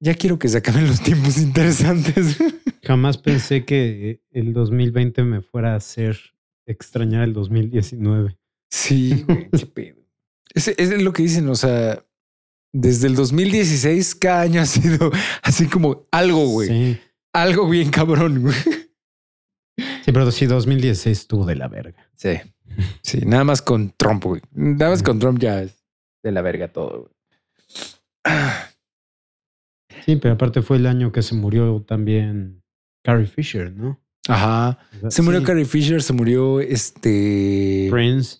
Ya quiero que se acaben los tiempos interesantes. Jamás pensé que el 2020 me fuera a hacer extrañar el 2019. Sí, güey, qué pedo. Es, es lo que dicen, o sea, desde el 2016 cada año ha sido así como algo, güey. Sí. Algo bien cabrón, güey. Sí, pero sí, 2016 estuvo de la verga. Sí. Sí, nada más con Trump, güey. Nada más con Trump ya es de la verga todo, güey. Sí, pero aparte fue el año que se murió también Carrie Fisher, ¿no? Ajá. O sea, Se murió sí, Carrie Fisher, se murió este. Prince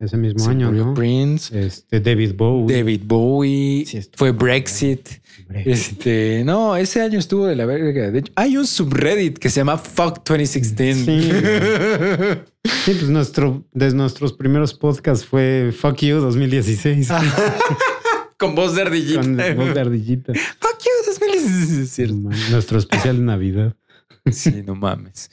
ese mismo se año, murió ¿no? Prince. Este David Bowie. David Bowie. Sí, fue de Brexit. Brexit. Este, no, ese año estuvo de la verga. De hecho, hay un subreddit que se llama Fuck 2016. Sí. Sí, pues nuestro, desde nuestros primeros podcasts fue Fuck You 2016. Con voz de ardillita. Con la voz de ardillita. Fuck you 2016. Es cierto. Nuestro especial de Navidad. Sí, no mames.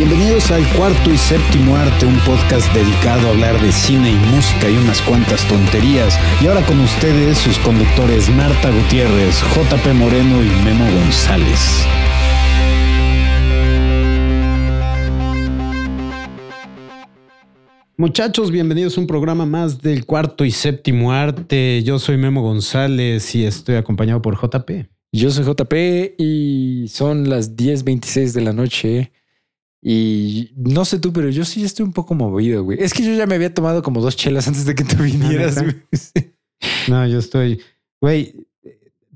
Bienvenidos al cuarto y séptimo arte, un podcast dedicado a hablar de cine y música y unas cuantas tonterías. Y ahora con ustedes sus conductores Marta Gutiérrez, JP Moreno y Memo González. Muchachos, bienvenidos a un programa más del cuarto y séptimo arte. Yo soy Memo González y estoy acompañado por JP. Yo soy JP y son las 10.26 de la noche. Y no sé tú, pero yo sí estoy un poco movido, güey. Es que yo ya me había tomado como dos chelas antes de que tú vinieras. Sí. No, yo estoy, güey,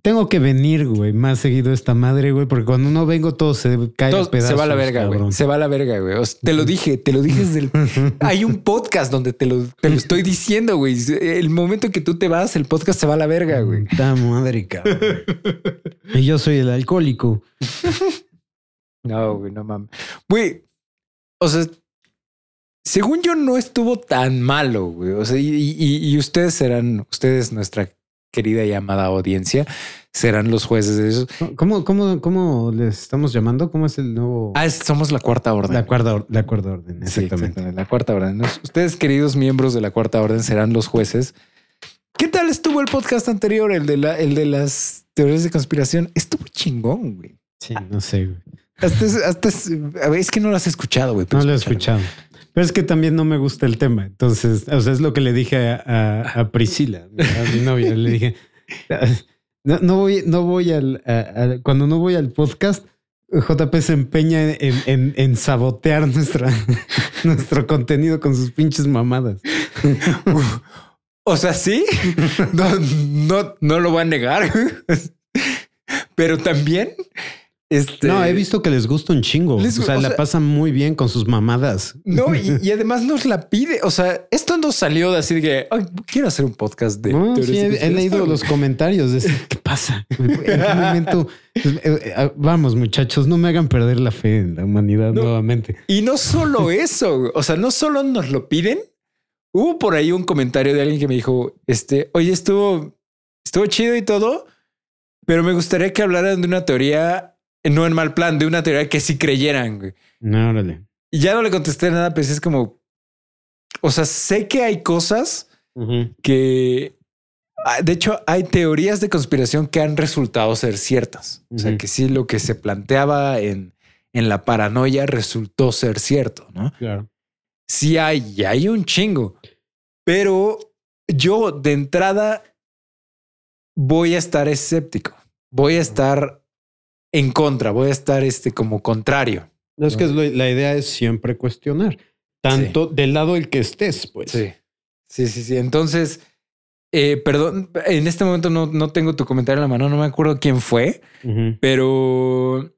tengo que venir, güey, más seguido esta madre, güey, porque cuando no vengo todo se cae Todo a pedazos. se va a la verga, güey. Se va a la verga, güey. O sea, te lo dije, te lo dije desde el... Hay un podcast donde te lo, te lo estoy diciendo, güey. El momento que tú te vas, el podcast se va a la verga, güey. Puta madre, cabrón. y yo soy el alcohólico. No, güey, no mames. Güey, o sea, según yo no estuvo tan malo, güey. O sea, y, y- y ustedes serán, ustedes, nuestra querida y amada audiencia, serán los jueces de eso. ¿Cómo, cómo, cómo les estamos llamando? ¿Cómo es el nuevo? Ah, es- somos la cuarta orden. la cuarta, or- la cuarta orden, Sí, exactamente. La cuarta orden. Ustedes, queridos miembros de la cuarta orden, serán los jueces. ¿Qué tal estuvo el podcast anterior, el de, la, el de las teorías de conspiración? Estuvo chingón, güey. Sí, no sé, güey. Hasta, es- hasta es, a ver, es que no lo has escuchado, güey. No lo he escuchado. Pero es que también no me gusta el tema. Entonces, o sea, es lo que le dije a, a- a Priscila, a mi novia. Le dije, no, no voy, no voy al, a- cuando no voy al podcast, JP se empeña en, en- en sabotear nuestra, nuestro contenido con sus pinches mamadas. O sea, sí, no, no, no lo voy a negar, pero también, este, No, he visto que les gusta un chingo. Les- o sea, o la sea- pasan muy bien con sus mamadas. no, y, y además nos la pide. O sea, esto no salió de así de que "Ay, quiero hacer un podcast de No, sí, he, he conspiración". leído los comentarios. de ¿Qué pasa? ¿En qué momento? Eh, eh, Vamos, muchachos, no me hagan perder la fe en la humanidad No. nuevamente. Y no solo eso, o sea, no solo nos lo piden. Hubo por ahí un comentario de alguien que me dijo, este, oye, estuvo, estuvo chido y todo, pero me gustaría que hablaran de una teoría, no en mal plan, de una teoría que sí creyeran, güey. No, órale. Y ya no le contesté nada, pues es como, o sea, sé que hay cosas que, ah, de hecho, hay teorías de conspiración que han resultado ser ciertas. O sea, que sí lo que se planteaba en, en la paranoia resultó ser cierto, ¿no? Claro. Sí hay, y hay un chingo. Pero yo de entrada voy a estar escéptico. Voy a estar en contra, voy a estar este como contrario. No, es que es lo- la idea es siempre cuestionar. Tanto del lado el que estés, pues. Sí, sí, sí. Entonces, eh, perdón, en este momento no, no tengo tu comentario en la mano, no me acuerdo quién fue, pero,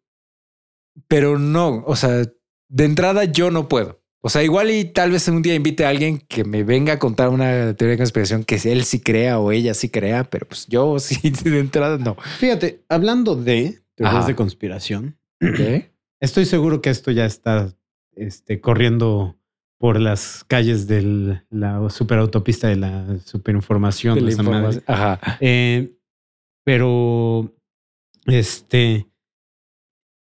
pero no, o sea, de entrada yo no puedo. O sea, igual y tal vez un día invite a alguien que me venga a contar una teoría de conspiración que él sí crea o ella sí crea, pero pues yo sí de entrada no. Fíjate, hablando de teorías Ajá. de conspiración, estoy seguro que esto ya está este, corriendo por las calles de la superautopista de la superinformación. De la esa madre. información. Ajá. Eh, pero, este,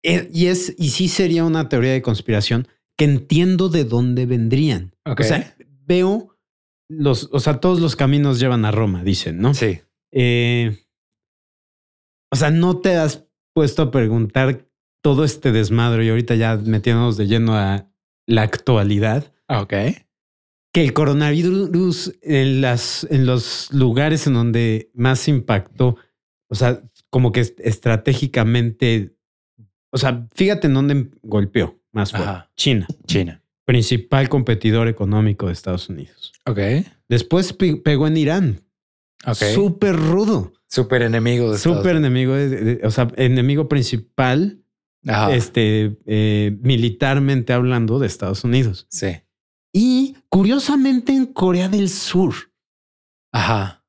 eh, y es, y sí sería una teoría de conspiración que entiendo de dónde vendrían. O sea, veo los, o sea, todos los caminos llevan a Roma, dicen, ¿no? Sí. Eh, o sea, no te has puesto a preguntar todo este desmadre y ahorita ya metiéndonos de lleno a la actualidad, Ok. que el coronavirus en, las, en los lugares en donde más impactó, o sea, como que est- estratégicamente, o sea, fíjate en dónde golpeó más fuerte. Ajá. China, China. principal competidor económico de Estados Unidos. Ok. Después pe- pegó en Irán. Ok. Súper rudo. Súper enemigo de Súper enemigo, de- de- o sea, enemigo principal, Ajá. este, eh, militarmente hablando de Estados Unidos. Sí. Y curiosamente en Corea del Sur. Ajá.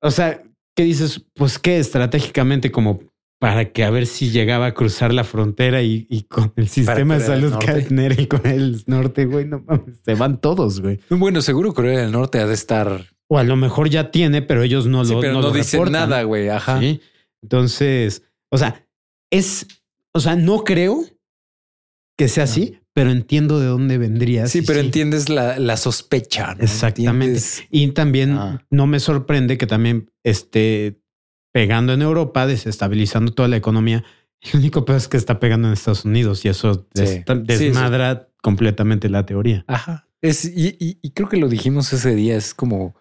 O sea, ¿qué dices? Pues que estratégicamente como para que a ver si llegaba a cruzar la frontera y, y con el sistema de salud que tener el Corea del Norte, güey, no mames, se van todos, güey. Bueno, seguro Corea del Norte ha de estar. O a lo mejor ya tiene, pero ellos no Sí, lo pero no, lo dice reportan. nada, güey. Ajá. ¿sí? Entonces, o sea, es, o sea, no creo que sea así, pero entiendo de dónde vendría. Sí, pero entiendes la, la sospecha. ¿no? Exactamente. Entiendes- Y también Ah. no me sorprende que también esté pegando en Europa, desestabilizando toda la economía. El único peor es que está pegando en Estados Unidos y eso Sí. des- Sí, desmadra completamente la teoría. Ajá. Es, y, y- y creo que lo dijimos ese día. Es como.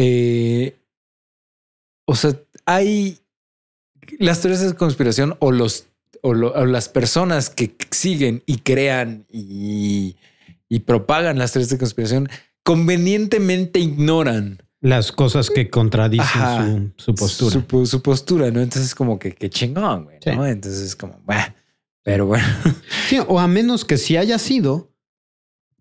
Eh, o sea, hay las teorías de conspiración o los o, lo- o las personas que siguen y crean y, y propagan las teorías de conspiración convenientemente ignoran Las cosas que contradicen Ajá. su, su postura. Su, su postura, ¿no? Entonces, como que, que chingón, güey. Sí. ¿no? Entonces, como, bah, pero bueno. Sí, o a menos que sí haya sido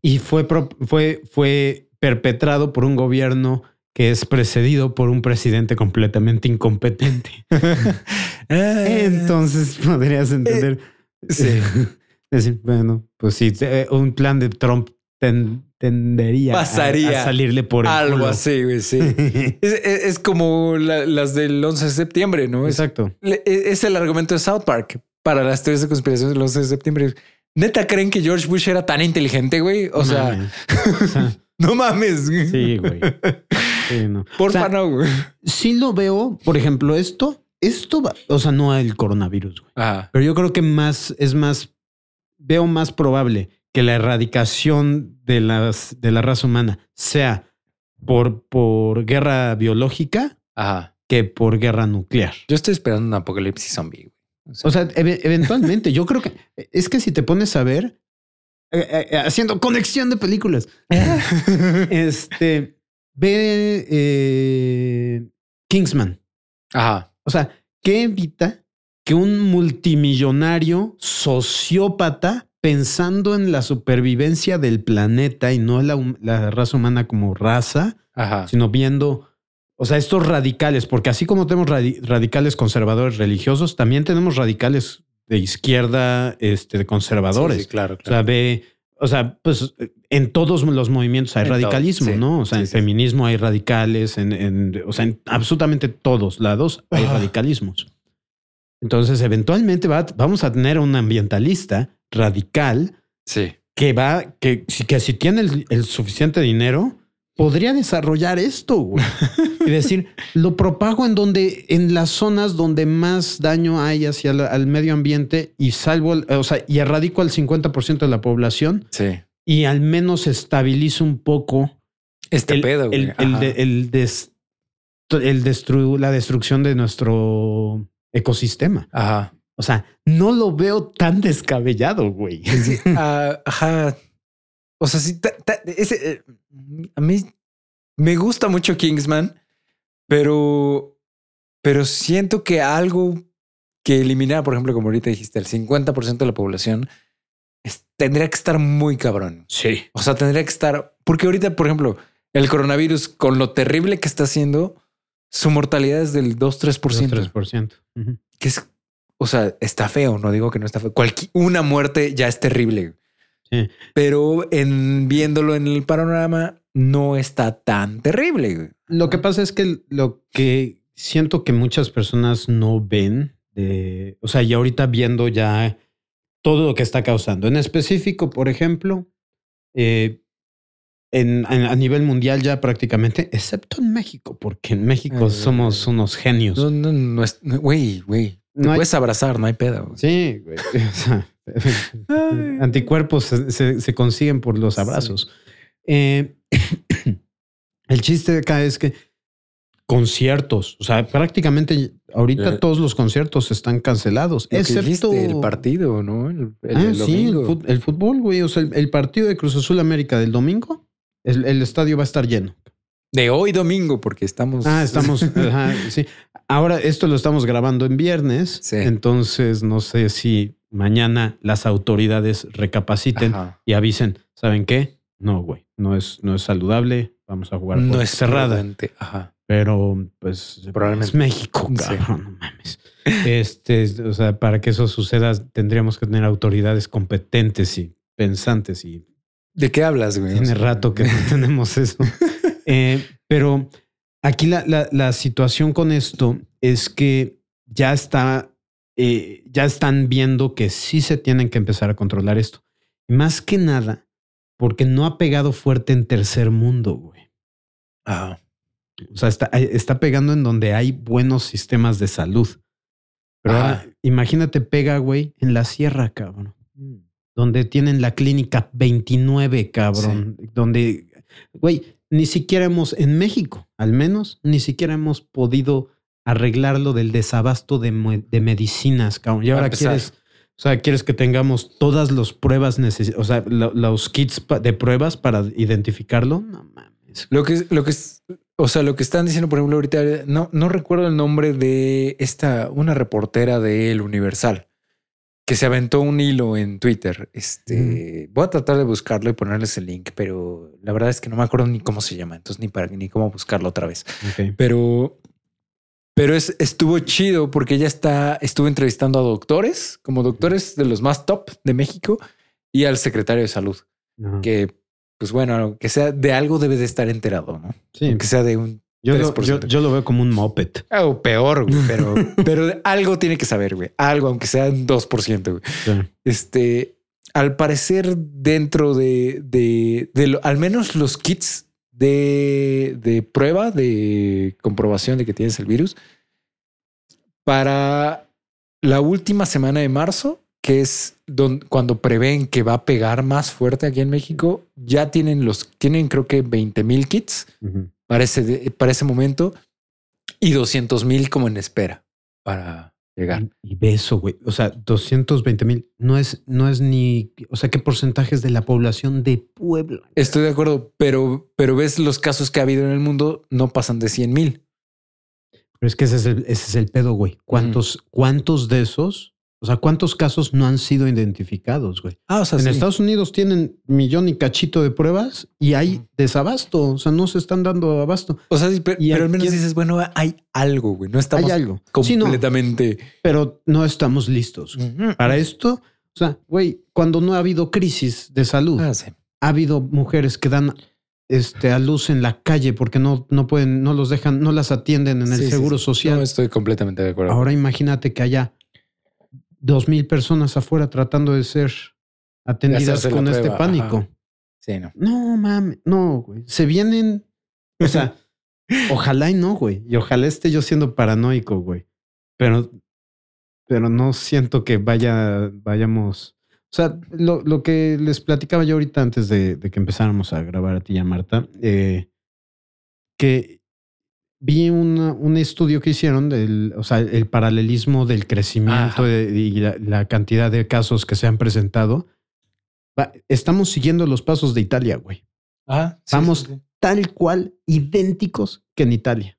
y fue, fue, fue perpetrado por un gobierno que es precedido por un presidente completamente incompetente. Entonces podrías entender. sí. Decir, bueno, pues sí, eh, un plan de Trump ten- tendería a- Pasaría a, salirle por el Algo culo. así, güey, sí. Es, es- es como la- las del 11 de septiembre, ¿no? Exacto. le- es el argumento de South Park para las teorías de conspiración del 11 de septiembre. ¿Neta creen que George Bush era tan inteligente, güey? O sea, Mames. O sea, no mames. sí, güey. Sí, no. Porfa, O sea, no, güey. Sí lo veo, por ejemplo, esto, esto va, o sea, no el coronavirus, güey. Ajá. Pero yo creo que más, es más, veo más probable que la erradicación de, las, de la raza humana sea por, por guerra biológica Ajá. que por guerra nuclear. Yo estoy esperando un apocalipsis zombie, güey. O sea, O sea, eve- eventualmente, yo creo que es que si te pones a ver, eh, eh, haciendo conexión de películas, este, ve eh, Kingsman. Ajá. O sea, ¿qué evita que un multimillonario sociópata pensando en la supervivencia del planeta y no la, la raza humana como raza, Ajá. sino viendo, o sea, estos radicales, porque así como tenemos radi- radicales conservadores religiosos, también tenemos radicales de izquierda, este, de conservadores. Sí, sí, claro, O sea, claro. ve, o sea, pues en todos los movimientos hay En todo, radicalismo, sí. ¿no? O sea, Sí, en sí. feminismo hay radicales, en, en- o sea, en absolutamente todos lados hay radicalismos. Entonces, eventualmente va- vamos a tener un ambientalista radical que va, que, si- que si tiene el, el suficiente dinero, podría desarrollar esto güey. y decir, lo propago en donde, en las zonas donde más daño hay hacia el al medio ambiente y salvo, o sea, y erradico al 50% de la población Sí. y al menos estabilizo un poco Este el, pedo, güey. el, el de- el des- el destru- la destrucción de nuestro ecosistema. Ajá. O sea, no lo veo tan descabellado, güey. Ah, ajá. O sea, sí, ta- ta- ese, eh, a mí me gusta mucho Kingsman, pero, pero siento que algo que eliminar, por ejemplo, como ahorita dijiste, el 50% de la población es- tendría que estar muy cabrón. Sí. O sea, tendría que estar, porque ahorita, por ejemplo, el coronavirus, con lo terrible que está haciendo, su mortalidad es del 2-3%. 3%. Ujú. que es, o sea, está feo, no digo que no está feo. Cualqui- una muerte ya es terrible. Sí. Pero en viéndolo en el panorama, no está tan terrible. Lo que pasa es que lo que siento que muchas personas no ven de, o sea, y ahorita viendo ya todo lo que está causando. En específico, por ejemplo, eh, en, en- a nivel mundial ya prácticamente, excepto en México, porque en México Eh, somos unos genios. No, no, no es, no, güey, güey. No hay- puedes abrazar, no hay pedo. güey. Sí, güey. O sea, anticuerpos se, se- se consiguen por los abrazos. Eh, el chiste de acá es que conciertos, o sea, prácticamente ahorita Eh. todos los conciertos están cancelados, excepto dijiste, el partido, ¿no? El, el- Ah, el sí, el, domingo. fut- el fútbol, güey. O sea, el, el partido de Cruz Azul América del domingo, el, el estadio va a estar lleno. De hoy domingo, porque estamos. Ah, estamos. ajá, sí. Ahora, esto lo estamos grabando en viernes. Sí. Entonces, no sé si mañana las autoridades recapaciten Ajá. y avisen. ¿Saben qué? No, güey. No es, no es saludable. Vamos a jugar No es cerrada. Ajá. Pero, pues, Probablemente. es México, Sí. cabrón. No mames. Este, o sea, para que eso suceda, tendríamos que tener autoridades competentes y pensantes y ¿De qué hablas, güey? Tiene rato que no tenemos eso. Eh, pero aquí la, la- la situación con esto es que ya está, eh, ya están viendo que sí se tienen que empezar a controlar esto. Más que nada, porque no ha pegado fuerte en tercer mundo, güey. Ajá. O sea, está, está pegando en donde hay buenos sistemas de salud. Pero ahora, imagínate, pega, güey, en la sierra, cabrón donde tienen la clínica 29, cabrón, donde, güey, ni siquiera hemos, en México, al menos, ni siquiera hemos podido arreglar lo del desabasto de, de medicinas, cabrón. Y ahora quieres, o sea, quieres que tengamos todas las pruebas, necesi- o sea, lo- los kits de pruebas para identificarlo. No mames. Lo que, lo que es, o sea, lo que están diciendo, por ejemplo, ahorita, no, no recuerdo el nombre de esta, una reportera de El Universal que se aventó un hilo en Twitter. Este voy a tratar de buscarlo y ponerles el link, pero la verdad es que no me acuerdo ni cómo se llama, entonces ni para ni cómo buscarlo otra vez. Pero, pero es, estuvo chido porque ella está, estuvo entrevistando a doctores, como doctores de los más top de México y al secretario de salud, que, pues bueno, que sea de algo debe de estar enterado, ¿no? Sí, Que sea de un yo lo, 3%. yo, yo lo veo como un moped. algo peor, güey, pero, pero algo tiene que saber, güey. Algo, aunque sea un 2%, güey. Sí. Este, al parecer, dentro de, de, de lo- al menos los kits de, de prueba, de comprobación de que tienes el virus, para la última semana de marzo, que es don- cuando prevén que va a pegar más fuerte aquí en México, ya tienen los, tienen creo que 20 mil kits. Para ese, para ese momento y 200 mil como en espera para llegar. Y ve eso, güey. O sea, 220 mil no es, no es ni, o sea, ¿qué porcentajes de la población de Puebla? Estoy de acuerdo, pero, pero ves los casos que ha habido en el mundo no pasan de 100 mil. Pero es que ese es el, ese es el pedo, güey. ¿Cuántos, ¿Cuántos de esos? O sea, ¿cuántos casos no han sido identificados, güey? Ah, o sea, En sí. Estados Unidos tienen millón y cachito de pruebas y hay desabasto. O sea, no se están dando abasto. O sea, sí, pero, pero al menos dices, bueno, hay algo, güey. No estamos hay algo. Sí, no, completamente. pero no estamos listos. Para esto, o sea, güey, cuando no ha habido crisis de salud, Ah, ha habido mujeres que dan este, a luz en la calle porque no, no pueden, no los dejan, no las atienden en el seguro social. No, estoy completamente de acuerdo. Ahora imagínate que haya dos mil personas afuera tratando de ser atendidas con este prueba, pánico. ajá. Sí, no. No, mames, no, güey. Se vienen, o sea, ojalá y no, güey. Y ojalá esté yo siendo paranoico, güey. Pero, pero no siento que vaya, vayamos. O sea, lo, lo que les platicaba yo ahorita antes de, de que empezáramos a grabar a ti y a Marta, eh, que vi una- un estudio que hicieron del, o sea, el paralelismo del crecimiento de- y la, la cantidad de casos que se han presentado. Estamos siguiendo los pasos de Italia, güey. Ah, sí, Vamos. sí, sí. Tal cual, idénticos que en Italia.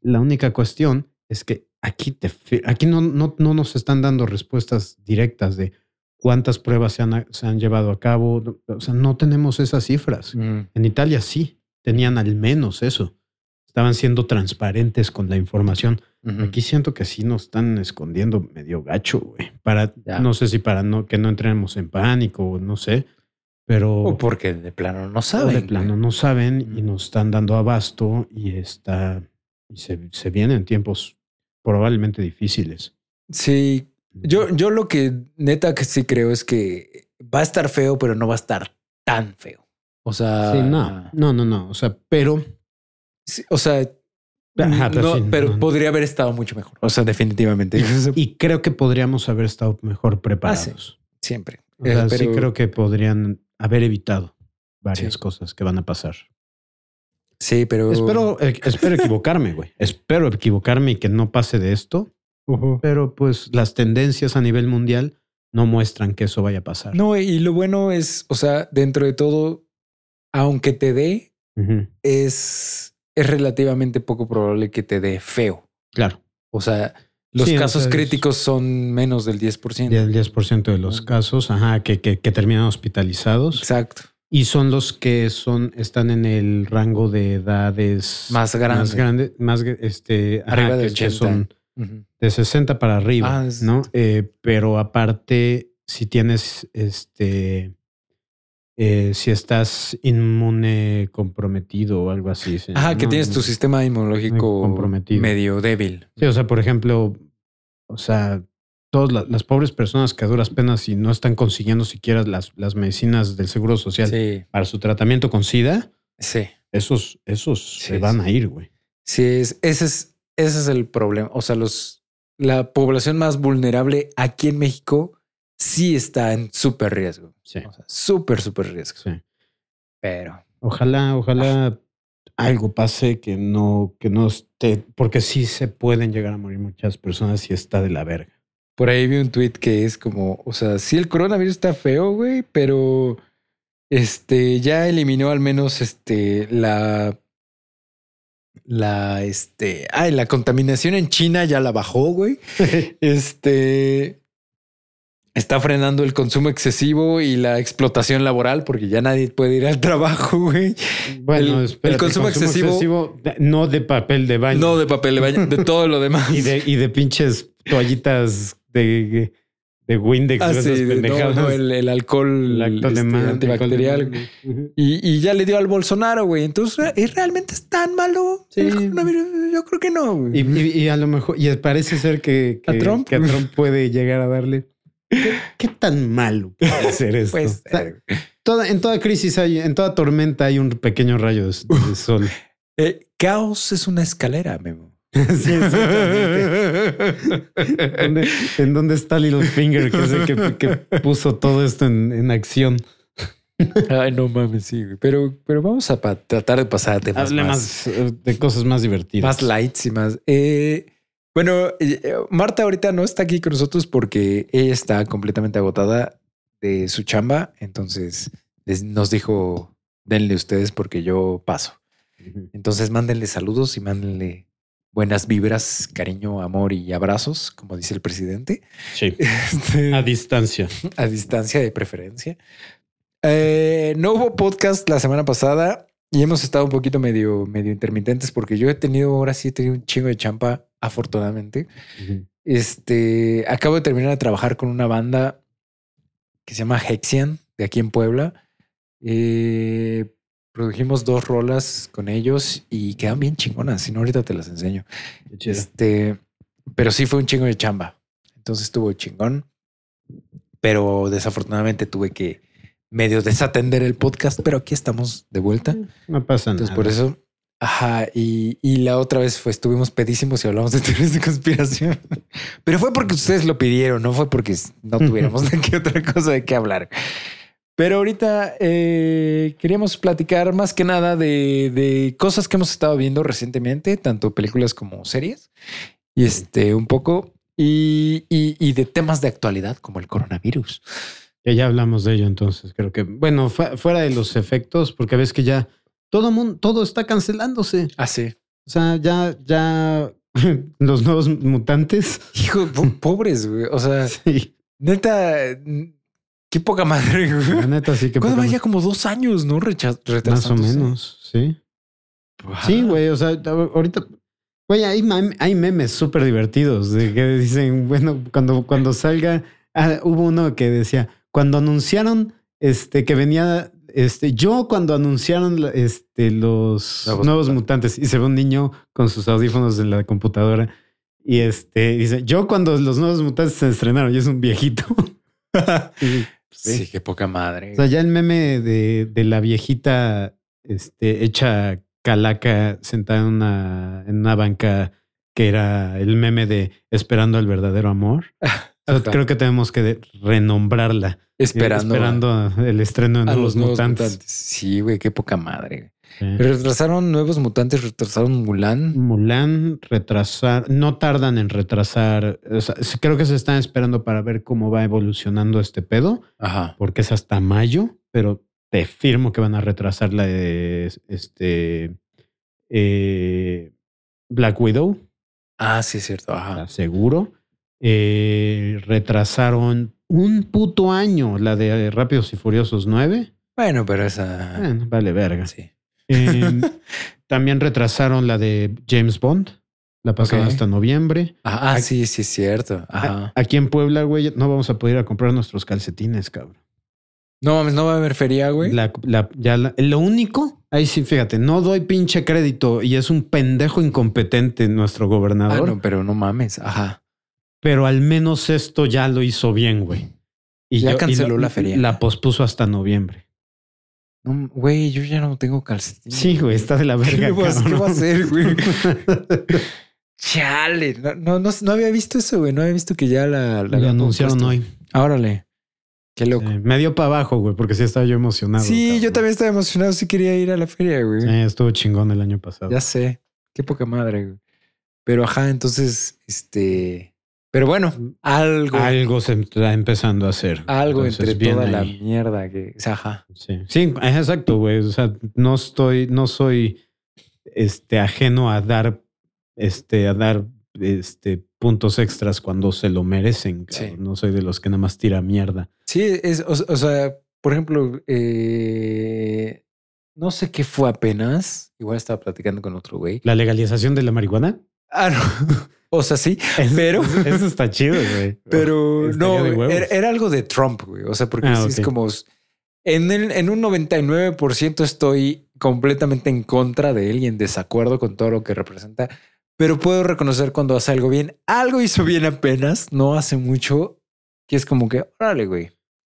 La única cuestión es que aquí, te, aquí no, no, no nos están dando respuestas directas de cuántas pruebas se han, se han llevado a cabo. O sea, no tenemos esas cifras. Mm. En Italia sí, tenían al menos eso. Estaban siendo transparentes con la información. Ujú. Aquí siento que sí nos están escondiendo medio gacho, güey. Para, Ya. no sé si para no, que no entremos en pánico, no sé. Pero O porque de plano no saben. de plano güey. no saben y nos están dando abasto y está y se, se vienen tiempos probablemente difíciles. Sí, yo, yo lo que neta que sí creo es que va a estar feo, pero no va a estar tan feo. O sea, Sí, no, no, no, no. O sea, pero. Sí, o sea, Ajá, pero no, sí, pero no. podría haber estado mucho mejor. O sea, definitivamente. Y creo que podríamos haber estado mejor preparados. Siempre. O sea, Eh, sí pero- creo que podrían haber evitado varias Sí. cosas que van a pasar. Sí, pero Espero, eh, espero equivocarme, güey. Espero equivocarme y que no pase de esto. Pero pues las tendencias a nivel mundial no muestran que eso vaya a pasar. No, y lo bueno es, o sea, dentro de todo, aunque te dé, es, es relativamente poco probable que te dé feo. Claro. O sea, los Sí, casos críticos son menos del 10%. El 10% de los casos, ajá, que, que, que terminan hospitalizados. Exacto. Y son los que son, están en el rango de edades Más grande. más grande, más este, ajá, Arriba de que- que 80. son de 60 para arriba, Ah, ¿no? Eh, pero aparte, si tienes este, eh, si estás inmune comprometido o algo así. sí, Ajá, que ¿no? tienes tu sistema inmunológico comprometido. medio débil. Sí, o sea, por ejemplo, o sea, todas la- las pobres personas que a duras penas y no están consiguiendo siquiera las, las medicinas del Seguro Social Sí, para su tratamiento con SIDA, sí. esos, esos Sí, se van a ir, güey. Sí, es, ese, es, ese es el problema. O sea, los, la población más vulnerable aquí en México sí está en súper riesgo. Sí, O sea, súper, súper riesgo. sí. Pero Ojalá, ojalá algo pase que no, que no esté, porque sí se pueden llegar a morir muchas personas y está de la verga. por ahí vi un tweet que es como, o sea, sí el coronavirus está feo, güey, pero este ya eliminó al menos este la la este, ay, la contaminación en China ya la bajó, güey. Este está frenando el consumo excesivo y la explotación laboral porque ya nadie puede ir al trabajo, güey. Bueno, El- espérate, el consumo excesivo- de- no de papel de baño. No de papel de baño, de todo lo demás. y de, y de pinches toallitas de, de Windex. Ah, sí, de- no, el, el alcohol este, alemán, antibacterial. alcohol. Y, y ya le dio al Bolsonaro, güey. Entonces, ¿es realmente es tan malo? Sí. el coronavirus? Yo creo que no, güey. Y, y- y a lo mejor, y parece ser que, que, ¿A Trump? que a Trump puede llegar a darle. ¿Qué, qué tan malo puede ser esto? Pues, O sea, toda, en toda crisis hay, en toda tormenta hay un pequeño rayo de, de sol. eh, caos es una escalera, Memo. Sí. ¿Dónde- ¿En dónde está Littlefinger que es el que, que puso todo esto en, en acción? Ay, no mames, sí. Pero, pero vamos a tratar de pasar a temas más, más de cosas más divertidas. más lights y más. eh, bueno, eh, Marta ahorita no está aquí con nosotros porque ella está completamente agotada de su chamba. Entonces les- nos dijo, denle ustedes porque yo paso. Entonces mándenle saludos y mándenle buenas vibras, cariño, amor y abrazos, como dice el presidente, Sí. Este, A distancia. a distancia de preferencia. Eh, no hubo podcast la semana pasada y hemos estado un poquito medio, medio intermitentes porque yo he tenido, ahora sí he tenido un chingo de champa, afortunadamente. Este, acabo de terminar de trabajar con una banda que se llama Hexian, de aquí en Puebla. Eh, produjimos dos rolas con ellos y quedan bien chingonas. Si no, ahorita te las enseño. Este, pero sí fue un chingo de chamba. Entonces estuvo chingón. Pero desafortunadamente tuve que medio desatender el podcast, pero aquí estamos de vuelta. No pasa Entonces nada. por eso, ajá, y, y la otra vez fue, estuvimos pedísimos y hablamos de teorías de conspiración. Pero fue porque ustedes lo pidieron, no fue porque no tuviéramos de qué otra cosa de qué hablar. Pero ahorita eh, queríamos platicar más que nada de, de cosas que hemos estado viendo recientemente, tanto películas como series, y este un poco, y, y- y de temas de actualidad como el coronavirus. Que ya hablamos de ello, entonces creo que, bueno, fu- fuera de los efectos, porque ves que ya todo mundo, todo está cancelándose. Ah, sí. O sea, ya, ya los nuevos mutantes. Hijo, po- pobres, güey. O sea, Sí, neta, qué poca madre, güey. la neta sí que. ¿Cuándo poca vaya como dos años, no? Recha- Más o menos, sí. Sí, güey. O sea, ahorita, güey, hay, hay memes súper divertidos de que dicen, bueno, cuando, cuando salga, ah, hubo uno que decía, cuando anunciaron este, que venía, este, yo cuando anunciaron este, los Nuevos nuevos, mutantes y se ve un niño con sus audífonos en la computadora Y este dice: Yo, cuando los nuevos mutantes se estrenaron, y es un viejito. Sí, sí. qué poca madre. O sea, ya el meme de, de la viejita este, hecha calaca sentada en una, en una banca que era el meme de esperando al verdadero amor. Creo que tenemos que renombrarla. esperando, Esperando el estreno de nuevos los mutantes. mutantes. Sí, güey, qué poca madre. Sí. Retrasaron nuevos mutantes, retrasaron Mulan. Mulan retrasar, no tardan en retrasar. o sea, sí, creo que se están esperando para ver cómo va evolucionando este pedo, Ajá. porque es hasta mayo, pero te firmo que van a retrasar la de este eh, Black Widow, Ah, sí, es cierto. Ajá. seguro. Eh, retrasaron un puto año la de Rápidos y Furiosos 9. Bueno, pero esa. Bueno, vale verga. Sí. Eh, también retrasaron la de James Bond. La pasaron hasta noviembre. Ah, Aquí- sí, sí, es cierto. Ajá. Aquí en Puebla, güey, no vamos a poder ir a comprar nuestros calcetines, cabrón. No mames, no va a haber feria, güey. La- la- ya la- lo único, ahí sí, fíjate, no doy pinche crédito y es un pendejo incompetente nuestro Ah, gobernador, no, pero no mames. Ajá. Pero al menos esto ya lo hizo bien, güey. Y Ya yo- canceló la feria. La pospuso hasta noviembre. No, güey, yo ya no tengo calcetines. Sí, güey, está de la verga. ¿Qué, va a hacer, güey? Chale. No, no, no, no había visto eso, güey. No había visto que ya la, la habían anunciaron puesto. hoy. Órale. Qué loco. Sí, me dio para abajo, güey, porque sí estaba yo emocionado. Sí, yo también estaba emocionado. Sí quería ir a la feria, güey. Sí, estuvo chingón el año pasado. Ya sé. Qué poca madre, güey. Pero ajá, entonces, este. Pero bueno, algo. Algo se está empezando a hacer. algo Entonces, entre bien toda la mierda que. O sea, ajá. Sí, sí, es exacto, güey. O sea, no estoy, no soy este ajeno a dar, este, a dar este puntos extras cuando se lo merecen. Sí. No soy de los que nada más tira mierda. Sí, es, o, o sea, por ejemplo, eh, no sé qué fue apenas. Igual estaba platicando con otro güey. La legalización de la marihuana. Ah, no. O sea, sí, pero. Eso está chido, güey. Pero no, era, era algo de Trump, güey. O sea, porque Ah, sí es como. En, el, en un 99% estoy completamente en contra de él y en desacuerdo con todo lo que representa. Pero puedo reconocer cuando hace algo bien. Algo hizo bien apenas, no hace mucho, que es como que, órale, güey.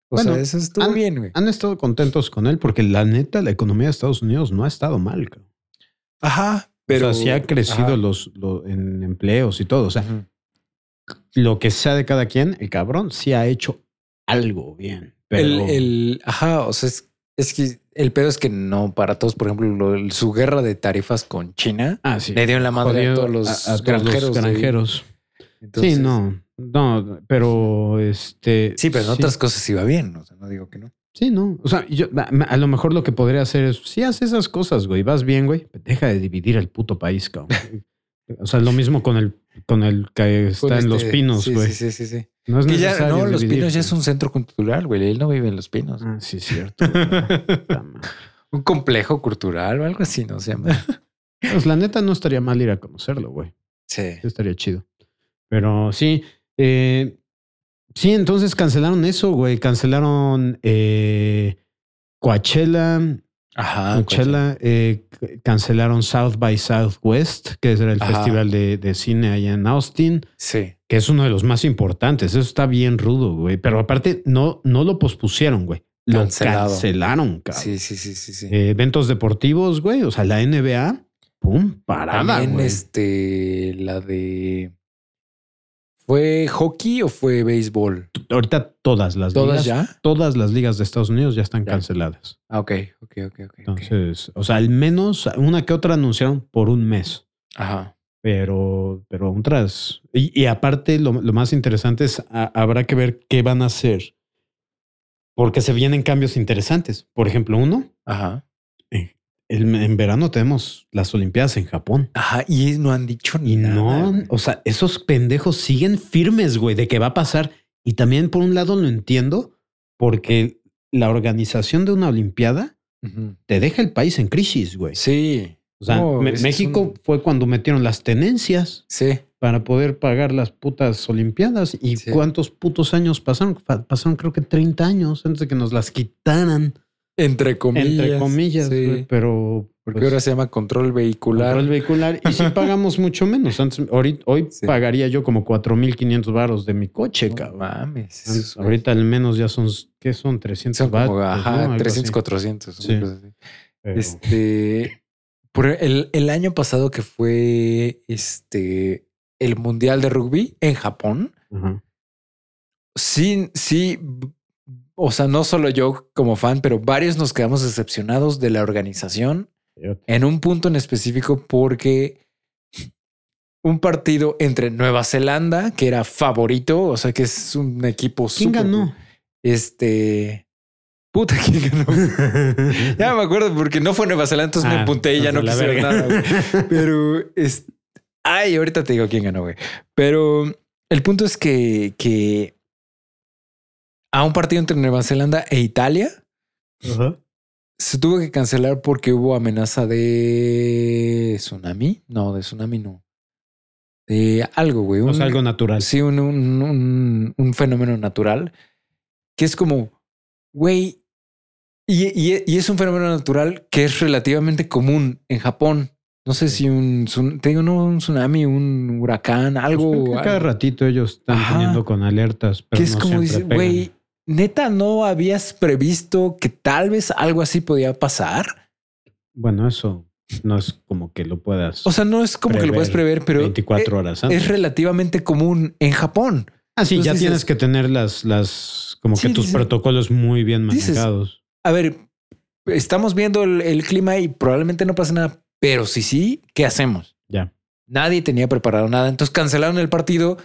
O Bueno, sea, eso estuvo han- bien, güey. Han estado contentos con él porque la neta, la economía de Estados Unidos no ha estado mal. cabrón. Ajá, pero. o sea, sí ha crecido Ajá. los, lo- en empleos y todo. O sea, lo que sea de cada quien, el cabrón sí ha hecho algo bien. Pero El, el, ajá, o sea, es, es que el pedo es que no para todos, por ejemplo, lo- su guerra de tarifas con China ah, sí. le dio en la madre Jodió a todos los a- a todos granjeros. los güey. granjeros. Entonces- sí, no, no, pero este. Sí, pero en otras cosas iba bien. O sea, no digo que no. Sí, no. O sea, yo a, a lo mejor lo que podría hacer es, si haces esas cosas, güey, vas bien, güey, deja de dividir el puto país, cabrón. o sea, lo mismo con el, con el que está en este- Los Pinos, sí, güey. Sí, sí, sí, sí. No es Que ya, necesario no, Los Pinos ya es un centro cultural, güey. Él no vive en Los Pinos. Ah, sí, cierto. Un complejo cultural o algo así, ¿no? Se llama. Pues la neta no estaría mal ir a conocerlo, güey. Sí. Sí, estaría chido. Pero sí, eh, sí, entonces cancelaron eso, güey. Cancelaron eh, Coachella, Ajá. Coachella, eh, cancelaron South by Southwest, que era el Ajá. festival de, de cine allá en Austin, Sí. que es uno de los más importantes. Eso está bien rudo, güey. Pero aparte, no, no lo pospusieron, güey. Lo Cancelado. cancelaron, cabrón. Sí, sí, sí, sí, sí. Eh, eventos deportivos, güey. O sea, la NBA, pum, parada, También, güey. este, la de. ¿Fue hockey o fue béisbol? Ahorita todas las ¿Todas ligas, ya? todas las ligas de Estados Unidos ya están Ya. canceladas. Ah, ok, ok, ok, ok. Entonces, o sea, al menos una que otra anunciaron por un mes. Ajá. Pero, pero otras. Y, y aparte, lo, lo más interesante es a- habrá que ver qué van a hacer. Porque se vienen cambios interesantes. Por ejemplo, uno, Ajá. El- en verano tenemos las Olimpiadas en Japón. Ajá. Y no han dicho ni Y nada. no, o sea, esos pendejos siguen firmes, güey, de que va a pasar. Y también, por un lado, lo entiendo, porque la organización de una Olimpiada te deja el país en crisis, güey. Sí. O sea, No, México un- fue cuando metieron las tenencias Sí. para poder pagar las putas Olimpiadas. ¿Y Sí. cuántos putos años pasaron? Pasaron creo que 30 años antes de que nos las quitaran. Entre comillas. entre comillas, sí. güey, pero Porque pues, ahora se llama control vehicular. control vehicular y sí pagamos mucho menos. Antes, ahorita, hoy Sí. pagaría yo como 4.500 varos de mi coche, No cabrón. mames. Antes- ahorita al menos ya son, ¿qué son? 300 son como, ajá, ¿no? Algo 300, así. 400. una Sí. cosa así. Pero- Este, por el, el año pasado que fue este el mundial de rugby en Japón, Ajá. sí, sí, o sea, no solo yo como fan, pero varios nos quedamos decepcionados de la organización en un punto en específico porque un partido entre Nueva Zelanda, que era favorito, o sea, que es un equipo ¿Quién ganó? Este, puta, ¿quién ganó? Ya me acuerdo porque no fue Nueva Zelanda, entonces me Ah, empunté y ya no quise ver nada. güey. Pero es. Ay, ahorita te digo quién ganó, güey. Pero el punto es que, que a un partido entre Nueva Zelanda e Italia se tuvo que cancelar porque hubo amenaza de tsunami. No, de tsunami no. De algo, güey. O un- sea, algo natural. Sí, un, un, un- fenómeno natural que es como, güey, y, y- y es un fenómeno natural que es relativamente común en Japón. No sé si un, te digo, no, un tsunami, un huracán, algo. Pues que cada algo ratito ellos están Ajá. poniendo con alertas, pero que es no como dice, güey, neta, ¿no habías previsto que tal vez algo así podía pasar? Bueno, eso no es como que lo puedas O sea, no es como que lo puedes prever, pero 24 horas antes. es relativamente común en Japón. ah, sí, ya entonces tienes dices- que tener las, las, como Sí, que tus dices- protocolos muy bien dices- manejados. A ver, estamos viendo el, el clima y probablemente no pase nada, pero si sí, ¿qué hacemos? Ya. Nadie tenía preparado nada, entonces cancelaron el partido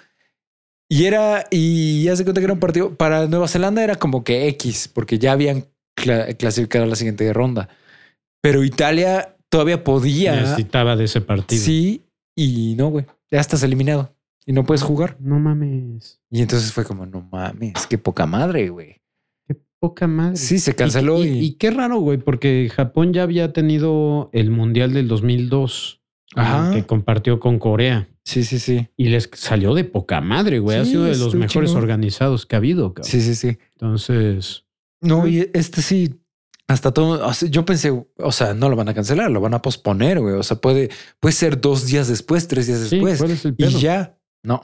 y era, y ya se cuenta que era un partido para Nueva Zelanda era como que X, porque ya habían cla- clasificado a la siguiente ronda, pero Italia todavía podía, Necesitaba de ese partido. sí, y no, güey, ya estás eliminado y no puedes jugar. No mames. Y entonces fue como, no mames, qué poca madre, güey. Qué poca madre. Sí, se canceló y, y, y qué raro, güey, porque Japón ya había tenido el Mundial del 2002 Ajá. que compartió con Corea sí, sí, sí, y les salió de poca madre, güey. ha sido de los mejores chingón. organizados que ha habido, cabrón. sí, sí, sí. Entonces, No, y este sí, hasta todo, o sea, yo pensé, o sea, no lo van a cancelar, lo van a posponer, güey. O sea, puede, puede ser dos días después, tres días sí, después. ¿cuál es el y ya, no.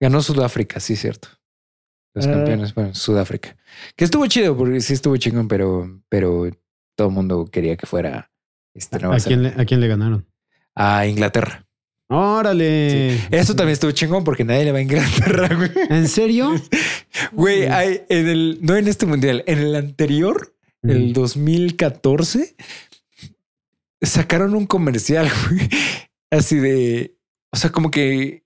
Ganó Sudáfrica, sí, cierto. Los Ah. campeones, bueno, Sudáfrica. Que estuvo chido, porque sí estuvo chingón, pero, pero todo el mundo quería que fuera este ¿A quién, le. ¿A quién le ganaron? A Inglaterra. órale. Eso también estuvo chingón porque nadie le va a Inglaterra, güey. ¿En serio? Güey, hay- en el, no en este mundial, en el anterior, el Mm. 2014 sacaron un comercial güey, así de, o sea, como que,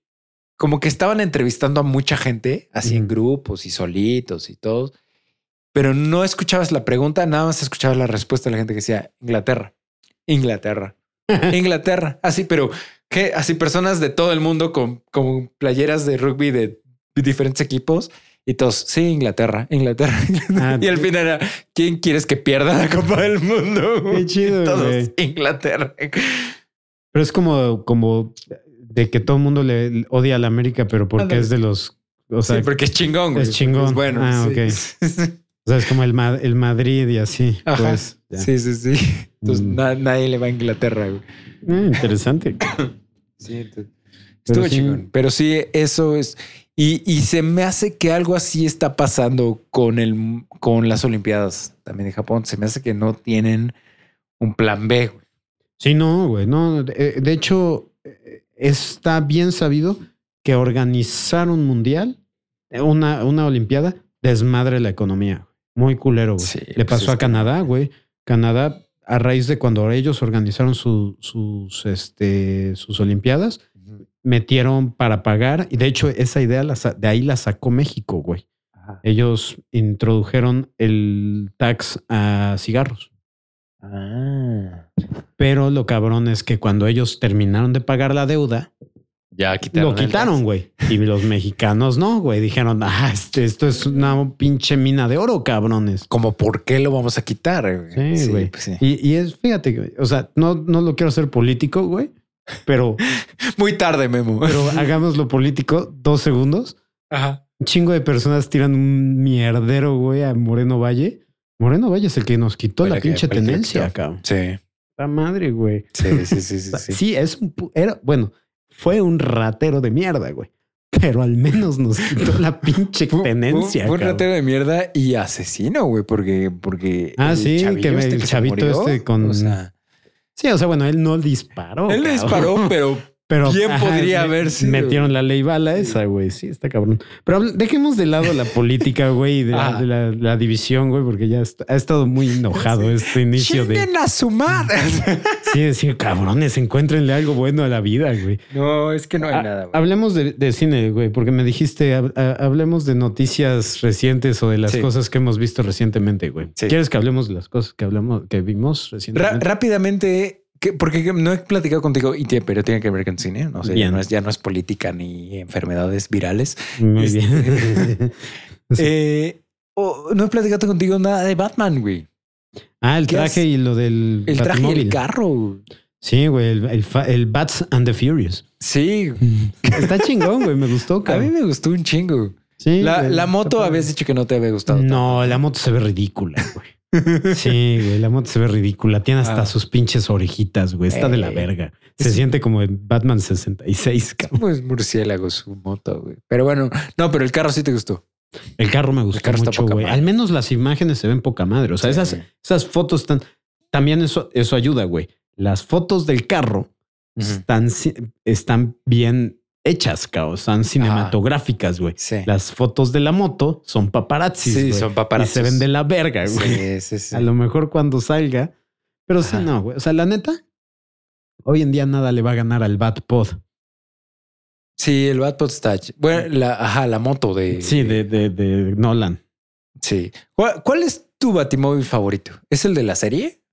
como que estaban entrevistando a mucha gente, así en grupos y solitos y todos, pero no escuchabas la pregunta, nada más escuchabas la respuesta de la gente que decía Inglaterra, Inglaterra, Inglaterra, así, pero que así personas de todo el mundo con, con playeras de rugby de diferentes equipos. Y todos, sí, Inglaterra, Inglaterra. Ah, y al final era, ¿quién quieres que pierda la Copa del Mundo? Qué chido, Todos. Inglaterra. Pero es como, como de que todo el mundo le odia a la América, pero porque es de los. O sea, sí, porque es chingón. güey. es chingón. Es bueno. Ah, sí. o sea, es como el, Ma- el Madrid y así. Ajá. Pues, ya. sí, sí, sí. Entonces Mm. na- nadie le va a Inglaterra. güey. Ah, interesante. Sí, entonces, estuvo sí. chingón. Pero sí, eso es. Y, y se me hace que algo así está pasando con el con las Olimpiadas también de Japón. Se me hace que no tienen un plan B. güey. Sí, no, güey. No, de, de hecho, eh, está bien sabido que organizar un mundial, una, una Olimpiada, desmadre la economía. Muy culero, güey. Sí, Le pues pasó a Canadá, güey. Canadá, a raíz de cuando ellos organizaron su- sus, este, sus Olimpiadas, metieron para pagar. Y de hecho, esa idea la de ahí la sacó México, güey. Ajá. Ellos introdujeron el tax a cigarros. Ah. Pero lo cabrón es que cuando ellos terminaron de pagar la deuda, Ya quitaron. lo quitaron, güey. Y los mexicanos no, güey. Dijeron, ah, este, esto es una pinche mina de oro, cabrones. Como por qué lo vamos a quitar. güey? Sí, güey. pues sí. Y, y es, fíjate, güey, o sea, no, no lo quiero hacer político, güey, pero, Muy tarde, Memo. pero hagámoslo político dos segundos. Ajá. Un chingo de personas tiran un mierdero, güey, a Moreno Valle. Moreno Valle es el que nos quitó la pinche tenencia, cabrón. Sí. La madre, güey. Sí, sí, sí, sí. Sí, sí. es un era, bueno, fue un ratero de mierda, güey. Pero al menos nos quitó la pinche tenencia. Fue, fue un ratero de mierda y asesino, güey, porque, porque. Ah, el sí, que me- el chavito este con- O sea, Sí, o sea, bueno, él no disparó. él le disparó, pero Pero ¿Quién podría me- haber sido? Metieron la ley bala esa, güey. Sí, está cabrón. Pero dejemos de lado la política, güey, y de, la, Ah. de la- la división, güey, porque ya está- ha estado muy enojado este inicio de. ¡Chinguen a su madre! Sí, decir, cabrones, encuéntrenle algo bueno a la vida, güey. no, es que no hay Ah, nada, güey. Hablemos de, de cine, güey, porque me dijiste, hab- hablemos de noticias recientes o de las Sí. cosas que hemos visto recientemente, güey. Sí. ¿Quieres que hablemos de las cosas que hablamos, que vimos Ra- recientemente? rápidamente, que- porque no he platicado contigo, y te- pero tiene que ver con cine. No sé, ya no, es, ya no es política ni enfermedades virales. Muy este- bien. Sí. Eh, no he platicado contigo nada de Batman, güey. ah, el ¿qué traje y lo del El traje y el carro. Sí, güey, el, el, el Bats and the Furious. Sí, Está chingón, güey, me gustó, a mí me gustó un chingo. Sí, La, la moto habías dicho que no te había gustado. No, la moto se ve ridícula, güey. Sí, güey, la moto se ve ridícula. Tiene hasta Ah. sus pinches orejitas, güey. Está de la Eh. verga. Se Es- siente como en Batman 66, cabrón. Pues murciélago su moto, güey. Pero bueno, no, pero el carro sí te gustó. El carro me gustó carro mucho, güey. Al menos las imágenes se ven poca madre. O sea, Sí. esas, esas fotos están. También eso, eso ayuda, güey. Las fotos del carro están, están bien hechas, cabrón. Están cinematográficas, güey. Sí. Las fotos de la moto son paparazzis. Sí, son Y paparazzi. se ven de la verga, güey. Sí, sí, sí. A lo mejor cuando salga. Pero sí, no, güey. O sea, la neta, hoy en día nada le va a ganar al Batpod. Sí, el Batpod está. Bueno, la, ajá, la moto de. Sí, de, de, de Nolan. Sí. ¿Cuál, cuál es tu batimóvil favorito? ¿Es el de la serie?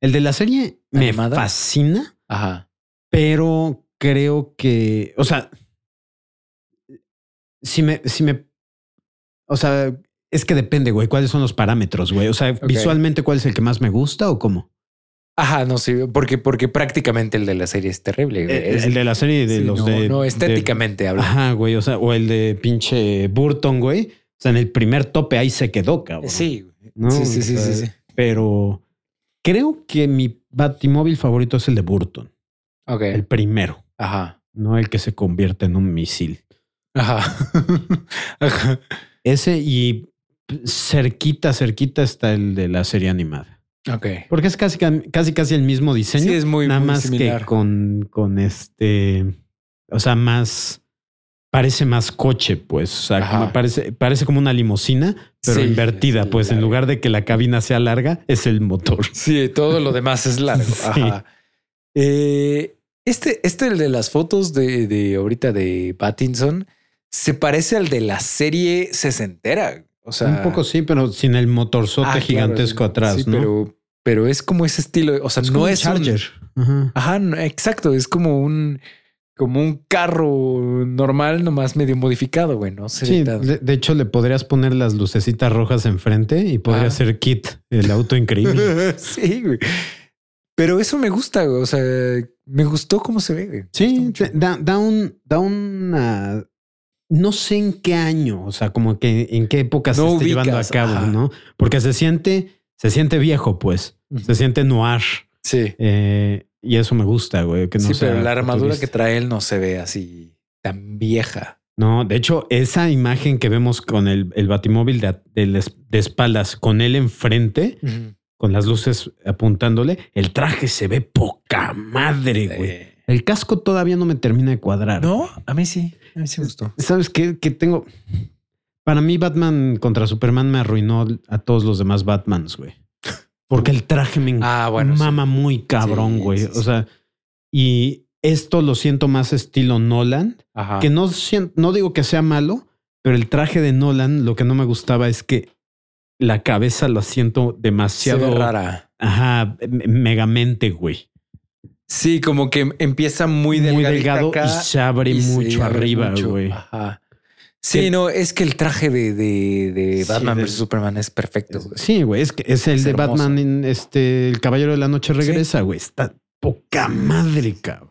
El de la serie me fascina, Ajá. pero creo que, o sea, si me, si me, o sea, es que depende, güey, cuáles son los parámetros, güey. O sea, visualmente, ¿cuál es el que más me gusta o cómo? Ajá, no sé, porque, porque prácticamente el de la serie es terrible. güey. El, de la serie de sí, los no, de. No, de- estéticamente hablando. Ajá, güey. O sea, o el de pinche Burton, güey. O sea, en el primer tope ahí se quedó, cabrón. Sí. ¿no? sí, sí, O sí, sí, sí. Pero creo que mi batimóvil favorito es el de Burton, Ok. el primero, Ajá. no el que se convierte en un misil. Ajá. Ajá. Ese y cerquita, cerquita está el de la serie animada. Ok. Porque es casi, casi, casi el mismo diseño. Sí, es muy, nada muy más similar. que con, con este, o sea, más, parece más coche, pues. O sea, como parece, parece como una limusina, pero Sí, invertida. pues en lugar de que la cabina sea larga, es el motor. Sí, todo lo demás es largo. Sí. Ajá. Eh, este, este, el de las fotos de, de ahorita de Pattinson, se parece al de la serie sesentera. O sea, Un poco sí, pero sin el motorzote Ah, gigantesco atrás, sí, ¿no? Pero, pero es como ese estilo. O sea, es no como un es un- Charger. Ajá. Ajá, no, exacto. Es como un, como un carro normal, nomás medio modificado, güey. No se ve Sí, de hecho le podrías poner las lucecitas rojas enfrente y podría Ah. ser Kit, el auto increíble. sí, güey. Pero eso me gusta, güey. O sea, me gustó cómo se ve, güey. Sí, da, da un, da una. No sé en qué año, o sea, como que en qué época se No esté llevando a cabo, ajá. ¿no? Porque se siente, se siente viejo, pues. Se siente noir. Sí. eh, y eso me gusta, güey. Que no sí, pero la armadura futurista. que trae él no se ve así tan vieja. No, de hecho, esa imagen que vemos con el, el batimóvil de, de espaldas, con él enfrente, con las luces apuntándole, el traje se ve poca madre, güey. Eh, El casco todavía no me termina de cuadrar. no, a mí sí. A mí sí me gustó. ¿Sabes qué? Que tengo. Para mí, Batman contra Superman me arruinó a todos los demás Batmans, güey. Porque el traje me Ah, bueno, sí. mama muy cabrón, güey. sí, O sea, y esto lo siento más estilo Nolan, Ajá. que no, no digo que sea malo, pero el traje de Nolan, lo que no me gustaba es que la cabeza lo siento demasiado rara. Ajá, me- megamente, güey. Sí, como que empieza muy, Muy delgado acá y se abre y se mucho abre arriba, mucho. güey. Ajá. Sí, Que- no, es que el traje de, de, de Sí, Batman vs Superman es perfecto. güey. Sí, güey, es que es el Es de hermoso. Batman, en este, el Caballero de la Noche regresa, güey. Está poca madre, cabrón.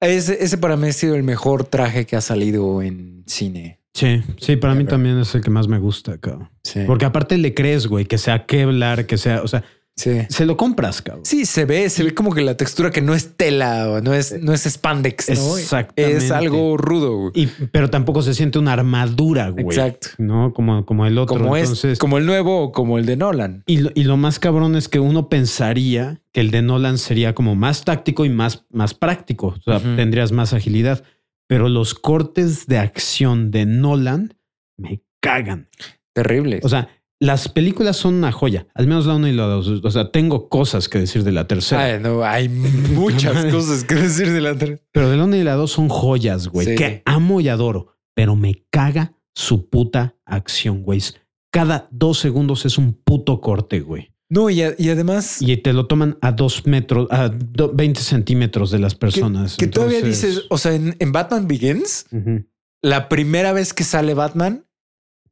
Ese, ese para mí ha sido el mejor traje que ha salido en cine. Sí, sí, para mí también es el que más me gusta, cabrón. Sí. Porque aparte le crees, güey, que sea Kevlar, que sea, o sea, sí. se lo compras, cabrón. Sí, se ve, se ve como que la textura que no es tela o no es, no es spandex, ¿no? Exactamente. Es algo rudo. güey. Y, pero tampoco se siente una armadura, güey. Exacto. No, como, como el otro. Como Entonces, es, como el nuevo o como el de Nolan. y, lo, y lo más cabrón es que uno pensaría que el de Nolan sería como más táctico y más, más práctico. O sea, tendrías más agilidad. Pero los cortes de acción de Nolan me cagan. Terrible. O sea, las películas son una joya, al menos la una y la dos. O sea, tengo cosas que decir de la tercera. Ay, no, hay muchas cosas que decir de la ter- Pero de la una y la dos son joyas, güey, Sí. que amo y adoro. Pero me caga su puta acción, güey. Cada dos segundos es un puto corte, güey. No, y, a- y además Y te lo toman a dos metros, a do- 20 centímetros de las personas. que todavía Entonces- dices, o sea, en, en Batman Begins, la primera vez que sale Batman,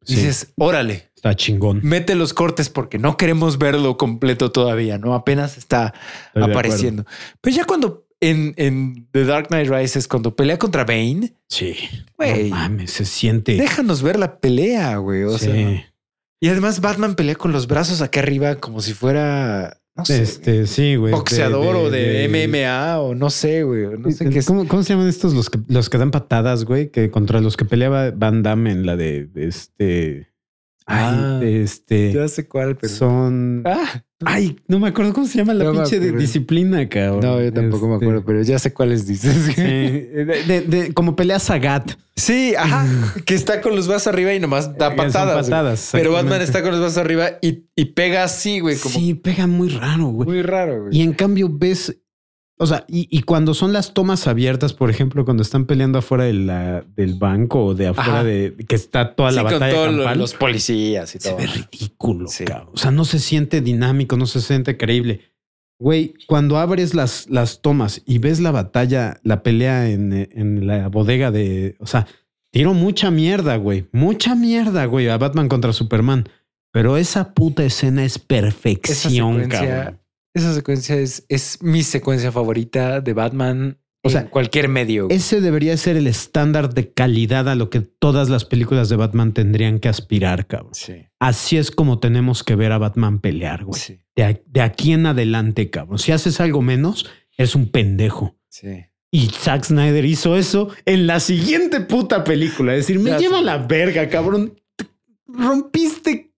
Sí, dices, órale, está chingón. mete los cortes porque no queremos verlo completo todavía, ¿no? Apenas está Estoy apareciendo. Pero ya cuando en, en The Dark Knight Rises, cuando pelea contra Bane, Sí. Güey. No mames, se siente. déjanos ver la pelea, güey. O Sí. sea, y además Batman pelea con los brazos acá arriba como si fuera, no sé, este, sí, güey. de- boxeador o de, MMA o no sé, güey. No sé qué es. ¿Cómo, cómo se llaman estos los que, los que dan patadas, güey? Que contra los que peleaba Van Damme en la de este. Ay, Ah, este. Ya sé cuál, pero. Son. Ah, Ay, no me acuerdo cómo se llama la No pinche de disciplina, cabrón. no, yo tampoco me Este, acuerdo, pero ya sé cuáles dices. Sí, de, de- de- como pelea Sagat. Sí, ajá. que está con los brazos arriba y nomás da Eh, patadas. patadas, Pero Batman está con los brazos arriba y, y pega así, güey, como Sí, pega muy raro, güey. muy raro, güey. Y en cambio ves, o sea, y, y cuando son las tomas abiertas, por ejemplo, cuando están peleando afuera de la- del banco o de afuera Ajá. de que está toda la Sí, con batalla todos lo- campal, los policías y se todo. ve ridículo. Sí. cabrón. O sea, no se siente dinámico, no se siente creíble. Güey, cuando abres las, las tomas y ves la batalla, la pelea en, en la bodega de, o sea, tiro mucha mierda, güey, mucha mierda, güey, a Batman contra Superman. Pero esa puta escena es perfección, cabrón. Esa secuencia es, es mi secuencia favorita de Batman O en sea, cualquier medio. Ese debería ser el estándar de calidad a lo que todas las películas de Batman tendrían que aspirar, cabrón. Sí, Así es como tenemos que ver a Batman pelear, güey. sí, De, de aquí en adelante, cabrón. Si haces algo menos, eres un pendejo. sí. Y Zack Snyder hizo eso en la siguiente puta película. Es decir, me lleva la verga, cabrón. Rompiste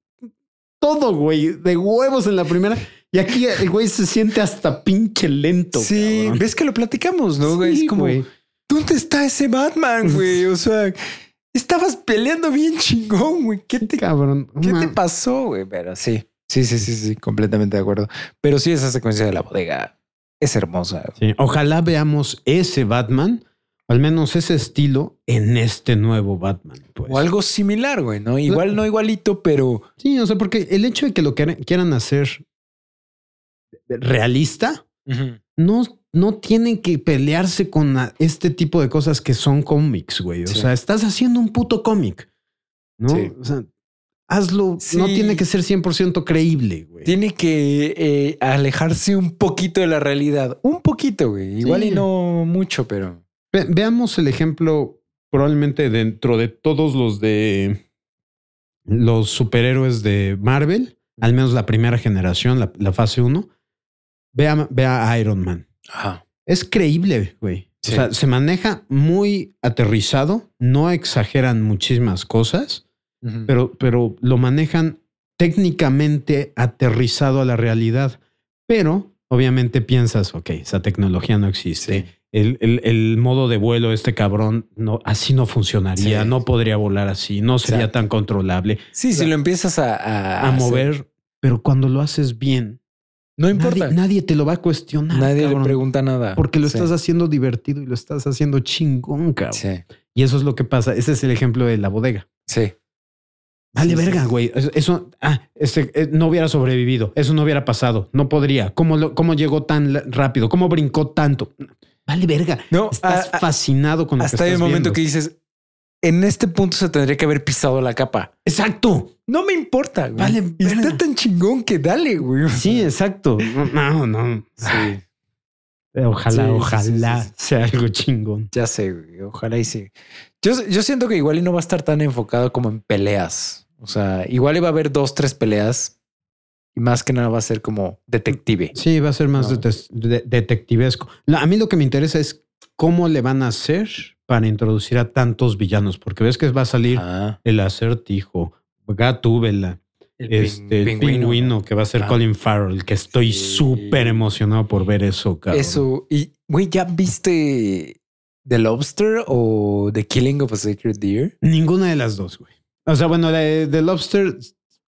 todo, güey, de huevos en la primera. Y aquí el güey se siente hasta pinche lento. Sí, cabrón. ves que lo platicamos, ¿no? Sí, es como, güey. ¿dónde está ese Batman, güey? O sea, estabas peleando bien chingón, güey. ¿Qué te, cabrón. ¿qué te pasó, güey? Pero sí, sí, sí, sí, sí, completamente de acuerdo. Pero sí, esa secuencia de la bodega es hermosa. Sí, Ojalá veamos ese Batman, o al menos ese estilo, en este nuevo Batman. Pues. O algo similar, güey, ¿no? Igual no igualito, pero Sí, o sea, porque el hecho de que lo quieran, quieran hacer realista, no, no tienen que pelearse con este tipo de cosas que son cómics, güey. O Sí. sea, estás haciendo un puto cómic, ¿no? Sí. O sea, hazlo, no tiene que ser 100% creíble, güey. tiene que eh, alejarse un poquito de la realidad. Un poquito, güey. Igual Sí. y no mucho, pero Ve- veamos el ejemplo probablemente dentro de todos los de los superhéroes de Marvel, al menos la primera generación, la, la fase 1. Ve a, ve a Iron Man. Ajá. Es creíble, güey. Sí. O sea, se maneja muy aterrizado, no exageran muchísimas cosas, pero, pero lo manejan técnicamente aterrizado a la realidad. Pero obviamente piensas, ok, esa tecnología no existe. Sí. El, el- el modo de vuelo de este cabrón no, así no funcionaría, Sí. no podría volar así, no sería Exacto. tan controlable Sí, si lo empiezas a, a, a hacer, mover, pero cuando lo haces bien, no importa. nadie, nadie te lo va a cuestionar. Nadie le pregunta nada. Porque lo Sí. estás haciendo divertido y lo estás haciendo chingón, cabrón. Sí, Y eso es lo que pasa. Ese es el ejemplo de la bodega. sí. Vale, Sí, verga, güey. Eso, ah, ese, eh, no hubiera sobrevivido. Eso no hubiera pasado. No podría. ¿Cómo, lo- cómo llegó tan rápido? ¿Cómo brincó tanto? Vale, verga. No, Estás a- a- fascinado con lo que hasta hay estás un momento viendo. que dices, en este punto se tendría que haber pisado la capa. Exacto. No me importa, güey. Vale, Y está verga. tan chingón que dale, güey. Sí, exacto. No, no. no. Sí. Ojalá, Sí, ojalá sí, sí, sea algo chingón. Ya sé, güey, ojalá y sí. Yo, yo siento que igual y no va a estar tan enfocado como en peleas. O sea, igual iba a haber dos, tres peleas y más que nada va a ser como detective. Sí, va a ser más No. detes- de- detectivesco. La- a mí lo que me interesa es cómo le van a hacer para introducir a tantos villanos, porque ves que va a salir Ah, el acertijo, Gatúbela, el este, el pin- pingüino, que va a ser Ah. Colin Farrell, que estoy Sí. súper emocionado por ver eso, cabrón. Eso. Y, güey, ¿ya viste The Lobster o The Killing of a Sacred Deer? Ninguna de las dos, güey. O sea, bueno, la de, de Lobster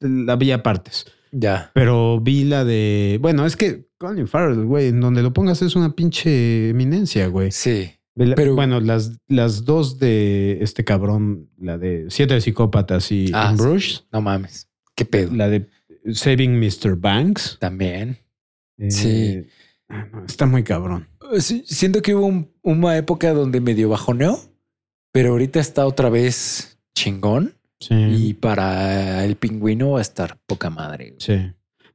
la vi a partes, Ya. pero vi la de. Bueno, es que Colin Farrell, güey, en donde lo pongas es una pinche eminencia, güey. Sí. Pero- bueno, las, las dos de este cabrón, la de Siete Psicópatas y Ah, sí. No mames. ¿Qué pedo? la de Saving Mr. Banks. También. eh, Sí. ah, está muy cabrón. Sí, siento que hubo un- una época donde medio bajoneó, pero ahorita está otra vez chingón. Sí. Y para el pingüino va a estar poca madre. güey. sí.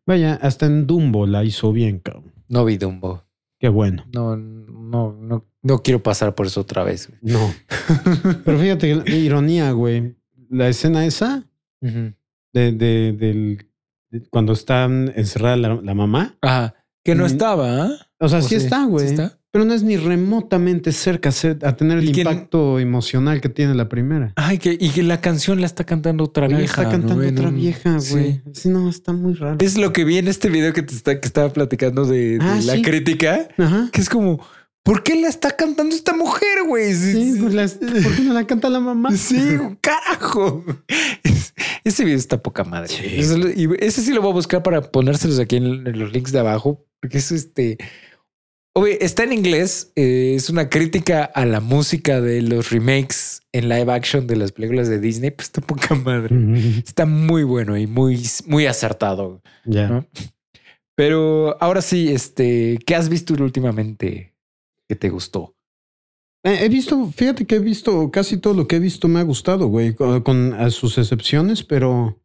Vaya, hasta en Dumbo la hizo bien, cabrón. No vi Dumbo. Qué bueno. No, no, no, no quiero pasar por eso otra vez. güey. No. Pero fíjate, que ironía, güey. La escena esa Ujú. de, de- del de cuando está encerrada la, la mamá. Ajá. Que no Mm. estaba, ¿ah? O sea, ¿O sí, sí? está, güey. ¿Sí está? Pero no es ni remotamente cerca a tener el ¿Y quién- impacto emocional que tiene la primera. Ay, que, y que la canción la está cantando otra vieja. está cantando otra vieja, sí. güey. Sí. no, está muy raro. Es lo que vi en este video que te está, que estaba platicando de, de Ah, la sí. crítica, Ajá. que es como, ¿por qué la está cantando esta mujer, güey? Sí, pues las- ¿por qué no la canta la mamá? Sí, carajo. Es- Ese video está poca madre. Sí. Y ese sí lo voy a buscar para ponérselos aquí en, en los links de abajo, porque es este. Oye, está en inglés. eh, es una crítica a la música de los remakes en live action de las películas de Disney. Pues está poca madre. Está muy bueno y muy, muy acertado. Ya. ¿no? Pero ahora sí, este, ¿qué has visto últimamente que te gustó? Eh, He visto, fíjate que he visto casi todo lo que he visto me ha gustado, güey, con, con a sus excepciones, pero, o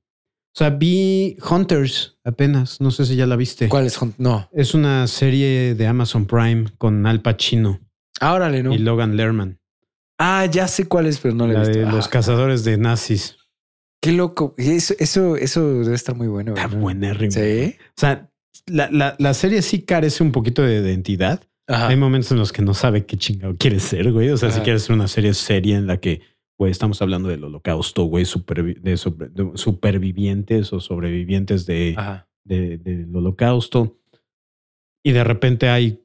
sea, vi Hunters apenas, no sé si ya la viste. ¿Cuál es? Hunt- No. Es una serie de Amazon Prime con Al Pacino Ah, órale, no. y Logan Lerman, Ah, ya sé cuál es, pero no la he la visto. de Ah, los cazadores de nazis. Qué loco. Eso, eso, eso debe estar muy bueno. Está ¿no? buenérrimo. Sí. O sea, la, la, la serie sí carece un poquito de identidad. Ajá. Hay momentos en los que no sabe qué chingado quiere ser, güey. O sea, si quieres ser una serie seria en la que, güey, estamos hablando del holocausto, güey, supervi- de, sobre- de supervivientes o sobrevivientes de- del holocausto. Y de repente hay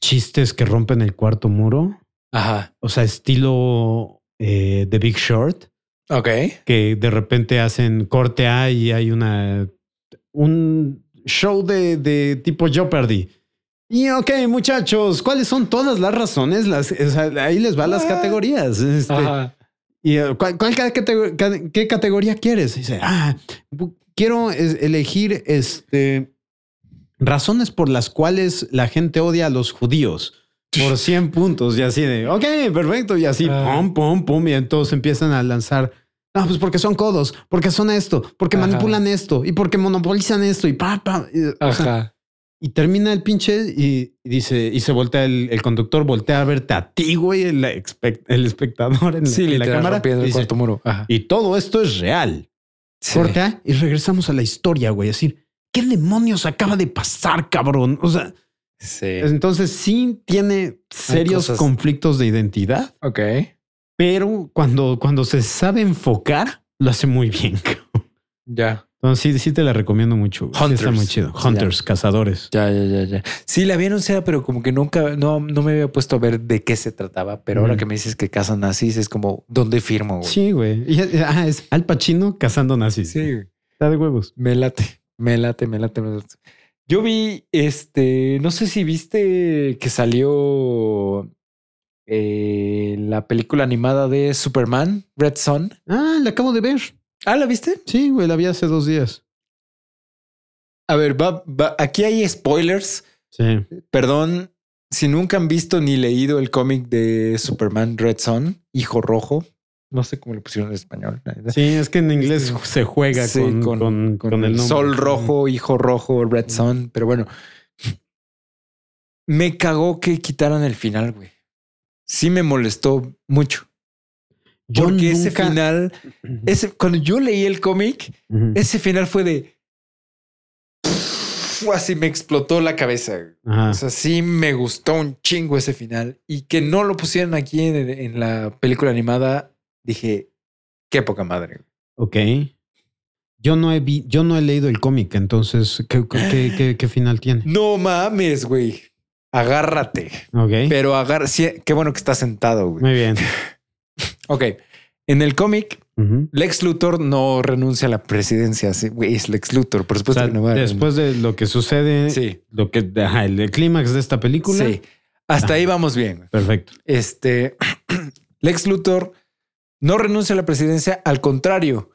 chistes que rompen el cuarto muro. Ajá. O sea, estilo eh, The Big Short, Ok. que de repente hacen corte A y hay una un show de, de tipo Jeopardy. Y ok, muchachos, ¿cuáles son todas las razones? Las, o sea, ahí les van las Ah. categorías. Este, y eh, ¿cuál, ¿qué categoría quieres? Y dice, ah, quiero elegir este razones por las cuales la gente odia a los judíos. Por 100 puntos y así de, ok, perfecto. Y así, Ah. pum, pum, pum. Y entonces empiezan a lanzar. No, pues porque son codos, porque son esto, porque Ajá. manipulan esto y porque monopolizan esto y pa, pa. Y, o sea, Ajá. Y termina el pinche y, y dice, y se voltea el, el conductor, voltea a verte a ti, güey, el, expect- el espectador en, la- Sí, en la cámara. y el dice, cuarto muro. Ajá. y todo esto es real. Sí. Corta y regresamos a la historia, güey. Decir, ¿qué demonios acaba de pasar, cabrón? O sea, Sí. entonces sí tiene serios conflictos de identidad, Ok. pero cuando, cuando se sabe enfocar, lo hace muy bien. Ya. Entonces sí, sí te la recomiendo mucho. Sí está Hunters. muy chido. Hunters, cazadores. Ya, ya, ya, ya. Sí, la vi anunciada, pero como que nunca, no, no me había puesto a ver de qué se trataba. Pero ahora que me dices que cazan nazis, es como, ¿dónde firmo? güey? Sí, güey. Ah, es Al Pacino cazando nazis. Sí, güey. Está de huevos. Me late, me late, me late, me late. Yo vi, este, no sé si viste que salió eh, la película animada de Superman, Red Son. Ah, la acabo de ver. Ah, ¿la viste? Sí, güey, la vi hace dos días. A ver, va, va- aquí hay spoilers. Sí. Perdón si nunca han visto ni leído el cómic de Superman Red Son, Hijo Rojo. No sé cómo le pusieron en español. Sí, es que en inglés se juega Sí, con, con, con el nombre. Sol Rojo, Hijo Rojo, Red Son. Pero bueno, me cagó que quitaran el final, güey. Sí me molestó mucho. Yo Porque ese final, ese, cuando yo leí el cómic, ese final fue de. Así me explotó la cabeza. Ajá. O sea, sí me gustó un chingo ese final y que no lo pusieran aquí en, en la película animada. Dije, qué poca madre. Ok. Yo no he vi, yo no he leído el cómic, entonces, ¿qué, qué, qué- qué final tiene? No mames, güey. Agárrate. Ok. Pero agarra. sí, qué bueno que está sentado, güey. Muy bien. Ok. En el cómic. Lex Luthor no renuncia a la presidencia. Sí, güey, es Lex Luthor. Por O supuesto sea, que no va a después de lo que sucede, Sí, lo que, ajá, el, clímax de esta película. sí. Hasta Ajá. ahí vamos bien. Perfecto. Este Lex Luthor no renuncia a la presidencia. Al contrario,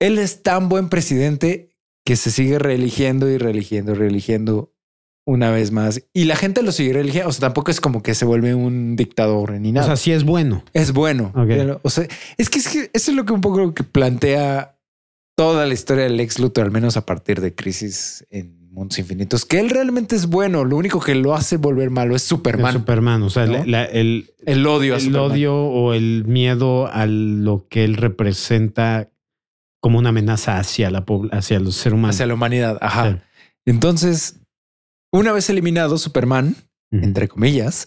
él es tan buen presidente que se sigue reeligiendo y reeligiendo y reeligiendo una vez más. Y la gente lo sigue reeligiendo. O sea, tampoco es como que se vuelve un dictador ni O nada. sea, sí es bueno. Es bueno. O sea, es que, es que eso es lo que un poco lo que plantea toda la historia del ex Luthor, al menos a partir de Crisis en Mundos Infinitos, que él realmente es bueno. Lo único que lo hace volver malo es Superman. Superman. O sea, ¿no? la- la- el, el odio a el Superman. odio o el miedo a lo que él representa como una amenaza hacia la hacia los seres humanos. hacia la humanidad. Ajá. Sí. Entonces, una vez eliminado Superman, entre comillas,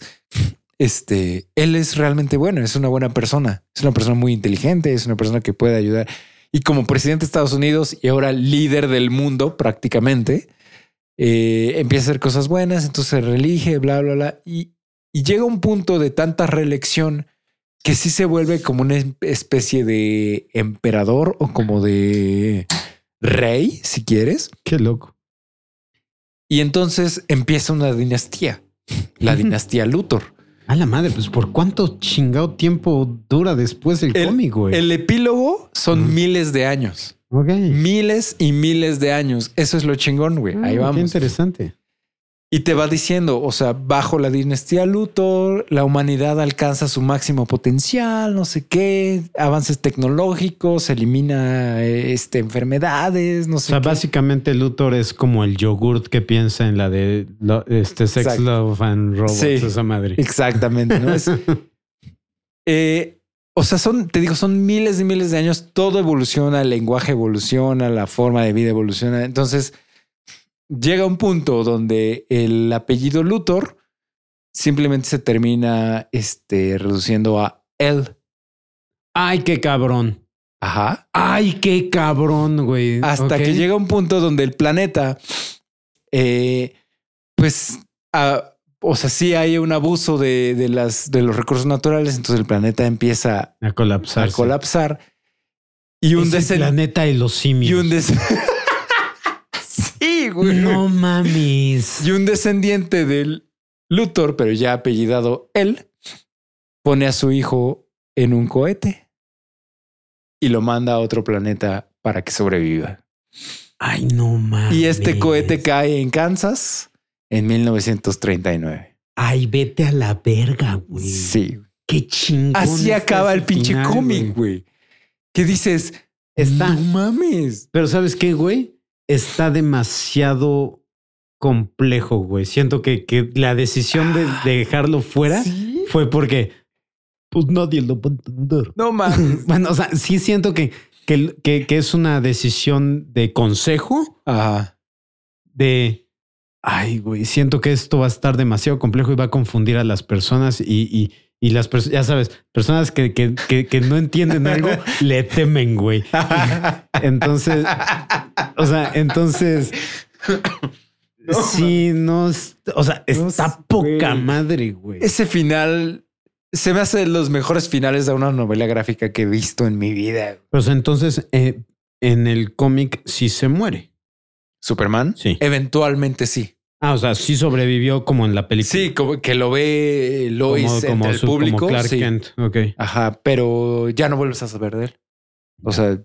este, él es realmente bueno, es una buena persona, es una persona muy inteligente, es una persona que puede ayudar. Y como presidente de Estados Unidos y ahora líder del mundo prácticamente, eh, empieza a hacer cosas buenas, entonces se reelige, bla, bla, bla. Y, y llega un punto de tanta reelección que sí se vuelve como una especie de emperador o como de rey, si quieres. Qué loco. Y entonces empieza una dinastía, la dinastía Luthor. A la madre, pues por cuánto chingado tiempo dura después el, El- cómic, güey. El epílogo son miles de años, miles y miles de años. Eso es lo chingón, güey. Ah, Ahí Qué vamos. interesante. Y te va diciendo, o sea, bajo la dinastía Luthor, la humanidad alcanza su máximo potencial, no sé qué, avances tecnológicos, elimina eh, este, enfermedades, no O sé sea, qué. básicamente Luthor es como el yogurt que piensa en la de lo- este Sex, Exacto. Love and Robots, Sí. esa madre. Exactamente, ¿no? Es, Eh, o sea, son, te digo, son miles y miles de años, todo evoluciona, el lenguaje evoluciona, la forma de vida evoluciona. Entonces, llega un punto donde el apellido Luthor simplemente se termina este, reduciendo a él. Ay, qué cabrón. Ajá. Ay, qué cabrón, güey. Hasta que llega un punto donde el planeta, eh, pues, o sea, sí hay un abuso de, de las, de los recursos naturales, entonces el planeta empieza a colapsar. a colapsar y un es el planeta de los simios. y un güey. No mames. Y un descendiente del Luthor, pero ya apellidado él, pone a su hijo en un cohete y lo manda a otro planeta para que sobreviva. Ay, no mames. Y este cohete cae en Kansas en 1939. Ay, vete a la verga, güey. Sí. Qué chingón. Así acaba el pinche cómic, güey. güey. ¿Qué dices? Está. No mames. Pero ¿sabes qué, güey? Está demasiado complejo, güey. Siento que, que la decisión de, de dejarlo fuera ¿Sí? fue porque pues nadie lo va a entender. No mames. Bueno, o sea, sí siento que, que, que, que es una decisión de consejo Ajá. de ay, güey, siento que esto va a estar demasiado complejo y va a confundir a las personas y, y, y las personas, ya sabes, personas que, que, que, que no entienden algo le temen, güey. Entonces, o sea, entonces, sí, no, o sea, No está poca güey. madre, güey. Ese final se me hace de los mejores finales de una novela gráfica que he visto en mi vida. Sea, entonces, eh, en el cómic sí se muere. Superman. Sí. Eventualmente sí. Ah, o sea, sí sobrevivió como en la película. Sí, como que lo ve Lois como, como entre el su- como público. Clark sí. Kent. Ok. Ajá, pero ya no vuelves a saber de él. O sea,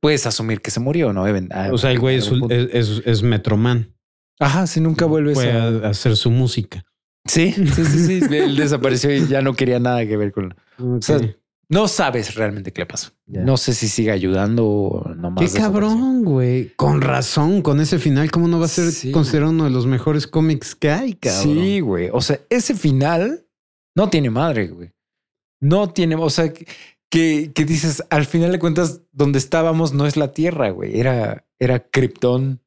puedes asumir que se murió, ¿no? Even- O sea, el güey es, es, es- Metroman. Ajá, si nunca vuelves Fue a... a hacer su música. Sí, sí, sí, sí. Él desapareció y ya no quería nada que ver con... Ok. sea, No sabes realmente qué le pasó. No sé si sigue ayudando o nomás. Qué cabrón, güey. Con razón, con ese final, ¿cómo no va a ser Sí. considerado uno de los mejores cómics que hay, cabrón? Sí, güey. O sea, ese final no tiene madre, güey. No tiene, o sea, que, que dices, al final de cuentas, donde estábamos no es la Tierra, güey. Era, era Krypton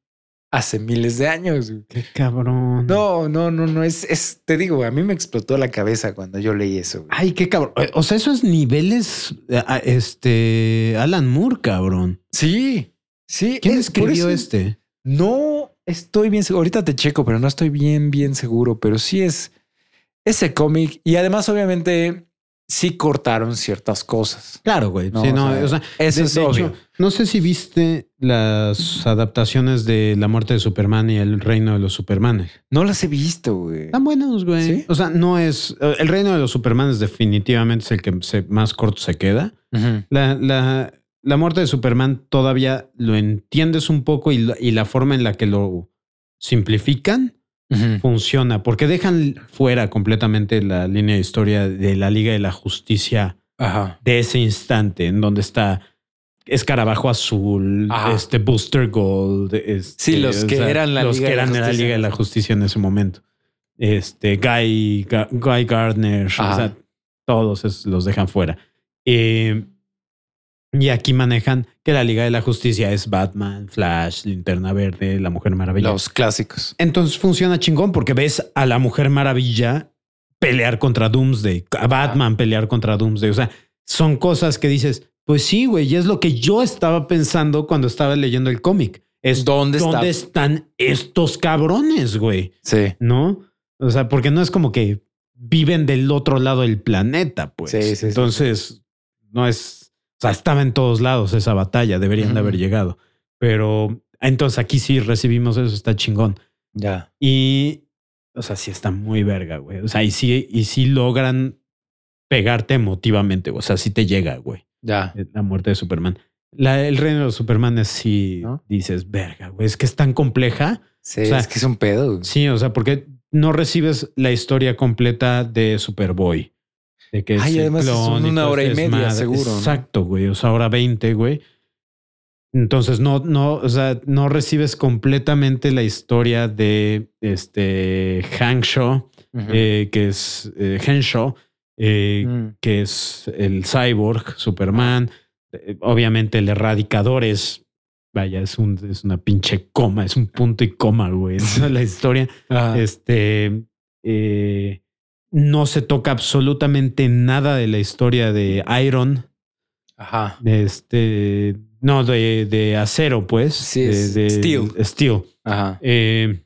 hace miles de años. güey. Qué cabrón. No, no, no, no. Es, es, te digo, a mí me explotó la cabeza cuando yo leí eso. güey. Ay, qué cabrón. O sea, eso es niveles, eh, a- este, Alan Moore, cabrón. Sí, sí. ¿Quién por escribió este? No estoy bien seguro. Ahorita te checo, pero no estoy bien, bien seguro. Pero sí es ese cómic. Y además, obviamente, sí cortaron ciertas cosas. Claro, güey. No, sí, no, o sea, o sea, eso de- es de obvio. hecho, no sé si viste las adaptaciones de La muerte de Superman y El reino de los Supermanes. No las he visto, güey. Están buenos, güey. ¿Sí? O sea, no es. El reino de los Supermanes definitivamente es el que se- más corto se queda. La, la, la muerte de Superman todavía lo entiendes un poco y, y la forma en la que lo simplifican Funciona, porque dejan fuera completamente la línea de historia de la Liga de la Justicia Ajá. de ese instante, en donde está Escarabajo Azul, Ajá. este Booster Gold. este, Sí, los o que eran la los Liga que de la eran la Justicia. Liga de la Justicia en ese momento. Este Guy, Guy Gardner, o Ajá. sea, todos los dejan fuera. Eh, y aquí manejan que la Liga de la Justicia es Batman, Flash, Linterna Verde, la Mujer Maravilla. Los clásicos. Entonces funciona chingón porque ves a la Mujer Maravilla pelear contra Doomsday, a Batman pelear contra Doomsday. O sea, son cosas que dices, pues sí, güey, y es lo que yo estaba pensando cuando estaba leyendo el cómic. Es ¿Dónde está? ¿Dónde están estos cabrones, güey? Sí. ¿No? O sea, porque no es como que viven del otro lado del planeta, pues. Sí, sí, sí. Entonces, no es. O sea, estaba en todos lados esa batalla, deberían de haber llegado. Pero entonces aquí sí recibimos eso, está chingón. Ya. Y, o sea, sí está muy verga, güey. O sea, y sí, y sí logran pegarte emotivamente, o sea, sí te llega, güey, Ya. la muerte de Superman. La, el reino de los Supermanes sí ¿No? dices, verga, güey, es que es tan compleja. Sí, O sea, es que es un pedo. güey. Sí, o sea, porque no recibes la historia completa de Superboy. De que es Ay, el además clon y una hora y este media, seguro, ¿no? Exacto, güey. O sea, hora 20, güey. Entonces no, no, o sea, no recibes completamente la historia de este Hank Shaw, Ujú. eh, que es eh, Henshaw, eh, Mm. que es el cyborg, Superman. Eh, Obviamente el erradicador es, vaya, es, un, es una pinche coma, es un punto y coma, güey. Esa es la historia. Este eh, no se toca absolutamente nada de la historia de Iron. Ajá. Este, no, de, de acero, pues. Sí, de, es de- steel. Steel. Ajá. Eh,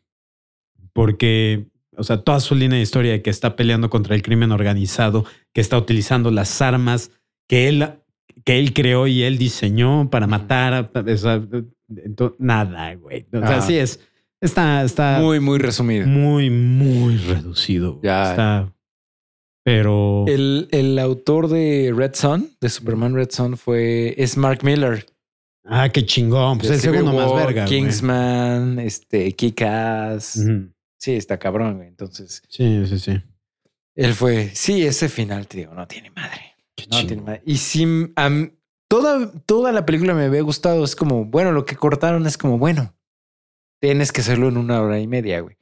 porque, o sea, toda su línea de historia de que está peleando contra el crimen organizado, que está utilizando las armas que él, que él creó y él diseñó para matar. a- o sea, ento- nada, güey. O sea, Ajá. sí es. Está, está Muy, muy resumido. muy, muy reducido. Ya. Está. Pero. El, el autor de Red Son, de Superman Red Son, fue es Mark Miller. ah, qué chingón. Pues el segundo más verga. güey. Kingsman, este, Kick-Ass. Ujú. Sí, está cabrón, güey. Entonces, Sí, sí, sí. él fue. Sí, ese final, te digo, no tiene madre. Qué No chingón. tiene madre. Y sí, am- toda, toda la película me había gustado. Es como, bueno, lo que cortaron es como, bueno, tienes que hacerlo en una hora y media, güey.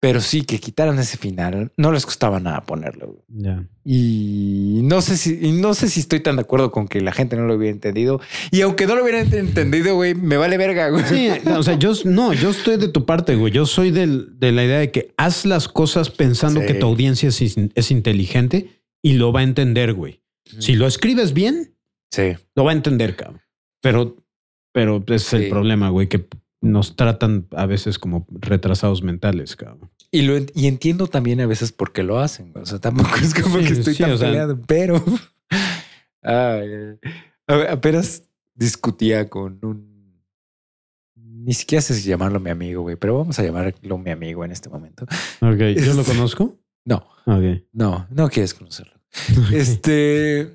Pero sí, que quitaran ese final, no les costaba nada ponerlo. Ya. Y no sé si, y no sé si estoy tan de acuerdo con que la gente no lo hubiera entendido. Y aunque no lo hubiera entendido, güey, me vale verga, güey. Sí, o sea, yo no, yo estoy de tu parte, güey. Yo soy del- de la idea de que haz las cosas pensando Sí. que tu audiencia es, es inteligente y lo va a entender, güey. Si lo escribes bien, Sí. lo va a entender, cabrón. Pero, pero ese es Sí. el problema, güey, que nos tratan a veces como retrasados mentales, cabrón. Y, lo, y entiendo también a veces por qué lo hacen. O sea, tampoco es como Sí, que estoy sí, tan o sea- peleado, pero Ay, apenas discutía con un. Ni siquiera sé si llamarlo mi amigo, güey, pero vamos a llamarlo mi amigo en este momento. Ok, ¿yo lo conozco? No, Ok. no, no quieres conocerlo. Este.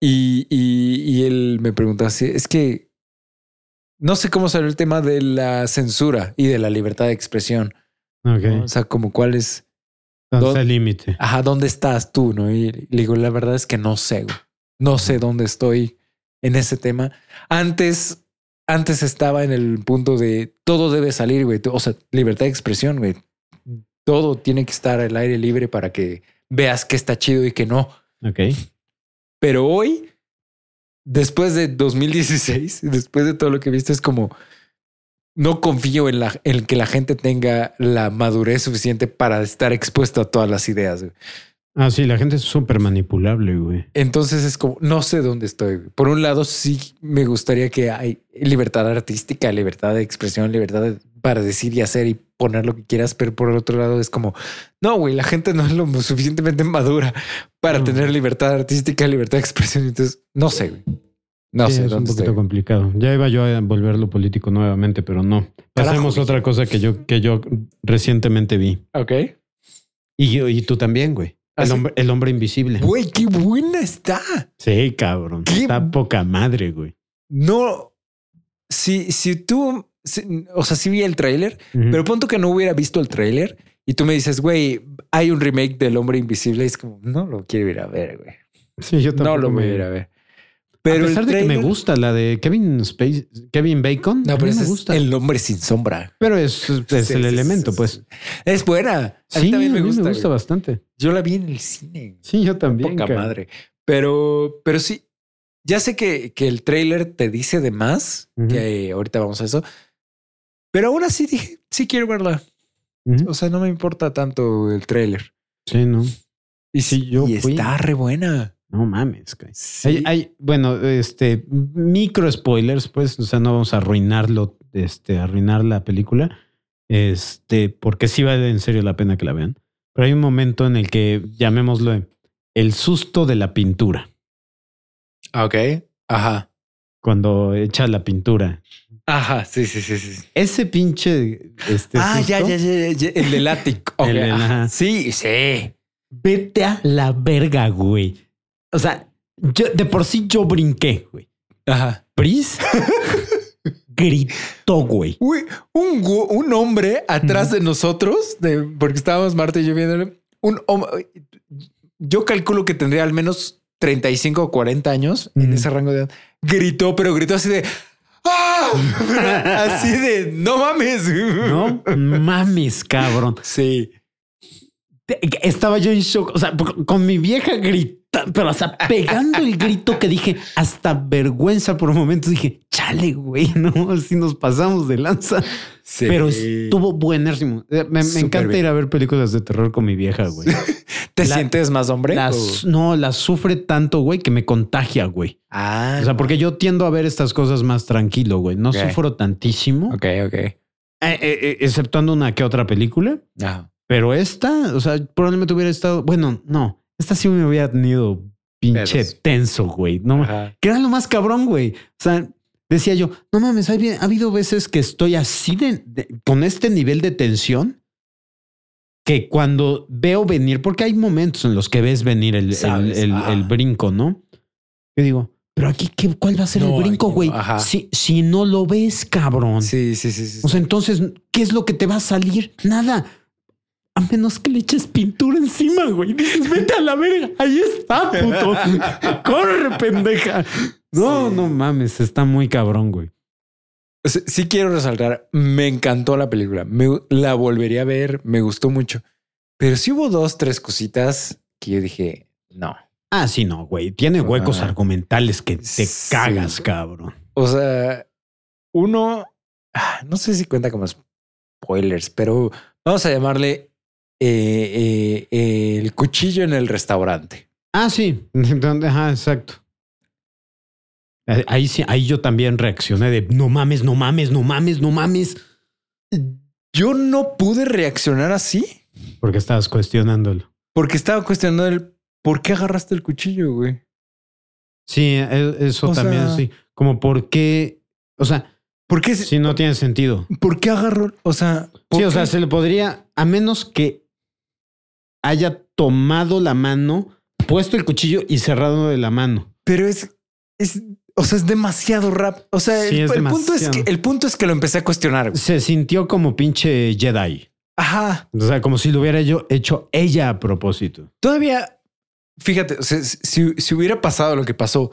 Y, y, y él me preguntó así: es que no sé cómo salió el tema de la censura y de la libertad de expresión. Ok. ¿no? O sea, como cuál es. ¿Dónde ¿Dó- está el límite? Ajá, ¿dónde estás tú? ¿No? Y le digo, la verdad es que no sé, güey. No sé dónde estoy en ese tema. Antes, antes estaba en el punto de todo debe salir, güey. O sea, libertad de expresión, güey. Todo tiene que estar al aire libre para que veas que está chido y que no. Ok. Pero hoy, después de 2016, después de todo lo que viste, es como no confío en, la, en que la gente tenga la madurez suficiente para estar expuesto a todas las ideas. güey. Ah, sí, la gente es súper manipulable, güey. Entonces es como no sé dónde estoy. güey. Por un lado, sí me gustaría que hay libertad artística, libertad de expresión, libertad de- para decir y hacer y poner lo que quieras, pero por el otro lado es como no, güey, la gente no es lo suficientemente madura para No. tener libertad artística, libertad de expresión. Entonces no sé, güey. No Sí, sé es un poquito estoy. complicado. Ya iba yo a volverlo político nuevamente, pero no. Pasemos otra cosa que yo, que yo recientemente vi. Ok. Y, yo- y tú también, güey. ¿Ah, El, sí? hombre, el hombre invisible. Güey, qué buena está. Sí, cabrón. ¿Qué? Está poca madre, güey. No, si, si tú, o sea, sí vi el tráiler, pero punto que no hubiera visto el tráiler y tú me dices, güey, hay un remake del Hombre Invisible. Y es como, no lo quiero ir a ver, güey. sí, yo No tampoco lo voy a ir a ver. Pero a pesar de que me gusta la de Kevin Space, Kevin Bacon, No, a pero mí me es gusta. el hombre sin sombra. Pero es, es Sí, el sí, elemento, sí, pues. Es buena. A mí Sí, también me gusta. me gusta güey. bastante. Yo la vi en el cine. Sí, yo también. Poca cara. madre. Pero, pero sí, ya sé que, que el trailer te dice de más, que ahorita vamos a eso. Pero aún así dije, sí quiero verla. O sea, no me importa tanto el trailer. Sí, no. Y Sí, yo y fui. está re buena. No mames. Sí. Hay, hay- bueno, este, micro spoilers, pues, o sea, no vamos a arruinarlo, este, arruinar la película, este, porque sí vale en serio la pena que la vean. Pero hay un momento en el que, llamémoslo, el susto de la pintura, Ok. Ajá. cuando echa la pintura. Ajá. Sí, sí, sí, sí. Ese pinche, este, ah, ya, susto, ya, ya, ya, El del ático. Ok, El del- ajá. Sí, sí. Vete a la verga, güey. O sea, yo, de por sí yo brinqué, güey. Ajá. Pris gritó, güey. Uy, un, un hombre atrás de nosotros, de, porque estábamos Marta y yo viéndole, un hom- yo calculo que tendría al menos 35 o 40 años en ese rango de edad. Gritó, pero gritó así de ¡Ah! así de no mames. No mames, cabrón. Sí. Estaba yo en shock, o sea, con mi vieja gritando, pero o sea, pegando el grito que dije, hasta vergüenza por un momento dije, chale, güey, no, así nos pasamos de lanza. sí. Pero estuvo buenísimo. Eh, Me, encanta bien. ir a ver películas de terror con mi vieja, güey. ¿Te la- sientes más hombre? No, las sufre tanto, güey, que me contagia, güey. Ah, O sea, porque yo tiendo a ver estas cosas más tranquilo, güey. No sufro tantísimo, Ok, ok. eh, eh, exceptuando una que otra película. Pero esta, o sea, probablemente hubiera estado. Bueno, no, esta sí me hubiera tenido pinche Pedos. tenso, güey. No, Ajá. que era lo más cabrón, güey. O sea, decía yo, no mames, hay- ha habido veces que estoy así de, de- con este nivel de tensión que cuando veo venir, porque hay momentos en los que ves venir el, el- brinco, ¿no? Yo digo, pero aquí, ¿qué, ¿cuál va a ser No, el brinco, no, güey? Si, si no lo ves, cabrón. Sí, sí, sí, sí. O sea, entonces, ¿qué es lo que te va a salir? Nada. A menos que le eches pintura encima, güey. Dices, vete a la verga. Ahí está, puto. Corre, pendeja. No, Sí. no mames. Está muy cabrón, güey. Sí, sí quiero resaltar, me encantó la película, me, la volvería a ver, me gustó mucho, pero sí hubo dos, tres cositas que yo dije, no. Ah, sí, no, güey. Tiene huecos argumentales que te Sí. cagas, cabrón. O sea, uno, ah, no sé si cuenta como spoilers, pero vamos a llamarle eh, eh, el cuchillo en el restaurante. Ah, sí. Donde- Ajá, exacto. Ahí sí, ahí yo también reaccioné de no mames, no mames, no mames, no mames. Yo no pude reaccionar así Porque estabas cuestionándolo. porque estaba cuestionando el por qué agarraste el cuchillo, güey. Sí, e- eso O también sea- sí. Como por qué, o sea, ¿Por qué, sí no tiene sentido. ¿por qué agarró? O sea, ¿por Sí, o qué? sea, se le podría, a menos que haya tomado la mano, puesto el cuchillo y cerrado de la mano. pero es, es, o sea, es demasiado rap. O sea, Sí, el, punto es que demasiado. el punto es que lo empecé a cuestionar. güey. Se sintió como pinche Jedi. Ajá. O sea, como si lo hubiera yo hecho ella a propósito. Todavía, fíjate, o sea, si, si hubiera pasado lo que pasó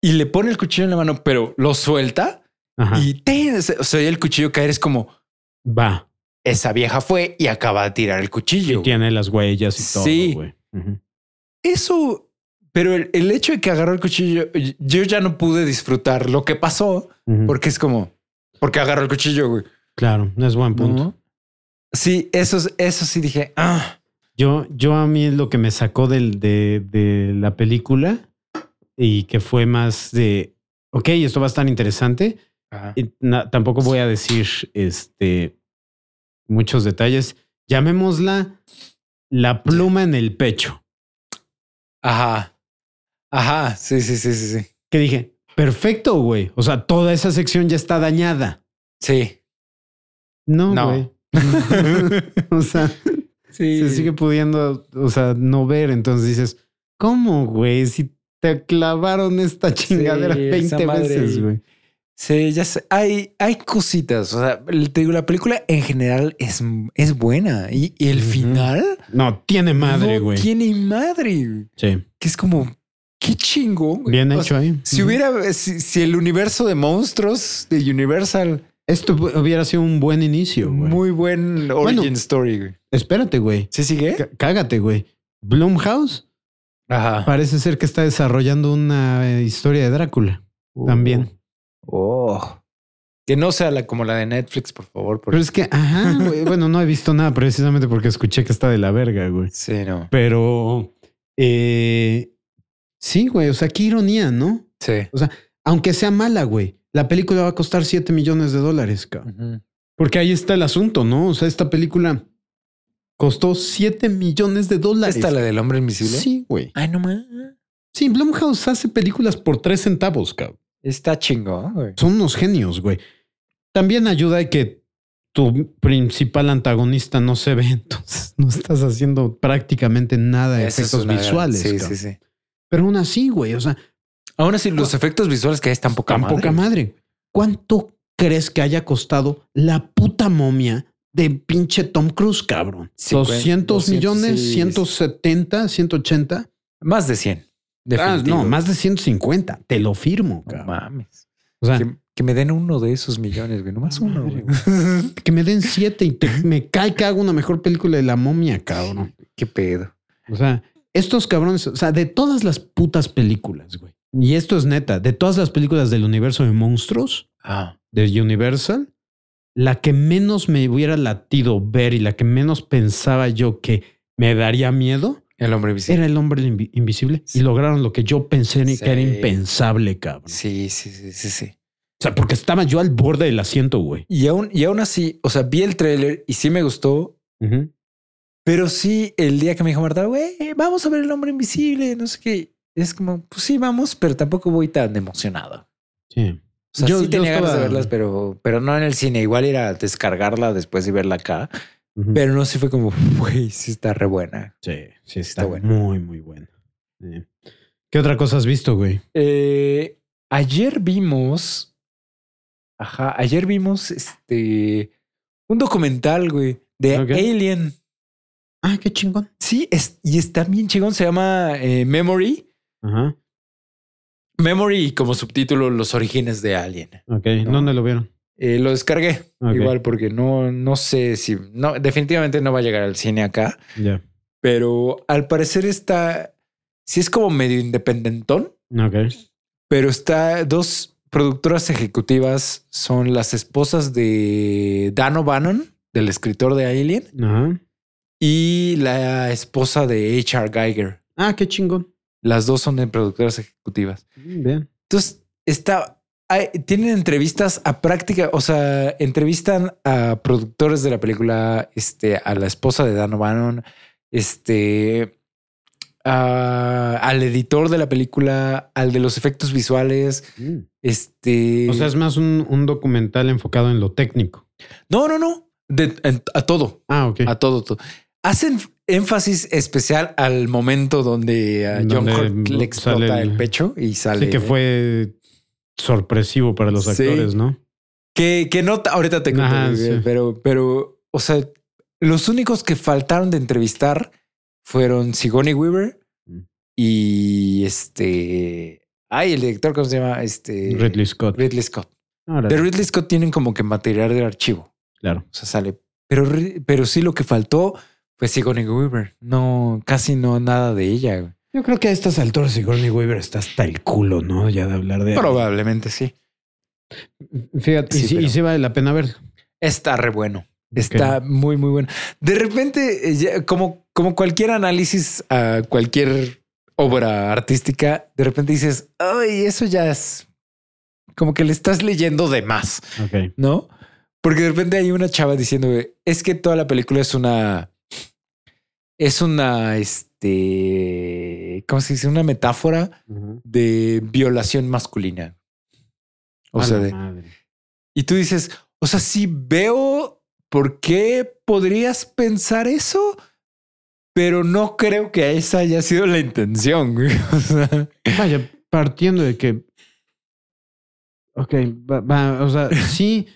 y le pone el cuchillo en la mano, pero lo suelta Ajá. y te, o sea, el cuchillo caer es como Va. Esa vieja fue y acaba de tirar el Y cuchillo. tiene las huellas y todo, Sí. güey. Eso, pero el, el hecho de que agarró el cuchillo, yo ya no pude disfrutar lo que pasó porque es como, porque agarró el cuchillo, güey. Claro, es buen punto. ¿No? Sí, eso, es- eso sí dije, ah, Yo, yo a mí lo que me sacó del, de, de la película y que fue más de, ok, esto va a estar interesante. Y na- tampoco voy a decir este, muchos detalles. Llamémosla la pluma en el pecho. Ajá. Ajá. Sí, sí, sí, sí, sí. Que dije, perfecto, güey. O sea, toda esa sección ya está dañada. Sí. No, No. güey. o sea, Sí. se sigue pudiendo, o sea, no ver. Entonces dices, ¿cómo, güey? Si te clavaron esta chingadera Sí, esa 20 madre. veces, güey. Sí, ya sé. Hay, hay cositas. O sea, te digo, la película en general es, es buena. Y, y el final. No, tiene madre, no güey. Tiene madre. Sí. Que es como, qué güey. Bien O hecho sea, ahí. Si hubiera, si, si el universo de monstruos de Universal, Esto hu- hubiera sido un buen inicio, güey. muy buen origin Bueno. story. güey. Espérate, güey. ¿Sí sigue? Cá- Cágate, güey. Blumhouse Ajá. parece ser que está desarrollando una eh, historia de Drácula también. Oh. Que no sea la, como la de Netflix, por favor. porque- Pero es que, ajá, güey. Bueno, no he visto nada precisamente porque escuché que está de la verga, güey. Sí, no. Pero eh, sí, güey. O sea, qué ironía, ¿no? Sí. Aunque sea mala, güey. La película va a costar 7 millones de dólares, cabrón. Porque ahí está el asunto, ¿no? O sea, esta película costó 7 millones de dólares. ¿Esta la del hombre invisible? Sí, güey. Ay, no más. Sí, Blumhouse hace películas por 3 centavos, cabrón. Está chingón, güey. Son unos genios, güey. También ayuda a que tu principal antagonista no se ve, entonces no estás haciendo prácticamente nada de efectos gran- visuales. Sí, cabrón. sí, sí. Pero aún así, güey, o sea, Aún así, los efectos visuales que hay están poca tan madre. poca madre. ¿Cuánto crees que haya costado la puta momia de pinche Tom Cruise, cabrón? Cincuenta, 200 200, millones, sí. 170, 180. Más de 100. Definitivo. no, más de 150. Te lo firmo, No mames. O sea, Que, que me den uno de esos millones, güey. Nomás uno, güey. que me den siete y te- me cae que hago una mejor película de la momia, cabrón. Qué pedo. O sea, estos cabrones, o sea, de todas las putas películas, güey. Y esto es neta, de todas las películas del universo de monstruos, Ah, de Universal, la que menos me hubiera latido ver y la que menos pensaba yo que me daría miedo el hombre invisible. era el hombre invi- invisible. Sí. Y lograron lo que yo pensé Sí. que era impensable, cabrón. Sí, sí, sí, sí, sí. O sea, porque estaba yo al borde del asiento, güey. Y aún, y aún así, o sea, vi el tráiler y sí me gustó, pero sí el día que me dijo Marta, güey, vamos a ver el hombre invisible, no sé qué. Es como, pues sí, vamos, pero tampoco voy tan emocionado. Sí. O sea, Yo- sí yo tenía ganas de verlas, pero, pero no en el cine. Igual ir a descargarla después de verla acá. Pero no, sí fue como, güey, sí está re buena. Sí, sí, está, Está bueno. muy, muy bueno. Sí. ¿Qué otra cosa has visto, güey? Eh, ayer vimos, ajá, ayer vimos este, un documental, güey, de. Alien. Ah, qué chingón. Sí, es, y está bien chingón. Se llama eh, Memory. Ajá. Memory y como subtítulo Los orígenes de Alien. Ok. No. ¿Dónde lo vieron? Eh, lo descargué igual porque no, no sé si, no, definitivamente no va a llegar al cine acá, Ya. pero al parecer está, sí es como medio independentón, Ok. pero está dos productoras ejecutivas son las esposas de Dan O'Bannon, del escritor de Alien, y la esposa de H.R. Geiger. Ah, qué chingón. Las dos son de productoras ejecutivas. Bien. Entonces, está, hay- tienen entrevistas a práctica, o sea, entrevistan a productores de la película, este, a la esposa de Dan O'Bannon, este, a- al editor de la película, al de los efectos visuales, este. O sea, es más un, un documental enfocado en lo técnico. no, no, no, de- en- a todo, Ah, ok. a todo, todo. Hacen énfasis especial al momento donde a John Donde Hurt le explota el pecho y sale. Sí, que fue sorpresivo para los Sí. actores, ¿no? Que, que no, ahorita te cuento, Ajá, sí. pero, pero o sea, los únicos que faltaron de entrevistar fueron Sigourney Weaver Mm. y este. Ay, el director, ¿cómo se llama? Este. Ridley Scott. Ridley Scott. Ahora, De Ridley Scott tienen como que material del archivo. claro. O sea, sale. Pero, pero sí lo que faltó fue Sigourney Weaver. No, casi no nada de ella. Yo creo que a estas alturas Sigourney Weaver está hasta el culo, ¿no? Ya de hablar de... Probablemente sí. Fíjate, Sí, y, sí, pero- y sí vale la pena ver. Está re bueno. Está muy, muy bueno. De repente, eh, como, como cualquier análisis a cualquier obra artística, de repente dices, ay, eso ya es como que le estás leyendo de más, Ok. ¿no? Porque de repente hay una chava diciendo, es que toda la película es una, es una, este, ¿cómo se dice? Una metáfora de violación masculina. O A sea, de, madre. y tú dices, o sea, sí veo por qué podrías pensar eso, pero no creo que esa haya sido la intención. O sea, Vaya, partiendo de que. Ok, va, va, o sea, sí.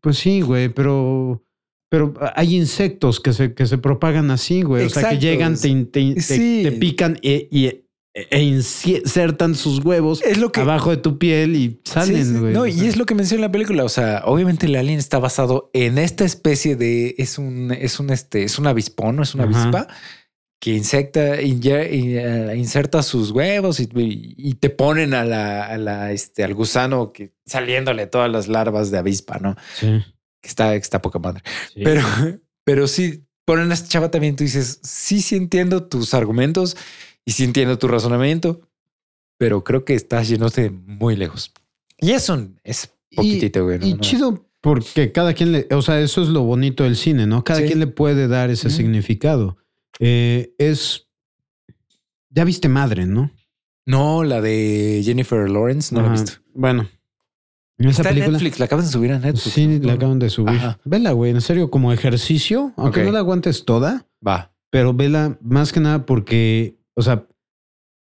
Pues sí, güey, pero. Pero hay insectos que se, que se propagan así, güey. O sea, que llegan, te, te- te- Sí. te pican e, y- e insertan sus huevos es lo que abajo de tu piel y salen, Sí, sí. güey. No, O y es lo que menciona la película. O sea, obviamente el alien está basado en esta especie de es un, es un, este, es un avispón, no es una Ajá. avispa que insecta, eh, inserta sus huevos y, y te ponen a la, a la, este, al gusano que saliéndole todas las larvas de avispa, no? Sí, Que está, está poca madre. sí. Pero, pero sí, ponen a esta chava también. Tú dices, sí, sí entiendo tus argumentos y sí entiendo tu razonamiento, pero creo que estás yéndote muy lejos. Y eso es poquitito, güey. ¿no? Y No. chido porque cada quien le, o sea, eso es lo bonito del cine, ¿no? Cada Sí. quien le puede dar ese significado. Eh, es, ya viste madre, ¿no? No, la de Jennifer Lawrence, no la he Ajá. visto. Bueno, esa Está en. Netflix, la acaban de subir a Netflix. Sí, la acaban de subir. Ajá. Vela, güey, en serio, como ejercicio, aunque no la aguantes toda, Va. pero vela más que nada porque, o sea,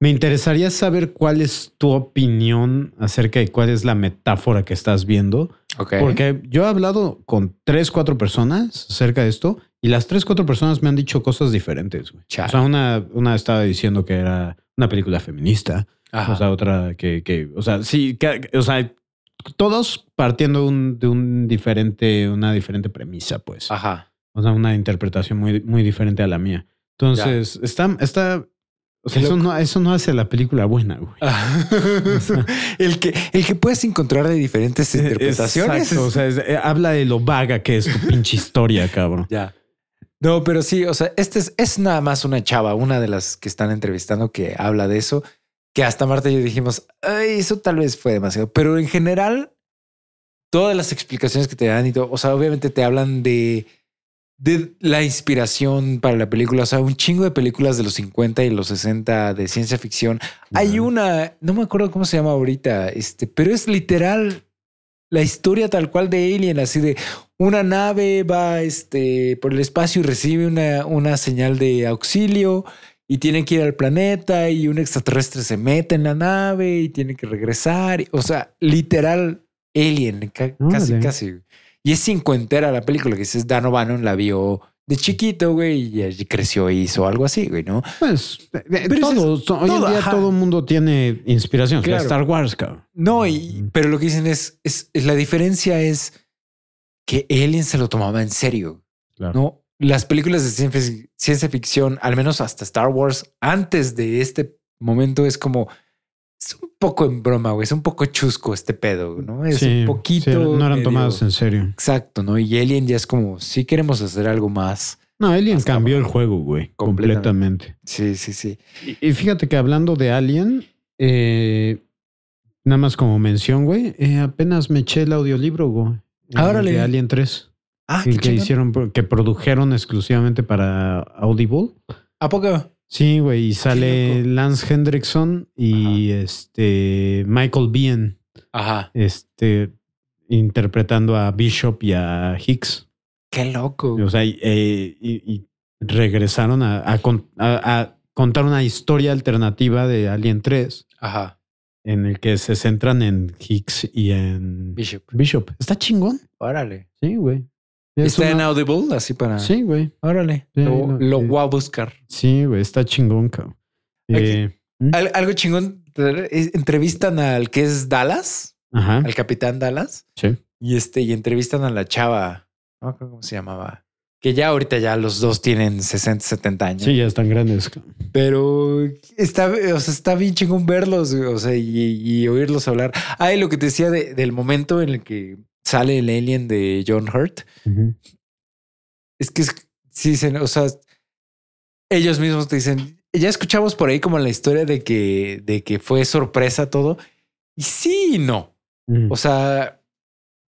me interesaría saber cuál es tu opinión acerca de cuál es la metáfora que estás viendo. Ok. Porque yo he hablado con tres, cuatro personas acerca de esto y las tres, cuatro personas me han dicho cosas diferentes. güey. O sea, una, una estaba diciendo que era una película feminista, Ajá. o sea, otra que, que o sea, sí, que- o sea, todos partiendo un- de un diferente, una diferente premisa, pues. Ajá. O sea, una interpretación muy, muy diferente a la mía. Entonces, está, está, o sea, eso no, eso no hace la película buena, güey. el, que, el que puedes encontrar de diferentes interpretaciones. Exacto, o sea, es- eh, habla de lo vaga que es tu pinche historia, cabrón. Ya. No, pero sí, o sea, este es, es nada más una chava, una de las que están entrevistando que habla de eso, que hasta Marta y yo dijimos, ay, eso tal vez fue demasiado, pero en general, todas las explicaciones que te dan y todo, o sea, obviamente te hablan de, de la inspiración para la película, o sea, un chingo de películas de los 50 y los 60 de ciencia ficción. Hay una, no me acuerdo cómo se llama ahorita, este, pero es literal la historia tal cual de Alien, así de una nave va este, por el espacio y recibe una, una señal de auxilio y tiene que ir al planeta y un extraterrestre se mete en la nave y tiene que regresar. O sea, literal Alien, ca- casi, casi. Y es cincuentera la película que dices, Dan O'Bannon la vio de chiquito, güey, y allí creció e hizo algo así, güey, ¿no? Pues eh, eh, Pero todo, so- hoy todo, en día ajá. todo el mundo tiene inspiración. Claro. Star Wars, cabrón. No, y, pero lo que dicen es, es, es la diferencia es que Alien se lo tomaba en serio. Claro. No, las películas de ciencia, ficción, al menos hasta Star Wars, antes de este momento, es como es un poco en broma, güey. Es un poco chusco este pedo, ¿no? Es Sí, un poquito. sí, no eran medio- tomados en serio. Exacto, ¿no? Y Alien ya es como si queremos hacer algo más. No, Alien cambió el juego, güey. Completamente. Completamente. Sí, sí, sí. Y, y fíjate que hablando de Alien, eh, nada más como mención, güey, eh, apenas me eché el audiolibro, güey. eh, Órale. De Alien 3. Ah, el qué que chingón. hicieron, que produjeron exclusivamente para Audible. ¿A poco? Sí, güey, y sale loco. Lance Hendrickson y este Michael Biehn, Ajá. este interpretando a Bishop y a Hicks. Qué loco. O sea, y, eh, y- y regresaron a, a con- a- a contar una historia alternativa de Alien 3 Ajá. en el que se centran en Hicks y en Bishop. Bishop. Está chingón. Órale. Sí, güey. Es Está en una- Audible, así para. Sí, güey. Órale. Sí, lo no, lo sí. voy a buscar. Sí, güey. Está chingón, cabrón. Eh, ¿mm? Al- algo chingón. Entrevistan al que es Dallas, Ajá. al capitán Dallas, Sí. y este, y entrevistan a la chava. No me acuerdo cómo se llamaba. Que ya ahorita ya los dos tienen 60, 70 años. Sí, ya están grandes. Pero está, o sea, está bien chingón verlos, güey, o sea, y, y oírlos hablar. Ah, y lo que te decía de- del momento en el que sale el alien de John Hurt, es que sí dicen, o sea, ellos mismos te dicen, ya escuchamos por ahí como la historia de que, de que fue sorpresa todo. Y sí y no. O sea,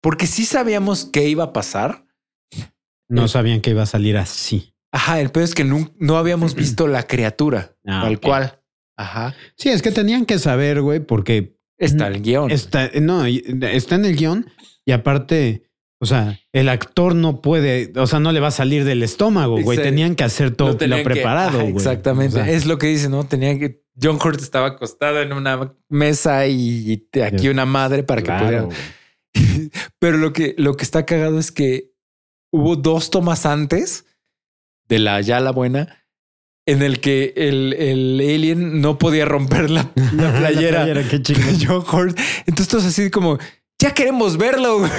porque sí sabíamos qué iba a pasar. no sabían que iba a salir así. Ajá, el peor es que no, no habíamos visto la criatura Ah, tal cual. Ajá. Sí, es que tenían que saber, güey, porque Está el guion. está, no, está en el guion y aparte, o sea, el actor no puede, o sea, no le va a salir del estómago, güey. Exacto. Tenían que hacer todo Lo lo, tenían que- preparado, güey. Exactamente. O sea, es lo que dice, ¿no? Tenía que. John Hurt estaba acostado en una mesa y aquí una madre para que pudiera. güey. Pero lo que, lo que está cagado es que hubo dos tomas antes de la ya la buena en el que el, el alien no podía romper la, la playera qué de chingón. John Hurt. Entonces así como ya queremos verlo güey".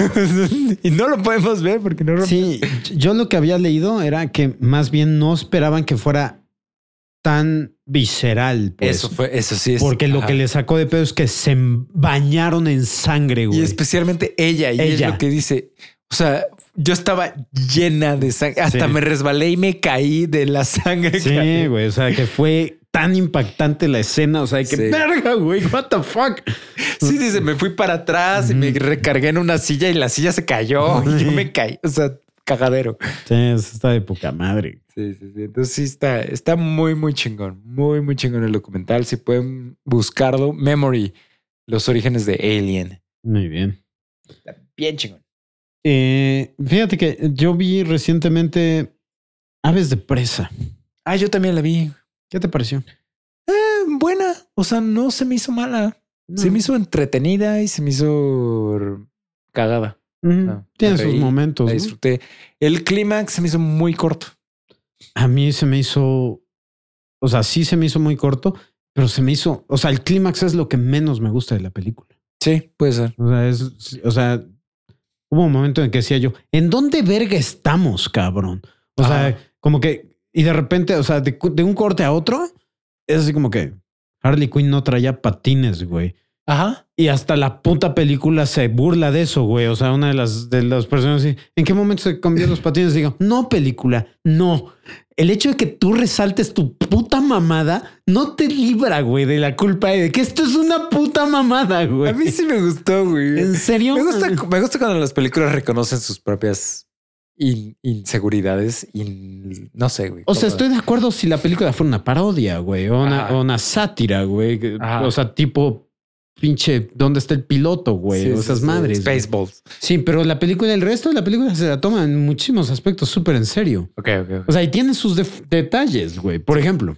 y no lo podemos ver porque no rompe. Sí, yo lo que había leído era que más bien no esperaban que fuera tan visceral. Pues, eso fue, eso sí es. Porque lo ajá. que le sacó de pedo es que se bañaron en sangre, güey. Y especialmente ella, y Ella. es lo que dice. O sea, yo estaba llena de sangre, hasta Sí. me resbalé y me caí de la sangre. Sí, güey. O sea, que fue tan impactante la escena. O sea, que Sí. verga, güey. What the fuck. Sí, dice, me fui para atrás y me recargué en una silla y la silla se cayó y yo me caí. O sea, cagadero. Sí, eso está de poca madre. Sí, sí, sí. Entonces sí está, está muy, muy chingón. Muy, muy chingón el documental. Si pueden buscarlo, Memory, los orígenes de Alien. Muy bien. Está bien chingón. Eh, fíjate que yo vi recientemente Aves de Presa. Ah, yo también la vi. ¿Qué te pareció? Eh, buena. O sea, no se me hizo mala. Se me hizo entretenida y se me hizo cagada. No, Tiene sus momentos. La ¿no? disfruté. El clímax se me hizo muy corto. A mí se me hizo, o sea, sí se me hizo muy corto, pero se me hizo, o sea, el clímax es lo que menos me gusta de la película. Sí, puede ser. O sea, es, o sea, hubo un momento en que decía yo, ¿en dónde verga estamos, cabrón? O sea, como que, y de repente, o sea, de, de un corte a otro, es así como que Harley Quinn no traía patines, güey. Ajá. Y hasta la puta película se burla de eso, güey. O sea, una de las, de las personas dice, ¿en qué momento se cambió los patines? Digo, no, película, no. El hecho de que tú resaltes tu puta mamada no te libra, güey, de la culpa de que esto es una puta mamada, güey. A mí sí me gustó, güey. ¿En serio? Me gusta, me gusta cuando las películas reconocen sus propias in- inseguridades y no sé, güey. O sea, estoy de acuerdo si la película fuera una parodia, güey, o una, Ajá. o una sátira, güey. Ajá. O sea, tipo pinche, ¿dónde está el piloto, güey? Sí, o sí, esas sí, madres. güey. Spaceballs. Sí, pero la película, el resto de la película se la toma en muchísimos aspectos súper en serio. Ok, ok. ok. O sea, y tiene sus detalles, güey. Por ejemplo,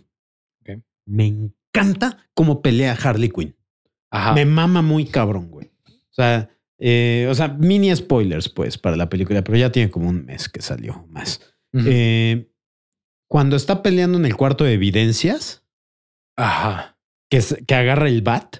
me encanta cómo pelea Harley Quinn. Ajá. Me mama muy cabrón, güey. O sea, eh, o sea, mini spoilers, pues, para la película, pero ya tiene como un mes que salió más. Eh, cuando está peleando en el cuarto de evidencias, Ajá. que, que agarra el bat,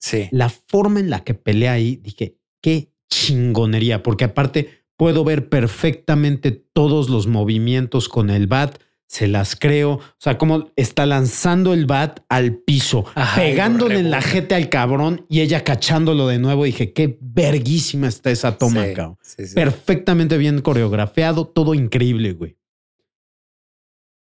Sí. la forma en la que pelea ahí, dije, qué chingonería, porque aparte puedo ver perfectamente todos los movimientos con el bat, se las creo, o sea, como está lanzando el bat al piso, Ajá, pegándole en la jeta al cabrón y ella cachándolo de nuevo, dije, qué verguísima está esa toma, Sí, cabrón. sí, sí. Perfectamente bien coreografiado, todo increíble, güey.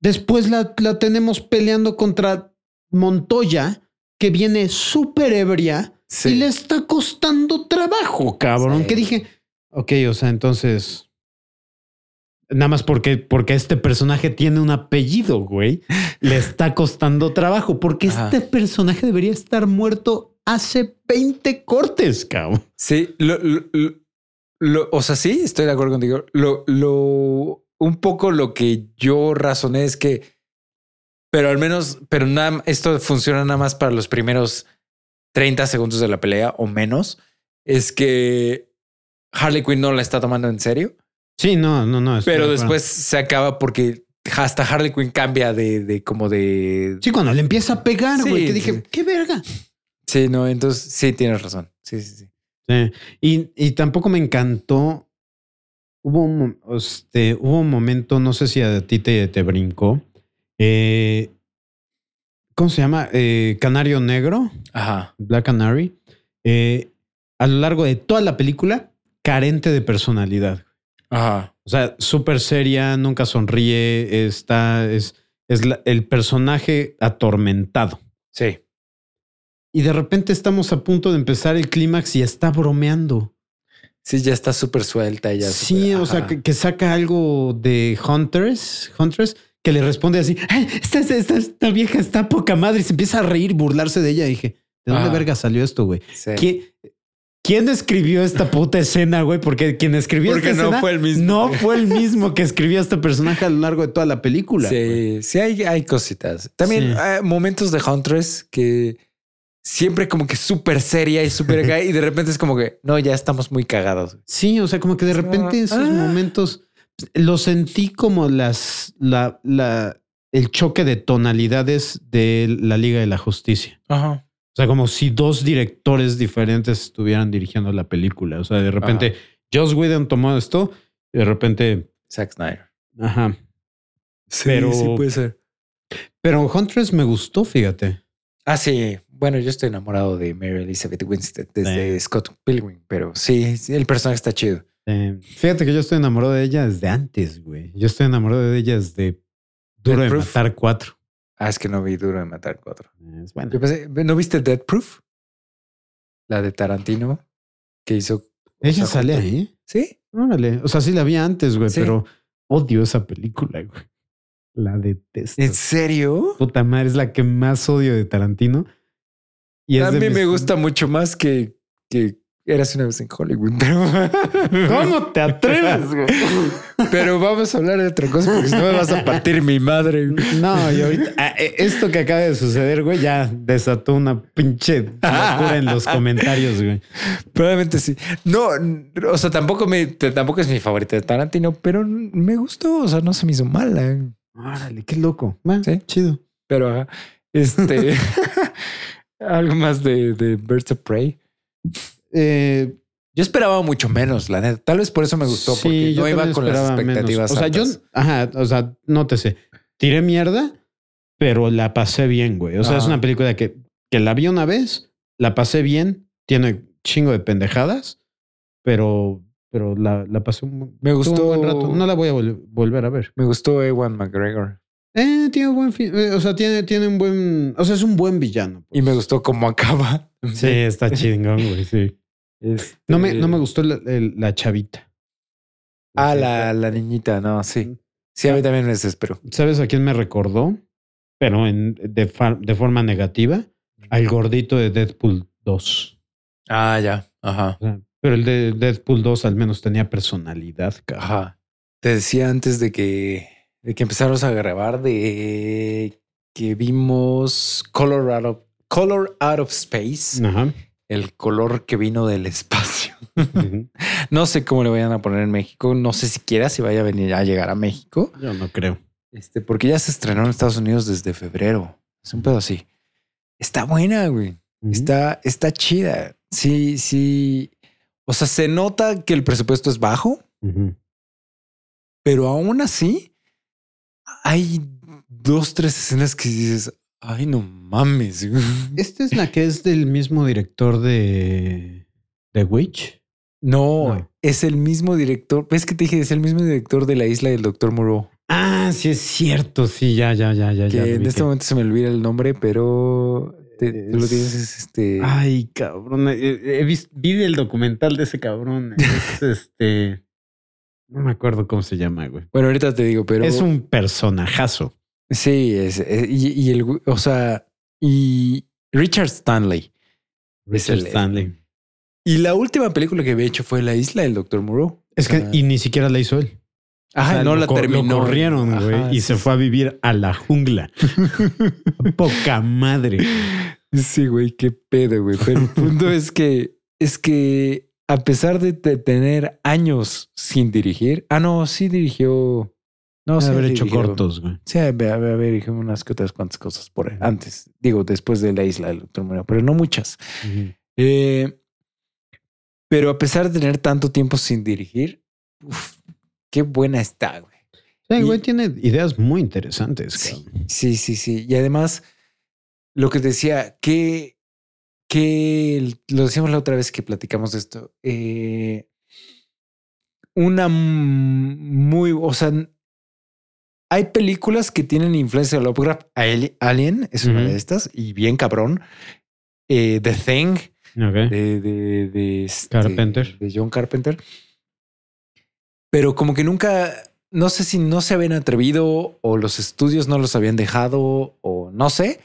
Después la, la tenemos peleando contra Montoya, que viene súper ebria y le está costando trabajo, cabrón. Que dije, ok, o sea, entonces. Nada más porque, porque este personaje tiene un apellido, güey. Le está costando trabajo. Porque Ajá. este personaje debería estar muerto hace 20 cortes, cabrón. Sí, lo, lo- lo- lo- o sea, sí, estoy de acuerdo contigo. Lo, lo, un poco lo que yo razoné es que, pero al menos, pero nada, esto funciona nada más para los primeros 30 segundos de la pelea o menos. Es que Harley Quinn no la está tomando en serio. Sí, no, no, no. Pero de después se acaba porque hasta Harley Quinn cambia de, de como de. Sí, cuando le empieza a pegar, Sí, güey, sí. dije, qué verga. Sí, no, entonces sí tienes razón. Sí, sí, sí. Sí. Y, y tampoco me encantó. Hubo un, este, hubo un momento, no sé si a ti te, te brincó. eh, ¿Cómo se llama? Eh, Canario Negro, Ajá. Black Canary. eh, a lo largo de toda la película, carente de personalidad. Ajá. O sea, súper seria, nunca sonríe, está, es, es la- el personaje atormentado. Sí. Y de repente estamos a punto de empezar el clímax y está bromeando. Sí, ya está súper suelta. Ya sí, o sea, que, que saca algo de Hunters, Hunters, que le responde así, "Ay, esta, esta, esta vieja está poca madre y se empieza a reír, burlarse de ella. Y dije, ¿de dónde Ajá. verga salió esto, güey? Sí. ¿Quién, quién escribió esta puta escena, güey? Porque quien escribió Porque esta no escena fue el mismo. no fue el mismo que escribió este personaje a lo largo de toda la película. güey. Sí, sí hay, hay cositas. También Sí. hay momentos de Huntress que siempre como que súper seria y súper acá y de repente es como que no, ya estamos muy cagados. Sí, o sea, como que de repente esos Ah. momentos lo sentí como las, la, la, el choque de tonalidades de la Liga de la Justicia. Ajá. O sea, como si dos directores diferentes estuvieran dirigiendo la película. O sea, de repente Joss Whedon tomó esto y de repente, Zack Snyder. ajá. Sí, Pero- sí puede ser. Pero Huntress me gustó, fíjate. Ah, sí. Bueno, yo estoy enamorado de Mary Elizabeth Winstead desde Sí. Scott Pilgrim, pero sí, sí, el personaje está chido. Eh, fíjate que yo estoy enamorado de ella desde antes, güey. Yo estoy enamorado de ella desde Duro de. Matar 4. Ah, es que no vi Duro de Matar cuatro. Es bueno. Pensé, ¿no viste Dead Proof? La de Tarantino que hizo. Ella o sea, sale ahí. Sí. Órale. O sea, sí la vi antes, güey, Sí. pero odio esa película, güey. La detesto. ¿En serio? Puta madre, es la que más odio de Tarantino. Y A mí me gusta mucho más que, que Eras una vez en Hollywood. Pero, ¿Cómo te atreves, güey? pero vamos a hablar de otra cosa porque si no me vas a partir mi madre. No, y ahorita ah, eh, esto que acaba de suceder, güey, ya desató una pinche locura en los comentarios, güey. Probablemente sí. No, o sea, tampoco me, tampoco es mi favorita de Tarantino, pero me gustó. O sea, no se me hizo mala. Órale, qué loco. Sí. chido. Pero este algo más de, de Birds of Prey. Eh, Yo esperaba mucho menos, la neta. Tal vez por eso me gustó, sí, porque yo no iba con las menos. expectativas. O sea, yo, ajá, o sea, no te sé. Tiré mierda, pero la pasé bien, güey. O sea, es una película que, que la vi una vez, la pasé bien, tiene chingo de pendejadas, pero, pero la, la pasé un, Me gustó- un buen rato. No la voy a vol- volver a ver. Me gustó Ewan McGregor Eh, tiene un buen, fi- eh, o sea, tiene, tiene un buen, o sea, es un buen villano. pues. y me gustó cómo acaba. Sí, está chingón, güey, sí. Este- No me, no me gustó la, la chavita. Ah, la, la niñita, no, sí. Sí, a mí también me desesperó. ¿Sabes a quién me recordó? Pero en, de, de forma negativa, al gordito de Deadpool 2. Ah, ya. Ajá. Pero el de Deadpool 2 al menos tenía personalidad, cabrón. Ajá. Te decía antes de que, de que empezáramos a grabar de que vimos Color Out of, Color Out of Space, Ajá. El color que vino del espacio. No sé cómo le vayan a poner en México. No sé siquiera si vaya a venir a llegar a México. Yo no creo. Este, porque ya se estrenó en Estados Unidos desde febrero. Es un pedo así. Está buena, güey. Está, está chida. Sí, sí. O sea, se nota que el presupuesto es bajo, pero aún así hay dos, tres escenas que dices, ay, no mames. güey". Esta es la que es del mismo director de The Witch. No, No. es el mismo director. ¿Ves que te dije? Es el mismo director de la isla del Doctor Moreau. Ah, sí es cierto. Sí, ya, ya, ya, ya. Que ya en este que- momento se me olvida el nombre, pero te- tú lo Es- tienes, es este. Ay, cabrón. eh, He visto, vi el documental de ese cabrón. Es este. No me acuerdo cómo se llama, güey. Bueno, ahorita te digo, pero Es un personajazo. Sí, es, es- y, y el, o sea, y Richard Stanley. Richard el- Stanley. Y la última película que había hecho fue La isla del Doctor Moreau. Es que, y ni siquiera la hizo él. ajá, O sea, no la terminó. Lo corrieron, güey. Y sí, se fue a vivir a la jungla. Poca madre. Sí, güey, qué pedo, güey. Pero el punto es que es que a pesar de te- tener años sin dirigir. Ah, no, sí dirigió. No, sí haber hecho dirigió- cortos, güey. Sí, a ver, a ver, a ver, dije unas que otras cuantas cosas por ahí. Antes, digo, después de la isla del Doctor Muero, pero no muchas. Eh, pero a pesar de tener tanto tiempo sin dirigir, uf, qué buena está, güey. Sí, Y- güey tiene ideas muy interesantes. Sí, cabrón. sí, sí, sí. Y además, lo que decía, que, que lo decíamos la otra vez que platicamos de esto, eh, una muy, o sea, hay películas que tienen influencia de Lovecraft. Ali- Alien es una de estas y bien cabrón. Eh, The Thing Ok. de, de, de este- Carpenter. de John Carpenter. Pero como que nunca, no sé si no se habían atrevido o los estudios no los habían dejado o no sé,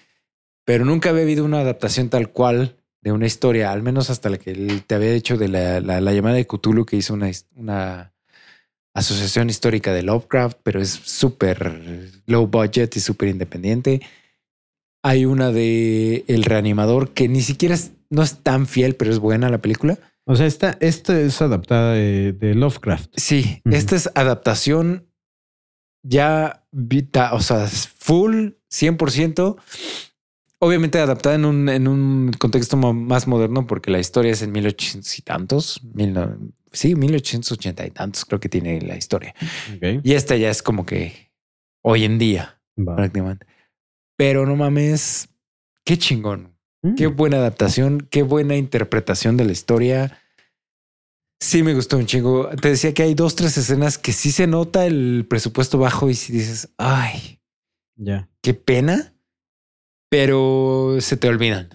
pero nunca había habido una adaptación tal cual de una historia, al menos hasta la que él te había hecho de la, la- la llamada de Cthulhu que hizo una asociación histórica de Lovecraft, pero es súper low budget y súper independiente. Hay una de El Reanimador que ni siquiera es, no es tan fiel, pero es buena la película. O sea, esta, esta es adaptada de, de Lovecraft. Sí, esta es adaptación ya vita, o sea, full 100%. Obviamente adaptada en un, en un contexto más moderno porque la historia es en 1800 y tantos. mil sí, 1880 y tantos creo que tiene la historia. Y esta ya es como que hoy en día prácticamente. Pero no mames, qué chingón. Mm. Qué buena adaptación, qué buena interpretación de la historia. Sí, me gustó un chingo. Te decía que hay dos, tres escenas que sí se nota el presupuesto bajo y si dices, ay, Ya. qué pena, pero se te olvidan.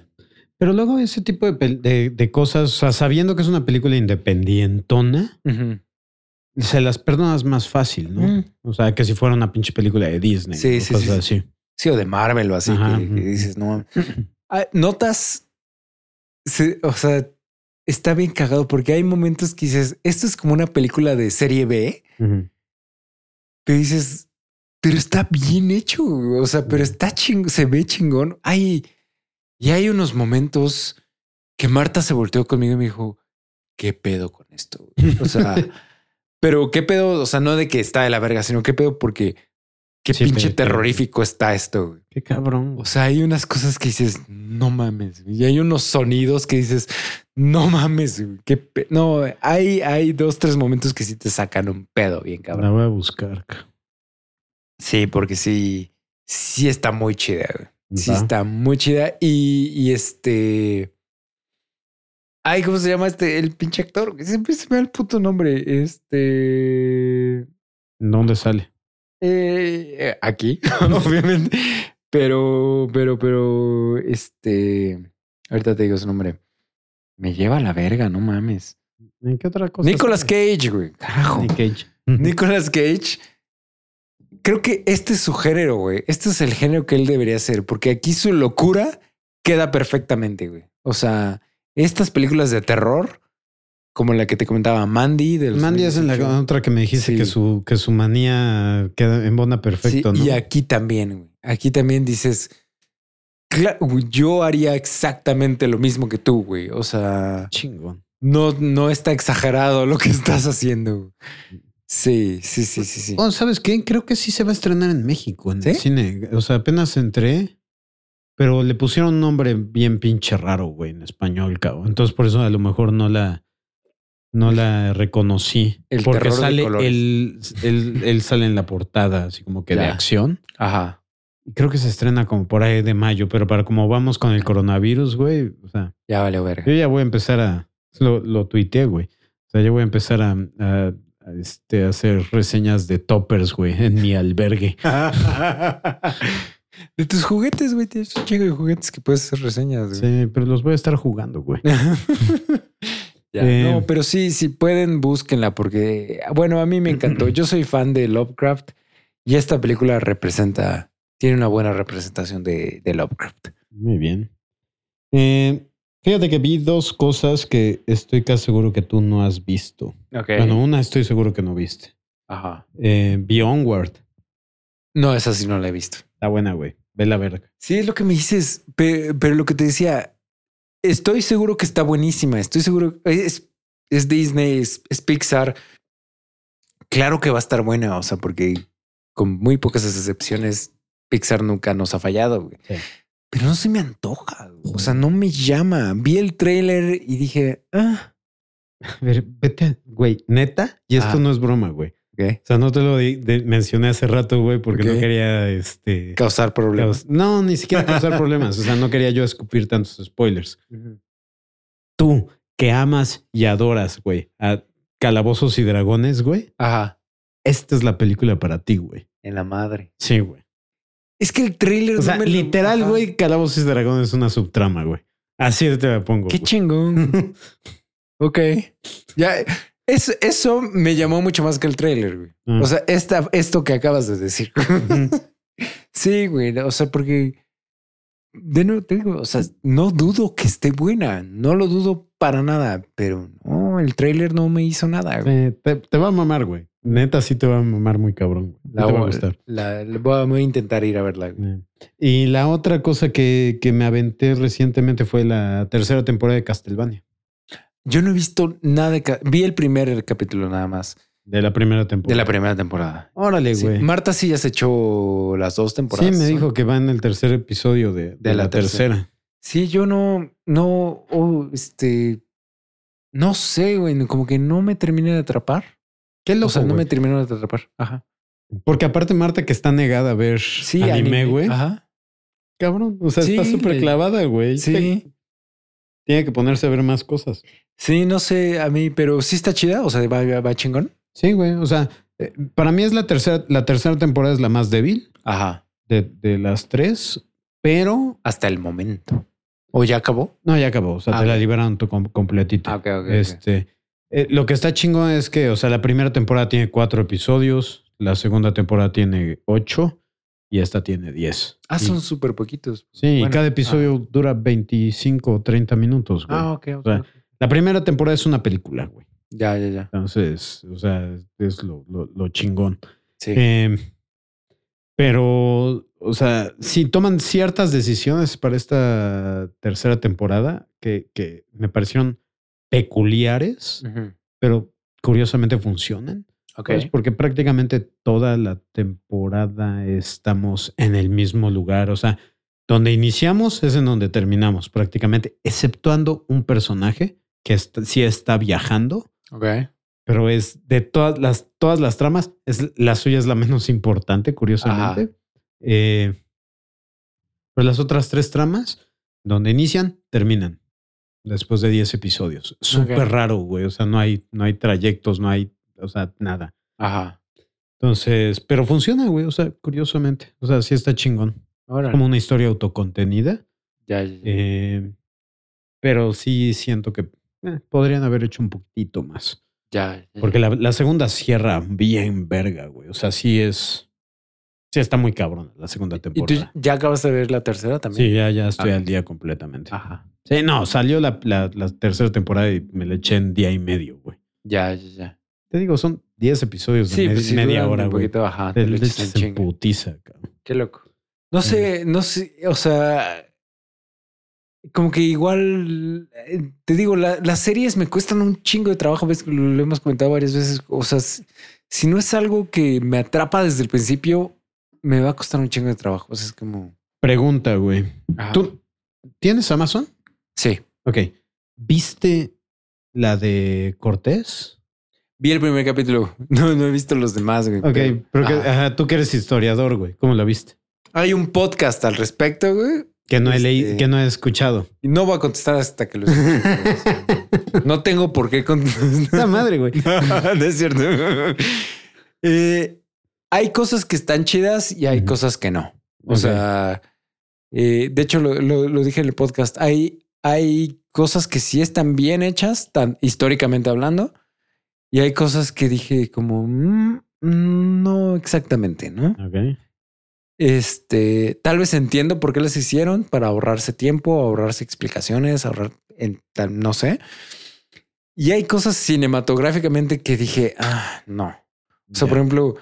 Pero luego ese tipo de, de- de cosas, o sea, sabiendo que es una película independientona, se las perdonas más fácil, ¿no? Mm. O sea, que si fuera una pinche película de Disney. Sí, o sí, cosas sí, así. Sí, o de Marvel o así, Ajá, que, que ujú. dices, no. Ah, Notas, o sea, está bien cagado porque hay momentos que dices, esto es como una película de serie B, que dices, pero está bien hecho, o sea, pero está chingón, se ve chingón. Hay, y hay unos momentos que Marta se volteó conmigo y me dijo, ¿qué pedo con esto? güey?" O sea, pero qué pedo, o sea, no de que está de la verga, sino qué pedo porque qué Sí, pinche terrorífico está esto. güey. Qué cabrón. O sea, hay unas cosas que dices, no mames. Y hay unos sonidos que dices, no mames. qué pe-". No, hay, hay dos, tres momentos que sí te sacan un pedo bien cabrón. La voy a buscar. ca- Sí, porque sí, sí está muy chida. Sí está muy chida. Y, y este. Ay, ¿cómo se llama este? El pinche actor. Siempre se me da el puto nombre. Este. ¿Dónde sale? eh, aquí, obviamente. Pero, pero, pero, este. Ahorita te digo su nombre. Me lleva a la verga, no mames. ¿En qué otra cosa? Nicolas sale? Cage, güey. Carajo. Nick Cage. Nicolas Cage. Creo que este es su género, güey. Este es el género que él debería hacer, porque aquí su locura queda perfectamente, güey. O sea, estas películas de terror, como la que te comentaba Mandy. De Mandy es la 80. otra que me dijiste Sí. que su que su manía queda en bona perfecto, Sí, ¿no? Y aquí también, güey. Aquí también dices, "Cla- güey, yo haría exactamente lo mismo que tú, güey. O sea, Chingón. no, no está exagerado lo que estás haciendo. Sí, sí, sí, sí, sí. Oh, ¿sabes qué? Creo que sí se va a estrenar en México, en el cine. O sea, apenas entré, pero le pusieron un nombre bien pinche raro, güey, en español, cabrón. Entonces, por eso a lo mejor no la, no la reconocí. El porque sale, él, él, él sale en la portada, así como que de acción. Ajá. Y creo que se estrena como por ahí de mayo, pero para como vamos con el coronavirus, güey, o sea, Ya vale verga. yo ya voy a empezar a, lo, lo tuiteé, güey. O sea, yo voy a empezar a, este, hacer reseñas de toppers, güey, en mi albergue. De tus juguetes, güey. Tienes un chingo de juguetes que puedes hacer reseñas, güey. Sí, pero los voy a estar jugando, güey. Ya, Eh, no, pero sí, si pueden, búsquenla porque, bueno, a mí me encantó. Yo soy fan de Lovecraft y esta película representa, tiene una buena representación de, de Lovecraft. Muy bien. Eh, fíjate que vi dos cosas que estoy casi seguro que tú no has visto. Ok. Bueno, una estoy seguro que no viste. Ajá. Eh, vi Onward. No, esa sí no la he visto. Está buena, güey. Ve la verga. Sí, es lo que me dices, pe- pero, lo que te decía, estoy seguro que está buenísima. Estoy seguro, es, es Disney, es, es Pixar. Claro que va a estar buena, o sea, porque con muy pocas excepciones, Pixar nunca nos ha fallado. güey. Sí. Pero no se me antoja. güey. O sea, no me llama. Vi el tráiler y dije, ah, A ver, vete, güey, neta, y esto Ah. no es broma, güey. ¿qué? O sea, no te lo de- mencioné hace rato, güey, porque no quería, este... Causar problemas. caus- no, ni siquiera causar problemas. O sea, no quería yo escupir tantos spoilers. Tú, que amas y adoras, güey, a Calabozos y Dragones, güey, Ajá. esta es la película para ti, güey. En la madre. Sí, güey. Es que el tráiler. O no sea, me lo- literal, güey, Calabozos y Dragones es una subtrama, güey. Así te la pongo. Qué chingón. ok. Ya, eso, eso me llamó mucho más que el tráiler, güey. Mm. O sea, esta, esto que acabas de decir. sí, güey. O sea, porque de nuevo te digo, o sea, no dudo que esté buena. No lo dudo para nada, pero no, el tráiler no me hizo nada. güey. Eh, te, te va a mamar, güey. Neta, sí te va a mamar muy cabrón. güey. La, te va a voy- gustar. la- la voy, a, voy a intentar ir a verla. güey. Eh. Y la otra cosa que, que me aventé recientemente fue la tercera temporada de Castlevania, Yo no he visto nada de... Vi el primer capítulo nada más de la primera temporada. de la primera temporada. Órale, Sí, güey. Marta sí ya se echó las dos Sí, temporadas. me ¿no? dijo que va en el tercer episodio de, de la la, tercera. Sí, yo no, no, oh, este, no sé, güey, como que no me terminé de atrapar. Qué loco, o sea, no güey. me terminó de atrapar. Ajá. Porque aparte Marta que está negada a ver Sí, anime, güey. Ajá. Cabrón. O sea, Sí, está súper clavada, güey. Sí, Tiene que ponerse a ver más cosas. sí, no sé a mí, pero sí está chida. O sea, va, va- va chingón. Sí, güey. O sea, eh, para mí es la tercera, la tercera temporada es la más débil Ajá. de, de las tres, pero Hasta el momento. ¿O ya acabó? no, ya acabó. O sea, Ah, te la liberaron tu completita. Ah, ok, ok. ok. Este, eh, lo que está chingón es que, o sea, la primera temporada tiene cuatro episodios, la segunda temporada tiene ocho y esta tiene diez. Ah, Y- son súper poquitos. Sí, y cada episodio dura 25 o 30 minutos, güey. Ah, ok, ok. O sea, La primera temporada es una película, güey. ya, ya, ya. Entonces, o sea, es lo, lo- lo chingón. Sí. Eh, pero, o sea, si toman ciertas decisiones para esta tercera temporada que, que me parecieron peculiares, pero curiosamente funcionan. Ok. Pues porque prácticamente toda la temporada estamos en el mismo lugar. O sea, donde iniciamos es en donde terminamos, prácticamente, exceptuando un personaje que sí está viajando, Ok. pero es de todas las, todas las tramas, es, la suya es la menos importante, curiosamente. Eh, pero las otras tres tramas, donde inician, terminan. Después de 10 episodios. Súper raro, güey. O sea, no hay, no hay trayectos, no hay, o sea, nada. Ajá. Entonces, pero funciona, güey. O sea, curiosamente. O sea, sí está chingón. Ahora. Como una historia autocontenida. Ya, ya, ya. eh, pero sí siento que eh, podrían haber hecho un poquitito más. ya, ya. Porque la, la segunda cierra bien verga, güey. O sea, sí es. Sí está muy cabrón la segunda ¿Y tú temporada. ya acabas de ver la tercera también? Sí, ya, ya estoy Ah. al día completamente. Ajá. Sí, no, salió la, la- la tercera temporada y me la eché en día y medio, güey. Ya, ya, ya. Te digo, son 10 episodios de Sí, me- pues sí, media hora, un güey. poquito, ajá. Te Te lo echas en putiza, cabrón. Qué loco. No sé, no sé, o sea, como que igual, eh, te digo, la- las series me cuestan un chingo de trabajo, ves que lo, lo hemos comentado varias veces, o sea, si, si no es algo que me atrapa desde el principio, me va a costar un chingo de trabajo, o sea, es como... Pregunta, güey. ajá. ¿Tú tienes Amazon? Sí, Ok. ¿Viste la de Cortés? vi el primer capítulo, no, no he visto los demás, güey. Ok, pero- pero que- ajá. tú que eres historiador, güey. ¿Cómo la viste? Hay un podcast al respecto, güey, Que no he Este- leído, que no he escuchado. y no voy a contestar hasta que lo escuche. No tengo por qué contestar. La madre, güey. no es cierto. Eh, hay cosas que están chidas y hay cosas que no. O sea, eh, de hecho, lo, lo- lo dije en el podcast. Hay, hay cosas que sí están bien hechas, tan históricamente hablando, y hay cosas que dije como "Mm, mm, no exactamente, ¿no? Ok. Este, tal vez entiendo por qué las hicieron para ahorrarse tiempo, ahorrarse explicaciones, ahorrar, en, tal- no sé. Y hay cosas cinematográficamente que dije, ah, no. O sea, por ejemplo,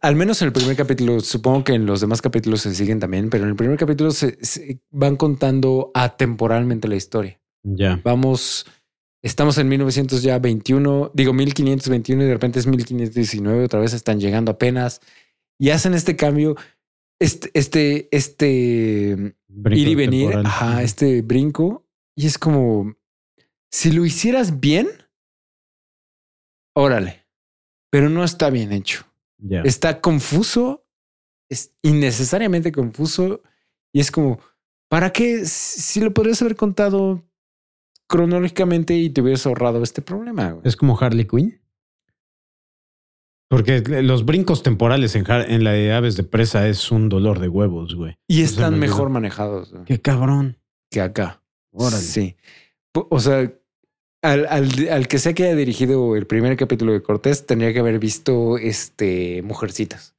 al menos en el primer capítulo, supongo que en los demás capítulos se siguen también, pero en el primer capítulo se, se van contando atemporalmente la historia. Ya. Vamos estamos en 1921, digo 1521 y de repente es 1519, otra vez están llegando apenas y hacen este cambio, este, este, este Brinco ir y venir, temporal. ajá, este brinco y es como si lo hicieras bien, órale, pero no está bien hecho. Está confuso, es innecesariamente confuso y es como, ¿para qué? Si lo podrías haber contado cronológicamente y te hubieras ahorrado este problema. güey. Es como Harley Quinn. Porque los brincos temporales en, en la de aves de presa es un dolor de huevos, güey. Y están me mejor manejados güey, Qué cabrón. que acá. Órale. Sí. O sea, al, al- al que sea que haya dirigido el primer capítulo de Cortés, tendría que haber visto este Mujercitas.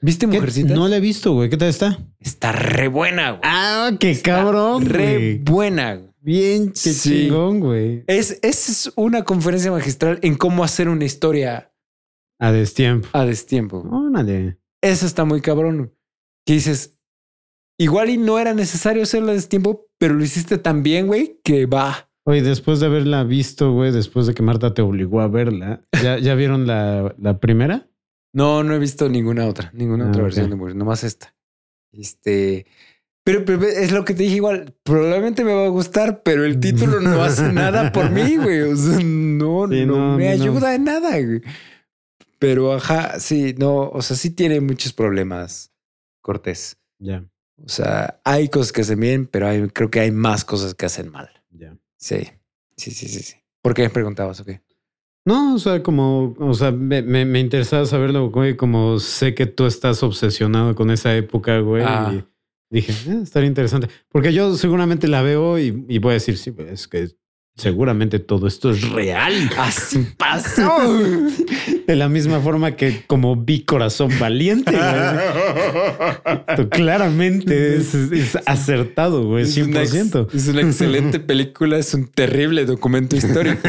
¿Viste. Mujercitas? No la he visto, güey. ¿Qué tal está? Está re buena, güey. Ah, qué Está cabrón, Re güey. buena. güey. Bien, qué Sí. chingón, güey. Es, es una conferencia magistral en cómo hacer una historia A destiempo. a destiempo. Órale. Eso está muy cabrón. Que dices, igual y no era necesario hacerlo a destiempo, pero lo hiciste tan bien, güey, que va. Oye, después de haberla visto, güey, después de que Marta te obligó a verla, ¿ya, ya vieron la, la primera? No, no he visto ninguna otra, ninguna Ah, otra versión de Mujer, nomás esta. Este, pero, pero es lo que te dije igual, probablemente me va a gustar, pero el título no hace nada por mí, güey. O sea, no, Sí, no, no, me no. ayuda en nada, güey. Pero ajá, sí, no, o sea, sí tiene muchos problemas, Cortés. Ya, O sea, hay cosas que hacen bien, pero hay, creo que hay más cosas que hacen mal. Sí, sí, sí, sí. sí. ¿Por qué me preguntabas o qué? No, o sea, como, o sea, me, me, me interesaba saberlo, güey, como sé que tú estás obsesionado con esa época, güey. Ah. Y dije, "Eh, estaría interesante. Porque yo seguramente la veo y, y voy a decir, sí, pues, es que seguramente todo esto es real. Así pasó. De la misma forma que como vi Corazón Valiente. Esto claramente es, es acertado, güey, Es una ex- 100%. Es una excelente película, es un terrible documento histórico.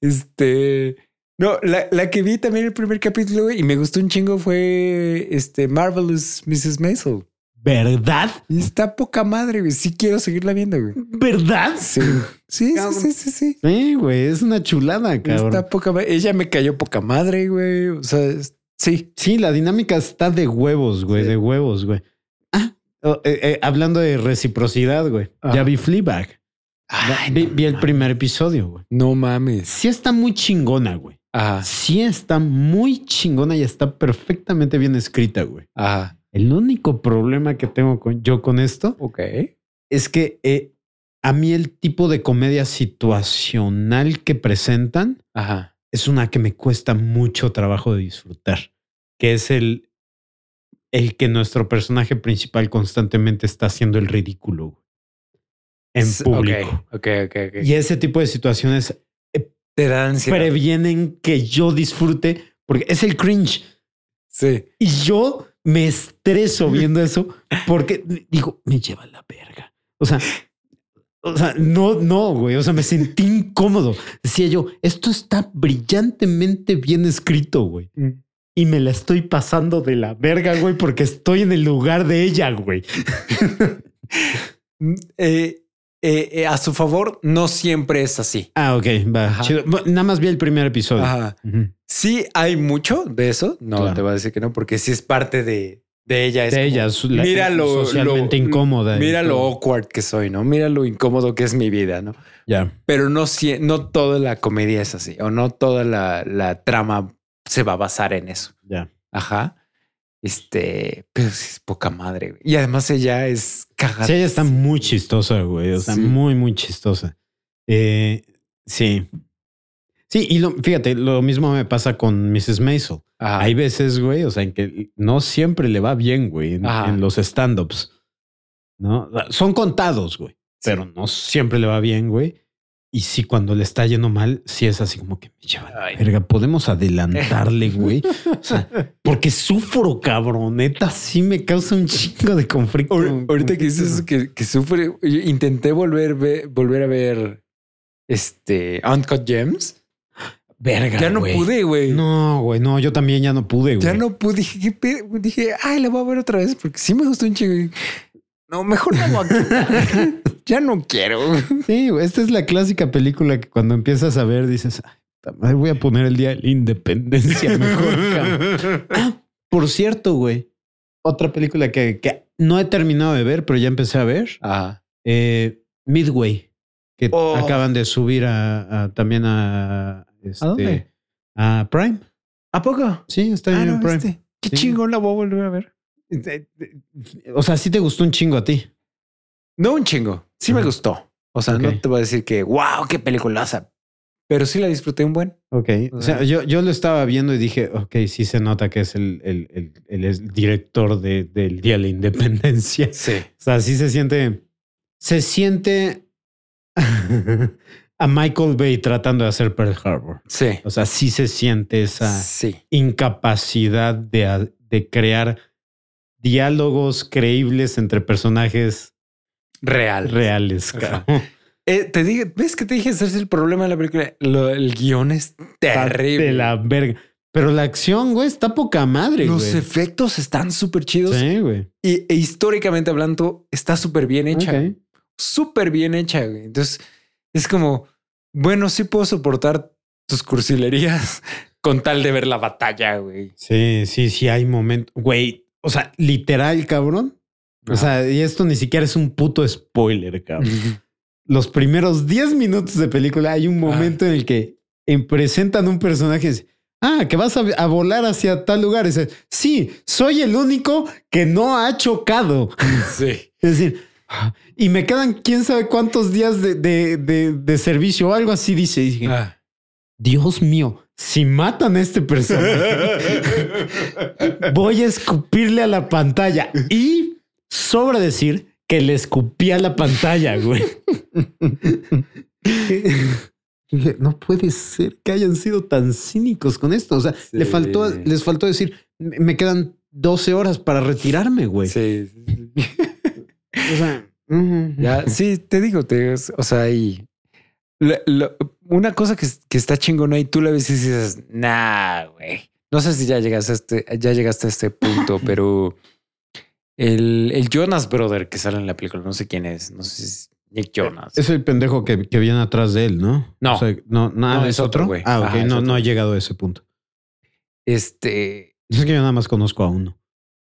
este. No, la, la que vi también el primer capítulo y me gustó un chingo fue este Marvelous Mrs. Maisel. ¿Verdad? Está poca madre, güey. Sí quiero seguirla viendo, güey. ¿Verdad? Sí. Sí, sí, sí, sí, sí. Sí, güey, es una chulada, cabrón. Está poca madre. Ella me cayó poca madre, güey. O sea, es- sí. Sí, la dinámica está de huevos, güey, Sí. de huevos, güey. Ah, oh, eh, eh, hablando de reciprocidad, güey. Ajá. Ya vi Fleabag. Ay, vi, no, vi el primer episodio, güey. No mames. Sí está muy chingona, güey. Ajá. Sí está muy chingona y está perfectamente bien escrita, güey. Ajá. El único problema que tengo con, yo con esto es que eh, a mí el tipo de comedia situacional que presentan Ajá. es una que me cuesta mucho trabajo de disfrutar, que es el, el que nuestro personaje principal constantemente está haciendo el ridículo en público. Ok, ok, ok. ok. Y ese tipo de situaciones te dan ansiedad. previenen que yo disfrute porque es el cringe. Sí. Y yo me estreso viendo eso porque digo, me lleva la verga. O sea, o sea, no, no, güey. O sea, me sentí incómodo. Decía yo, esto está brillantemente bien escrito, güey. Y me la estoy pasando de la verga, güey, porque estoy en el lugar de ella, güey. Mm, eh, eh, eh, a su favor, no siempre es así. Ah, ok, va. Chido. Nada más vi el primer episodio. Ajá. Sí, hay mucho de eso. No Claro. te voy a decir que no, porque sí es parte de, de ella. Es De como, ella, su- la- mira lo socialmente lo- incómoda. Mira lo awkward que soy, ¿no? Mira lo incómodo que es mi vida, ¿no? Ya. Pero no, no toda la comedia es así, o no toda la, la trama se va a basar en eso. Ya. Ajá. Este, pero sí es poca madre. güey. Y además ella es cagada. Sí, ella está muy chistosa, güey. O sea, Sí. muy, muy chistosa. Eh, sí. Sí, y lo, fíjate, lo mismo me pasa con Mrs. Maisel. Ajá. Hay veces, güey, o sea, en que no siempre le va bien, güey, en, en los stand-ups. ¿No? Son contados, güey, Sí. pero no siempre le va bien, güey. Y sí, cuando le está yendo mal, sí es así como que me lleva la verga. Podemos adelantarle, güey. O sea, porque sufro, cabroneta, sí me causa un chingo de conflicto. Ahor- Ahorita que dices que, que sufre, yo intenté volver, ve- volver a ver este Uncut Gems. Verga. Ya no pude, güey. No, güey, no, yo también ya no pude, güey. Ya no pude. Dije, dije, ay, la voy a ver otra vez porque sí me gustó un chingo. No, mejor no voy a quitar. ya no quiero. Sí, güey, esta es la clásica película que cuando empiezas a ver dices, "Ay, puta madre, voy a poner el día de la independencia mejor. cabrón". Ah, por cierto, güey. Otra película que, que no he terminado de ver, pero ya empecé a ver. Ajá. eh, Midway, que Oh. acaban de subir a, a- también a, este, ¿A dónde? a Prime. ¿A poco? Sí, está Ah, en no, Prime. Qué Sí. chingón la voy a volver a ver. O sea, sí te gustó un chingo a ti. No un chingo. Sí me gustó. O sea, no te voy a decir que wow, qué peliculaza. Pero sí la disfruté un buen. Ok. O sea, yo, yo lo estaba viendo y dije, ok, sí se nota que es el, el, el- el- el director de- del Día de la Independencia. Sí. O sea, sí se siente. Se siente a Michael Bay tratando de hacer Pearl Harbor. Sí. O sea, sí se siente esa Sí. incapacidad de, de crear diálogos creíbles entre personajes Real. reales. Cabrón. Eh, te dije, ¿ves que te dije? Ese es el problema de la película. Lo- el guion es terrible. De la verga. Pero la acción, güey, está poca madre, Los güey. efectos están súper chidos. Sí, güey. Y e históricamente hablando, está súper bien hecha. Ok. Súper bien hecha. güey. Entonces, es como, bueno, sí puedo soportar tus cursilerías con tal de ver la batalla, güey. Sí, sí, sí, hay momentos. Güey, o sea, literal, cabrón. O sea, y esto ni siquiera es un puto spoiler, cabrón. Los primeros 10 minutos de película hay un momento en el que en- presentan un personaje y dice, ah, que vas a, a volar hacia tal lugar. Y dice, sí, soy el único que no ha chocado. sí. Es decir, "Ah, y me quedan quién sabe cuántos días de, de- de- de servicio o algo así, dice. Y dije, Ah. Dios mío, si matan a este personaje, voy a escupirle a la pantalla. Y sobra decir que le escupí a la pantalla, güey. Dije, no puede ser que hayan sido tan cínicos con esto. O sea, le faltó, les faltó decir, me quedan 12 horas para retirarme, güey. Sí. sí, sí. O sea. Ya, sí, te digo, te, o sea, y una cosa que, que está chingona y tú la ves y dices, nah, güey. No sé si ya llegaste a este, ya llegaste a este punto, pero el, el Jonas Brother que sale en la película, no sé quién es, no sé si es Nick Jonas. Es el pendejo que, que viene atrás de él, ¿no? No. O sea, no, nada, No, es es otro, otro. güey. ah, ok, Ajá, no, no ha llegado a ese punto. Este, Es que yo nada más conozco a uno.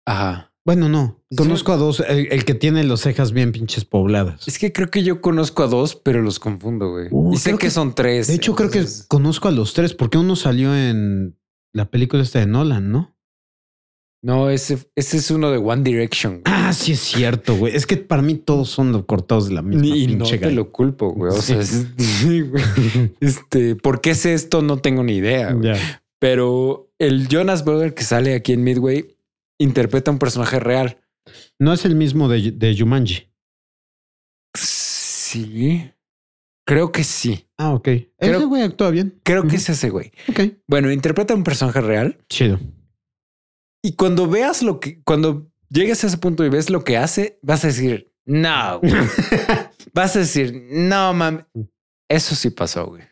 ajá. Bueno, no. Conozco a dos. El, el que tiene las cejas bien pinches pobladas. Es que creo que yo conozco a dos, pero los confundo, güey. Uh, y sé que, que- son tres. De hecho, creo que conozco a los tres porque uno salió en la película esta de Nolan, ¿no? No, ese, ese es uno de One Direction. güey. Ah, sí es cierto, güey. Es que para mí todos son cortados de la misma y no pinche te galla. lo culpo, güey. O sea, Sí. es- sí, güey. este, ¿por qué es esto? No tengo ni idea. güey. Pero el Jonas Brother que sale aquí en Midway interpreta un personaje real. No es el mismo de, de Jumanji. Sí, creo que sí. Ah, ok. Creo- Ese güey actúa bien. Creo que es ese güey. Ok. Bueno, interpreta un personaje real Chido. y cuando veas lo que, cuando llegues a ese punto y ves lo que hace, vas a decir, no, güey". vas a decir, no, mames. Eso sí pasó, güey.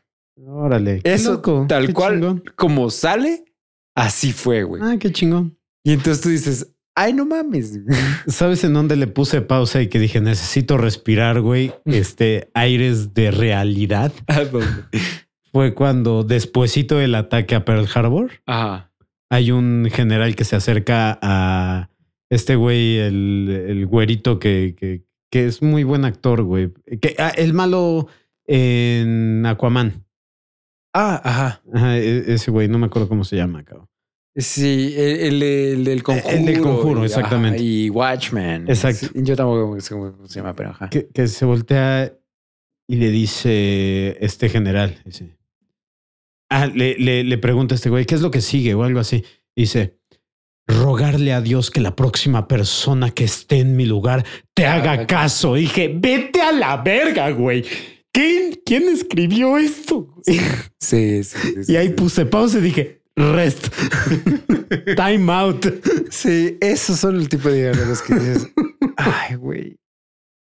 Órale. Eso loco, tal qué cual, chingón. como sale, así fue, güey. Ah, qué chingón. Y entonces tú dices, ay, no mames. ¿Sabes en dónde le puse pausa y que dije necesito respirar, güey? Este aires de realidad. ¿A dónde? Fue cuando despuesito del ataque a Pearl Harbor, Ajá. hay un general que se acerca a este güey, el, el güerito que, que, que es muy buen actor, güey. Que, ah, el malo en Aquaman. Ah, ajá. Ajá, e- ese güey, no me acuerdo cómo se llama, cabrón. Sí, el, el, el del conjuro. El del Conjuro, y- exactamente. ajá, y Watchmen. Exacto. Sí, yo tampoco sé cómo se llama, pero ajá. Que, que se voltea y le dice este general. Dice, ah, le, le, le pregunta a este güey, ¿qué es lo que sigue? O algo así. Dice, rogarle a Dios que la próxima persona que esté en mi lugar te haga Haga caso. Y dije, vete a la verga, güey. ¿Quién, ¿Quién escribió esto? güey?" Sí, sí, sí, Y ahí sí. puse pausa y dije, rest. Time out. Sí, esos son el tipo de diálogos que dices, ay, güey.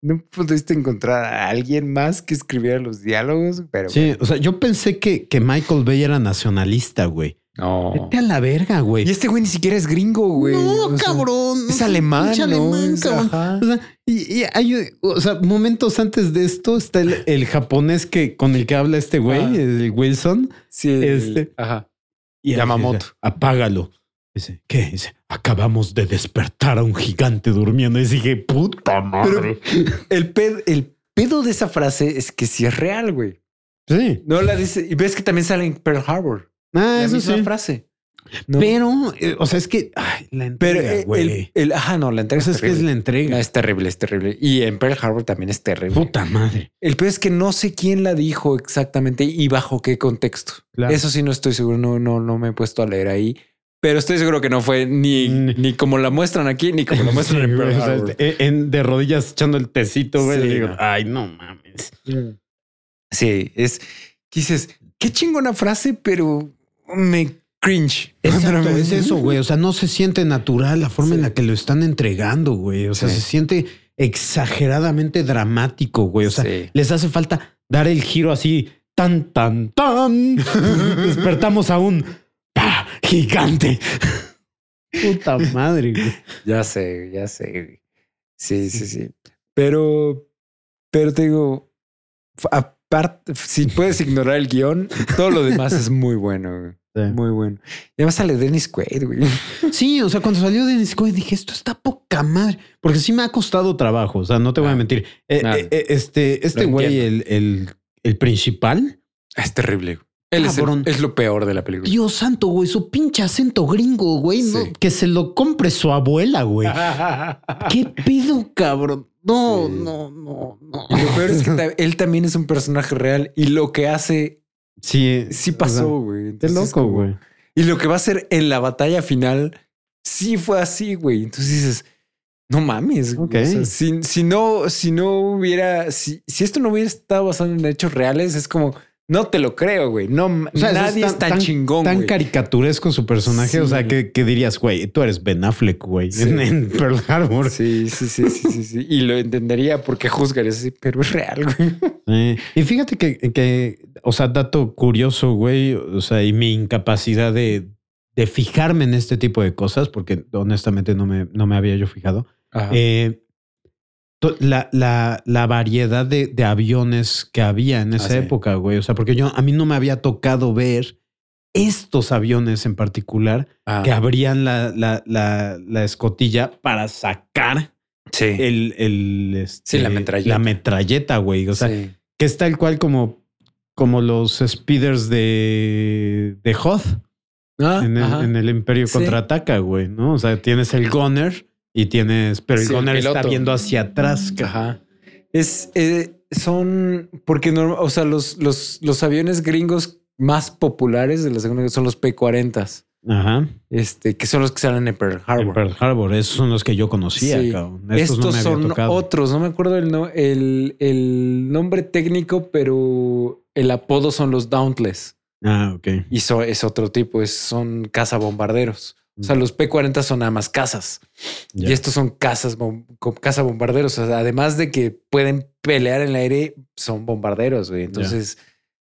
No pudiste encontrar a alguien más que escribiera los diálogos, pero Sí, o sea, yo pensé que, que Michael Bay era nacionalista, güey. No. Vete a la verga, güey. Y este güey ni siquiera es gringo, güey. No, O sea, cabrón. es alemán, ¿no? alemán, Es- cabrón. ajá. O sea, y, y hay, o sea, momentos antes de esto está el, el japonés que con el que habla este güey, Ah. el Wilson. Sí. Este- Ajá. Y Yamamoto. dice, apágalo. Dice, ¿qué? Dice, acabamos de despertar a un gigante durmiendo. Y dije, puta madre. El, ped- el pedo de esa frase es que sí es real, güey. sí. No la dice. Y ves que también sale en Pearl Harbor. Ah, la eso misma sí. frase. No. Pero, eh, o sea, es que ay, la Pero entrega, güey. el, el- ajá, no, la entrega es es que es terrible. la entrega. No, es terrible, es terrible. Y en Pearl Harbor también es terrible. Puta madre. El peor es que no sé quién la dijo exactamente y bajo qué contexto. Claro. Eso sí no estoy seguro, no, no, no me he puesto a leer ahí. Pero estoy seguro que no fue ni, Mm. ni como la muestran aquí, ni como la muestran Sí, en Pearl güey, o sea, Harbor. en- en- de rodillas echando el tecito, güey. Sí, le digo, no. ay, no mames. Sí, es que dices, qué chingona frase, pero me cringe. Exacto, es eso, güey. O sea, no se siente natural la forma en la que lo están entregando, güey. O sea, Sí. se siente exageradamente dramático, güey. O sea, Sí. les hace falta dar el giro así, tan, tan, tan. Despertamos a un ¡pah! gigante. Puta madre, güey. Ya sé, ya sé. güey. Sí, sí, sí. Pero, pero te digo, aparte, si puedes ignorar el guion, todo lo demás es muy bueno. güey. Muy bueno. Y además sale Dennis Quaid, güey. Sí, o sea, cuando salió Dennis Quaid dije, esto está poca madre. Porque sí me ha costado trabajo, o sea, no te voy a Ah. mentir. Eh, Ah. eh, eh, este este Lo güey, el, el, el principal, Es terrible. güey. Él es, el- Cabrón. es lo peor de la película. Dios santo, güey, su pinche acento gringo, güey, no, Sí. que se lo compre su abuela, güey. ¿Qué pido, cabrón? No, Sí. no, no, no. Y lo peor es que ta- él también es un personaje real y lo que hace Sí, sí o pasó, güey. Qué Entonces, loco, güey. Y lo que va a hacer en la batalla final sí fue así, güey. Entonces dices, no mames. güey. Ok. O sea, si, si no, si no hubiera, si, si esto no hubiera estado basado en hechos reales, es como, no te lo creo, güey. No, O sea, eso nadie es tan, chingón, Tan güey. caricaturesco su personaje. O sea, que, que dirías, güey, tú eres Ben Affleck, güey, Sí. en, en Pearl Harbor. Sí, sí, sí, sí, sí, sí. Y lo entendería porque juzgarías así, pero es real, güey. Eh, y fíjate que, que, o sea, dato curioso, güey, o sea, y mi incapacidad de, de fijarme en este tipo de cosas, porque honestamente no me, no me había yo fijado. Ajá. Eh, la, la, la variedad de, de aviones que había en esa Ah, sí. época, güey. O sea, porque yo a mí no me había tocado ver estos aviones en particular Ah, que abrían la, la, la, la escotilla para sacar sí. el, el este, Sí, la metralleta. La metralleta, güey. O sea, sí. que es tal cual como, como los speeders de, de Hoth Ah, en, el, en el Imperio contraataca, güey, ¿no? O sea, tienes el gunner y tienes, pero el Sí, el está viendo hacia atrás. Ajá. Es, eh, son, porque o sea, los, los, los aviones gringos más populares de la Segunda Guerra son los P-40, Ajá. este, que son los que salen en Pearl En Harbor. Pearl Harbor, esos son los que yo conocía, Sí. cabrón. Estos, Estos no me había son tocado. otros, no me acuerdo el, no- el, el nombre técnico, pero el apodo son los Dauntless. Ah, ok. Y so- es otro tipo, es, son cazabombarderos. O sea, los P-40 son nada más cazas. Ya. Y estos son cazas, bom- co- cazabombarderos. O sea, además de que pueden pelear en el aire, son bombarderos, güey. Entonces,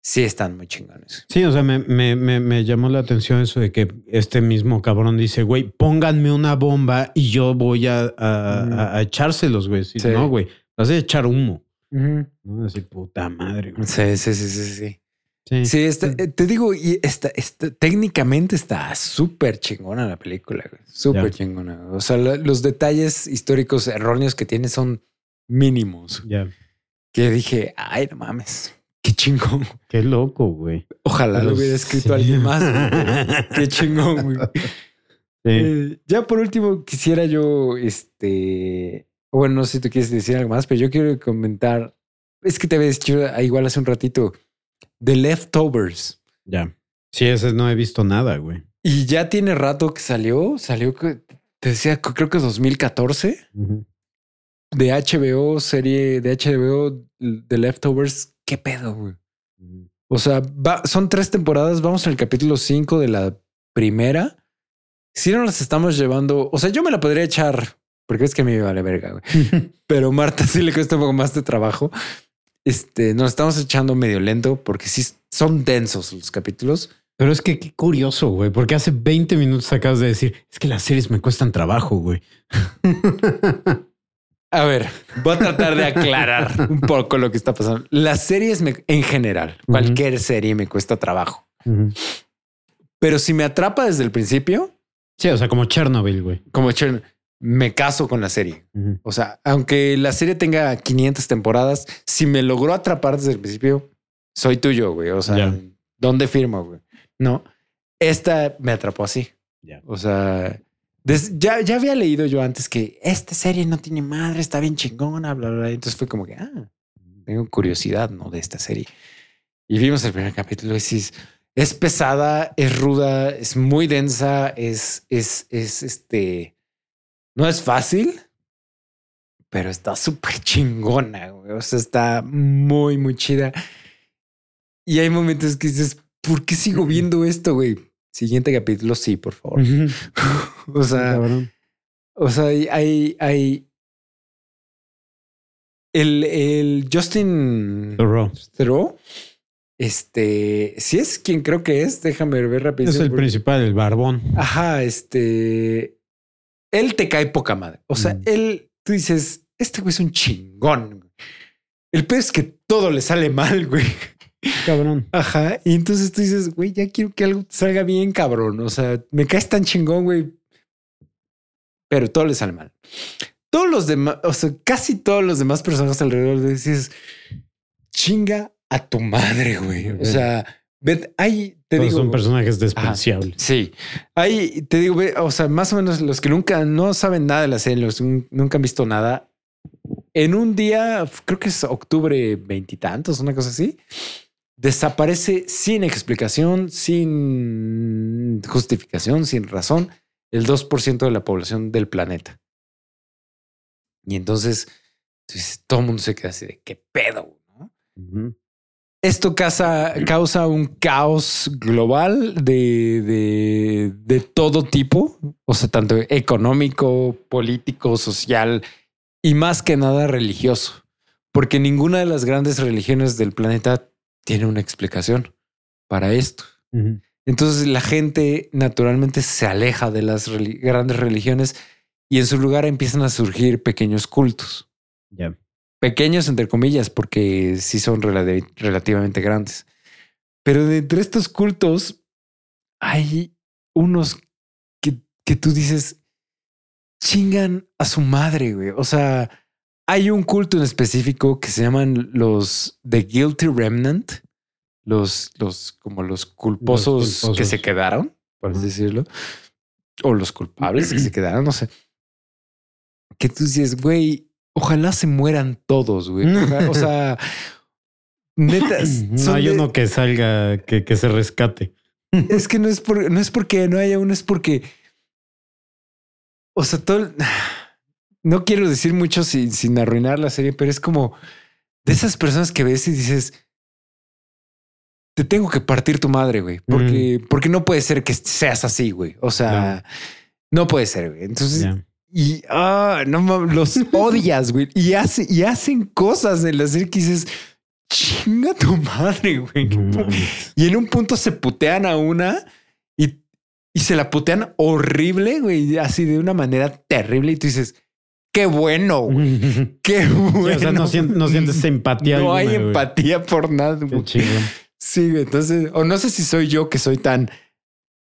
sí están muy chingones. Sí, o sea, me, me, me, me llamó la atención eso de que este mismo cabrón dice, güey, pónganme una bomba y yo voy a, a, Ujú. a- a echárselos, güey. Sí, Sí. No, güey, vas a echar humo. ¿no? Así, puta madre, güey. Sí, sí, sí, sí, sí. Sí. Sí, está- eh, te digo, y está, está- técnicamente está súper chingona la película. Súper chingona. O sea, la- los detalles históricos erróneos que tiene son mínimos. Ya. Que dije, ay, no mames, qué chingón. Qué loco, güey. Ojalá Pero lo hubiera escrito sí. alguien más. güey. Qué chingón, güey. Sí. Eh, ya por último, quisiera yo, este, bueno, no sé si tú quieres decir algo más, pero yo quiero comentar, es que te había dicho ah, igual hace un ratito, The Leftovers. Ya. Sí, ese no he visto nada, güey. Y ya tiene rato que salió, salió, que- te decía, creo que 2014, Ujú. de HBO, serie de HBO, The Leftovers. ¿Qué pedo, güey? O sea, va- son tres temporadas, vamos al capítulo 5 de la primera. Si no las estamos llevando, o sea, yo me la podría echar, porque es que a mí me vale verga, güey. Pero Marta sí le cuesta un poco más de trabajo. Este, nos estamos echando medio lento porque sí son densos los capítulos, Pero es que qué curioso, güey, porque hace 20 minutos acabas de decir, es que las series me cuestan trabajo, güey. A ver, voy a tratar de aclarar un poco lo que está pasando. Las series me- en general, cualquier serie me cuesta trabajo. Pero si me atrapa desde el principio, Sí, o sea, como Chernobyl, güey. como Chen, me caso con la serie. Ujú. O sea, aunque la serie tenga 500 temporadas, si me logró atrapar desde el principio, soy tuyo, güey. O sea, Ya. ¿dónde firmo, güey? No, esta me atrapó así. Ya. O sea, des- ya, ya había leído yo antes que esta serie no tiene madre, está bien chingona, bla, bla, bla. Entonces fue como que, ah, tengo curiosidad, ¿no? De esta serie. Y vimos el primer capítulo y dices, es pesada, es ruda, es muy densa, es, es, es este, no es fácil, pero está súper chingona, güey. O sea, está muy, muy chida. Y hay momentos que dices, ¿por qué sigo viendo esto, güey? Siguiente capítulo, sí, por favor. O sea, o sea, hay, hay, el, el Justin Thoreau. Este, si es quien creo que es, déjame ver rápido. Es el principal, el barbón. Ajá, este, él te cae poca madre. O sea, Mm. él, tú dices, este güey es un chingón. El peor es que todo le sale mal, güey. Cabrón. Ajá. Y entonces tú dices, güey, ya quiero que algo te salga bien, cabrón. O sea, me caes tan chingón, güey. Pero todo le sale mal. Todos los demás, o sea, casi todos los demás personajes alrededor de dices, chinga a tu madre, güey. O sea, ve- hay, te Todos digo, son personajes despreciables. Sí, hay, te digo, ve, o sea, más o menos los que nunca no saben nada de la serie, los nunca han visto nada. En un día, creo que es octubre veintitantos, una cosa así, desaparece sin explicación, sin justificación, sin razón, el 2% de la población del planeta. Y entonces, pues, todo el mundo se queda así de qué pedo, ¿no? Esto causa, causa un caos global de, de, de todo tipo, o sea, tanto económico, político, social y más que nada religioso, porque ninguna de las grandes religiones del planeta tiene una explicación para esto. Entonces la gente naturalmente se aleja de las grandes religiones y en su lugar empiezan a surgir pequeños cultos Ya. Pequeños entre comillas, porque sí son relati- relativamente grandes. Pero de entre estos cultos hay unos que, que tú dices, chingan a su madre, güey. O sea, hay un culto en específico que se llaman los The Guilty Remnant, los, los como los culposos, Los culposos. que se quedaron, por así decirlo, o los culpables que se quedaron, no sé. Que tú dices, güey, ojalá se mueran todos, güey. O sea, neta, No hay de- uno que salga, que, que se rescate. es que no es por, no es porque no haya uno, es porque, o sea, todo, no quiero decir mucho sin, sin arruinar la serie, pero es como de esas personas que ves y dices, te tengo que partir tu madre, güey, porque, porque no puede ser que seas así, güey. O sea, no, puede ser, güey. Entonces. Y ah, no mames, los odias, güey. Y, hace, y hacen cosas en la serie que dices, chinga tu madre, güey. No. Y en un punto se putean a una y, y se la putean horrible, güey, así de una manera terrible. Y tú dices, qué bueno, güey, qué bueno. Sí, o sea, no, sien- no sientes empatía. No hay güey. empatía por nada. Güey. Sí, entonces, o no sé si soy yo que soy tan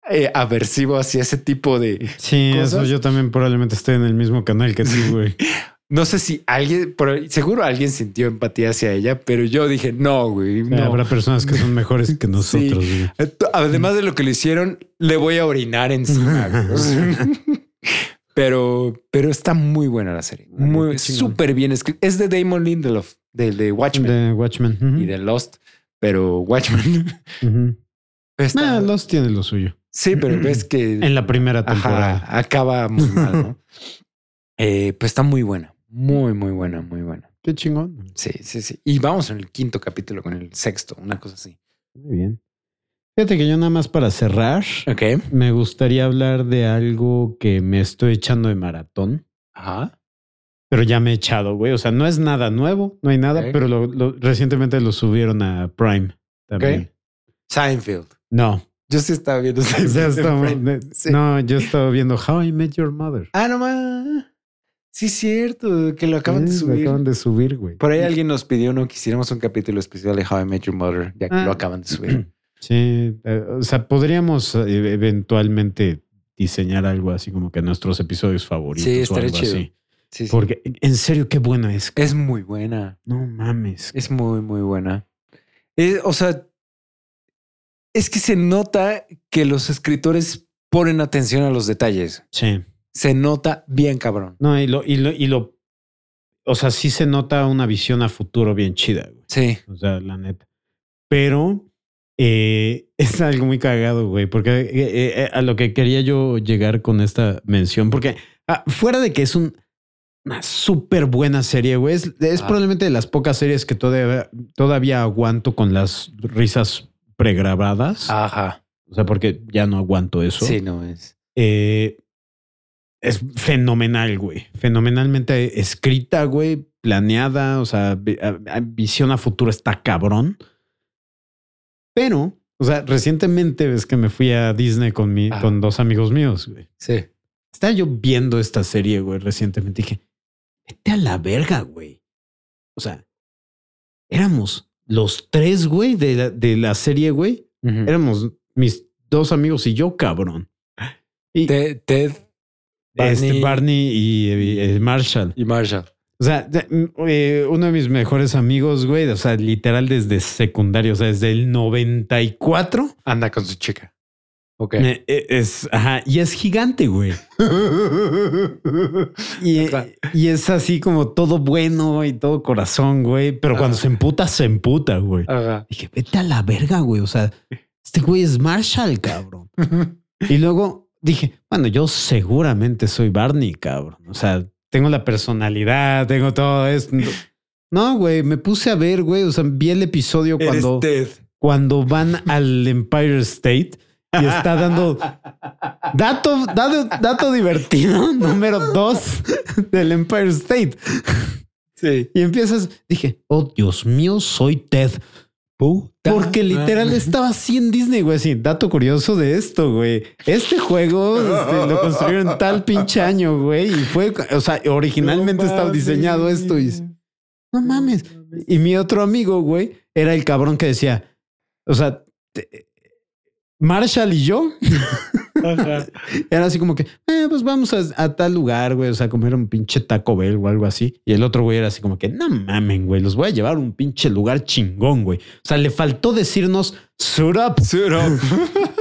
eh, aversivo hacia ese tipo de. Sí, eso yo también probablemente estoy en el mismo canal que tú, güey. No sé si alguien, pero seguro alguien sintió empatía hacia ella, pero yo dije, no, güey, no. Habrá personas que son mejores que nosotros. güey. Además de lo que le hicieron, le voy a orinar encima. pero, pero está muy buena la serie. Muy súper bien escrita. Es de Damon Lindelof, de, de Watchmen De Watchmen. Y de Lost, pero Watchmen. Está- Ah, Lost tiene lo suyo. Sí, pero ves que En la primera ajá, temporada. acaba muy mal, ¿no? Eh, pues está muy buena, muy, muy buena, muy buena. Qué chingón. Sí, sí, sí. Y vamos en el quinto capítulo con el sexto, una cosa así. Muy bien. Fíjate que yo nada más para cerrar, Ok. me gustaría hablar de algo que me estoy echando de maratón, Ajá. pero ya me he echado, güey. O sea, no es nada nuevo, no hay nada, pero lo- lo- recientemente lo subieron a Prime también. Seinfeld. No, Yo sí estaba viendo. O Friends. Sí. No, yo estaba viendo How I Met Your Mother. Ah, no más. Sí, es cierto, que lo acaban de Sí, lo subir. acaban de subir, güey. Por ahí alguien nos pidió no que hiciéramos un capítulo especial de How I Met Your Mother, ya que Ah. lo acaban de subir. Sí, eh, o sea, podríamos eh, eventualmente diseñar algo así como que nuestros episodios favoritos. Sí, o estaría algo chido. así. Sí, sí. Porque en serio, qué buena es. Es muy buena. No mames. Es muy, muy buena. Es- o sea, es que se nota que los escritores ponen atención a los detalles. Sí. Se nota bien cabrón. No, y lo, y lo, y lo, o sea, sí se nota una visión a futuro bien chida, güey. Sí. O sea, la neta. Pero eh, es algo muy cagado, güey, porque eh, eh, a lo que quería yo llegar con esta mención, porque ah, fuera de que es un- una súper buena serie, güey, es, es Ah. probablemente de las pocas series que todavía, todavía aguanto con las risas pregrabadas. Ajá. O sea, porque ya no aguanto eso. Sí, no es. Eh, es fenomenal, güey. Fenomenalmente escrita, güey. Planeada, o sea, visión a futuro está cabrón. Pero, o sea, recientemente ves que me fui a Disney con, mi, con dos amigos míos, güey. Sí. Estaba yo viendo esta serie, güey, recientemente. Dije, vete a la verga, güey. O sea, éramos los tres, güey, de la, de la serie, güey. Éramos mis dos amigos y yo, cabrón. Y, Ted, Ted, este, Barney. Barney y, y, eh, Marshall. y Marshall. O sea, eh, uno de mis mejores amigos, güey, o sea, literal desde secundario, o sea, desde el 94. Anda con su chica. Ok. eh, eh, es, ajá, y es gigante, güey. Y, y es así como todo bueno y todo corazón, güey. Pero cuando se emputa, se emputa, güey. Ajá. Dije, vete a la verga, güey. O sea, este güey es Marshall, cabrón. Y luego dije, bueno, yo seguramente soy Barney, cabrón. O sea, tengo la personalidad, tengo todo esto. No, güey, me puse a ver, güey. O sea, vi el episodio cuando, Eres cuando van al Empire State y está dando dato, dato, dato divertido número dos del Empire State. Sí. Y empiezas, dije, oh Dios mío, soy Ted. Porque literal estaba así en Disney, güey. Así, dato curioso de esto, güey. Este juego este, lo construyeron tal pinche año, güey. Y fue, o sea, originalmente No estaba diseñado esto. Y, no mames. Y mi otro amigo, güey, era el cabrón que decía, o sea, te- Marshall y yo, Ajá. era así como que, eh, pues vamos a, a tal lugar, güey, o sea, comer un pinche Taco Bell o algo así. Y el otro güey era así como que, no mamen, güey, los voy a llevar a un pinche lugar chingón, güey. O sea, le faltó decirnos, suit up.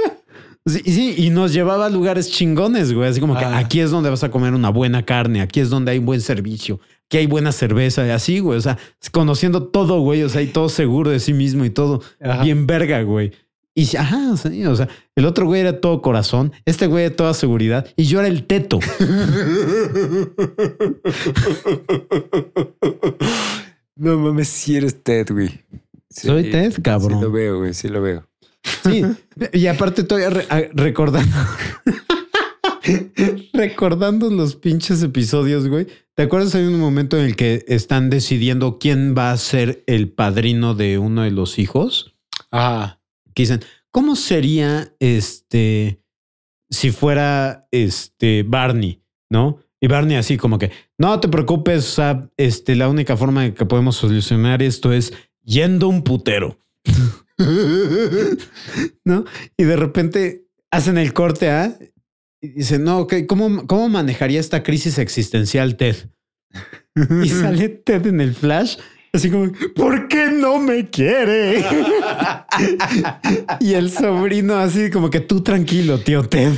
Sí, y sí, y nos llevaba a lugares chingones, güey. Así como que Ah. aquí es donde vas a comer una buena carne, aquí es donde hay buen servicio, aquí hay buena cerveza, y así, güey. O sea, conociendo todo, güey. O sea, y todo seguro de sí mismo y todo Ajá. bien verga, güey. Y ajá, sí, o sea, el otro güey era todo corazón, este güey era toda seguridad y yo era el teto. No mames, si eres Ted, güey. Sí, Soy Ted, cabrón. Sí lo veo, güey. Sí lo veo. Sí, y aparte todavía re- recordando. recordando los pinches episodios, güey. ¿Te acuerdas? Hay un momento en el que están decidiendo quién va a ser el padrino de uno de los hijos. Ajá. Dicen, ¿cómo sería este si fuera este Barney? ¿No? Y Barney así como que, no te preocupes, o este, la única forma que podemos solucionar esto es yendo un putero. ¿No? Y de repente hacen el corte A y dicen, no, ok, ¿cómo, ¿cómo manejaría esta crisis existencial Ted? Y sale Ted en el flash, así como, ¿por qué no me quiere? y el sobrino así como que tú tranquilo, tío Ted.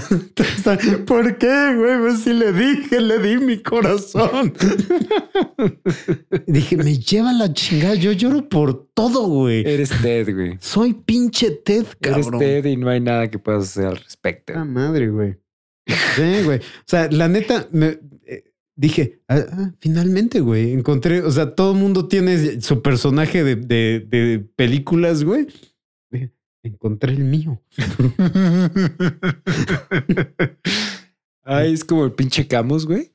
¿Por qué, güey? Pues sí le dije, le di mi corazón. Dije, me lleva la chingada, yo lloro por todo, güey. Eres Ted, güey. Soy pinche Ted, Eres cabrón. Ted y no hay nada que puedas hacer al respecto. Ah, madre, güey. Sí, güey. O sea, la neta, me dije, ah, ah, finalmente, güey, encontré, o sea, todo el mundo tiene su personaje de, de- de películas, güey. Encontré el mío. Ay, es como el pinche Camus, güey,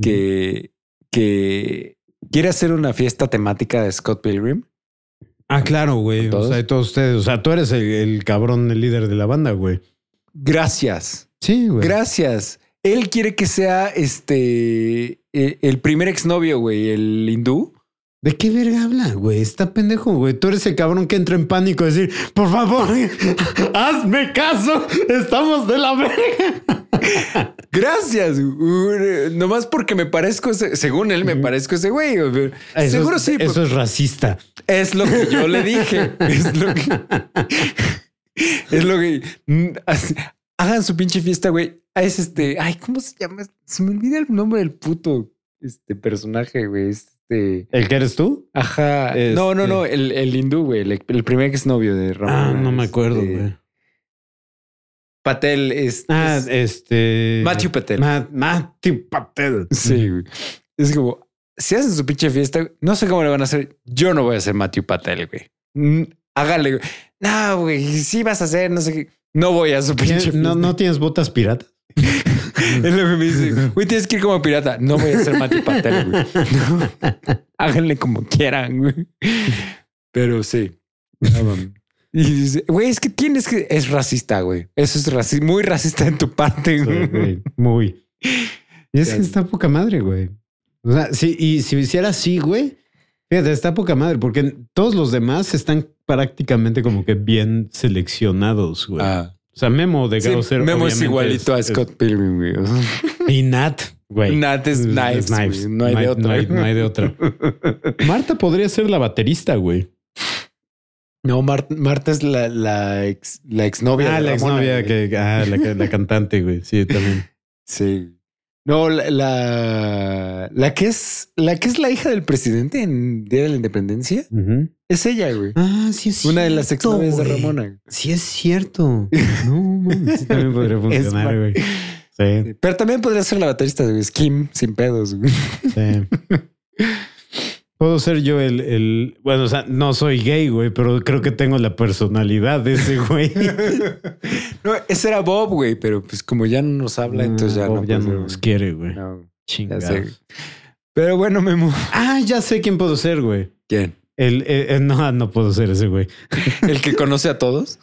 que, que quiere hacer una fiesta temática de Scott Pilgrim Ah, claro, güey. O sea, todos ustedes. O sea, tú eres el, el cabrón, el líder de la banda, güey. Gracias. Sí, güey. Gracias. Él quiere que sea este eh, el primer exnovio, güey, el hindú. ¿De qué verga habla, güey? Está pendejo, güey. Tú eres el cabrón que entra en pánico a decir, por favor, hazme caso. Estamos de la verga. Gracias. Uh, Nomás porque me parezco, ese- según él, me parezco ese güey. Eso Seguro sí. pues. Eso es racista. Es lo que yo le dije. Es lo que. Es lo que. Hagan su pinche fiesta, güey. Ah, Es este. Ay, ¿cómo se llama? Se me olvida el nombre del puto este personaje, güey. Este. ¿El que eres tú? Ajá. Este- No, no, no. El, el hindú, güey. El, el primer exnovio de Ramón. Ah, no me acuerdo, este, güey. Patel es. Ah, es- este. Matthew Patel. Ma- Matthew Patel. Sí, güey. Es como, si hacen su pinche fiesta, no sé cómo le van a hacer. Yo no voy a hacer Matthew Patel, güey. Hágale, güey. No, güey, sí vas a hacer, no sé qué. No voy a su pinche. ¿No, ¿No tienes botas piratas? Es lo que me dice. Güey, tienes que ir como pirata. No voy a ser Matthew Patel, güey. No. Háganle como quieran, güey. Pero sí. Mami. Y dice, güey, es que tienes que... Es racista, güey. Eso es raci- muy racista en tu parte, güey, Muy. Y es que está poca madre, güey. O sea, sí, y si hiciera así, güey, fíjate, está poca madre, porque todos los demás están prácticamente como que bien seleccionados, güey. Ah. O sea, Memo de Sí, Gausser. Memo es igualito a es- Scott Pilgrim, güey. Y Nat, güey. Nat es Knives, güey. No hay de otra. No hay, no hay de otra. Marta podría ser la baterista, güey. No, Mar- Marta es la, la ex la exnovia. Ah, de la exnovia que. Ah, la, la cantante, güey. Sí, también. Sí. No, la, la, la que es la que es la hija del presidente en Día de la Independencia es ella, güey. Ah, sí es Una de las exnovias de. Ramona. Sí es cierto. No, mames, sí también podría funcionar, güey. Sí, Pero también podría ser la baterista de Skim sin pedos. güey. sí. Puedo ser yo el, el... Bueno, o sea, no soy gay, güey, pero creo que tengo la personalidad de ese güey. No, ese era Bob, güey, pero pues como ya no nos habla, entonces ya Bob no. ya no nos quiere, güey. No, Chingados. Pero bueno, Memo. Ah, ya sé quién puedo ser, güey. ¿Quién? El, eh, eh, no, no puedo ser ese güey. ¿El que conoce a todos?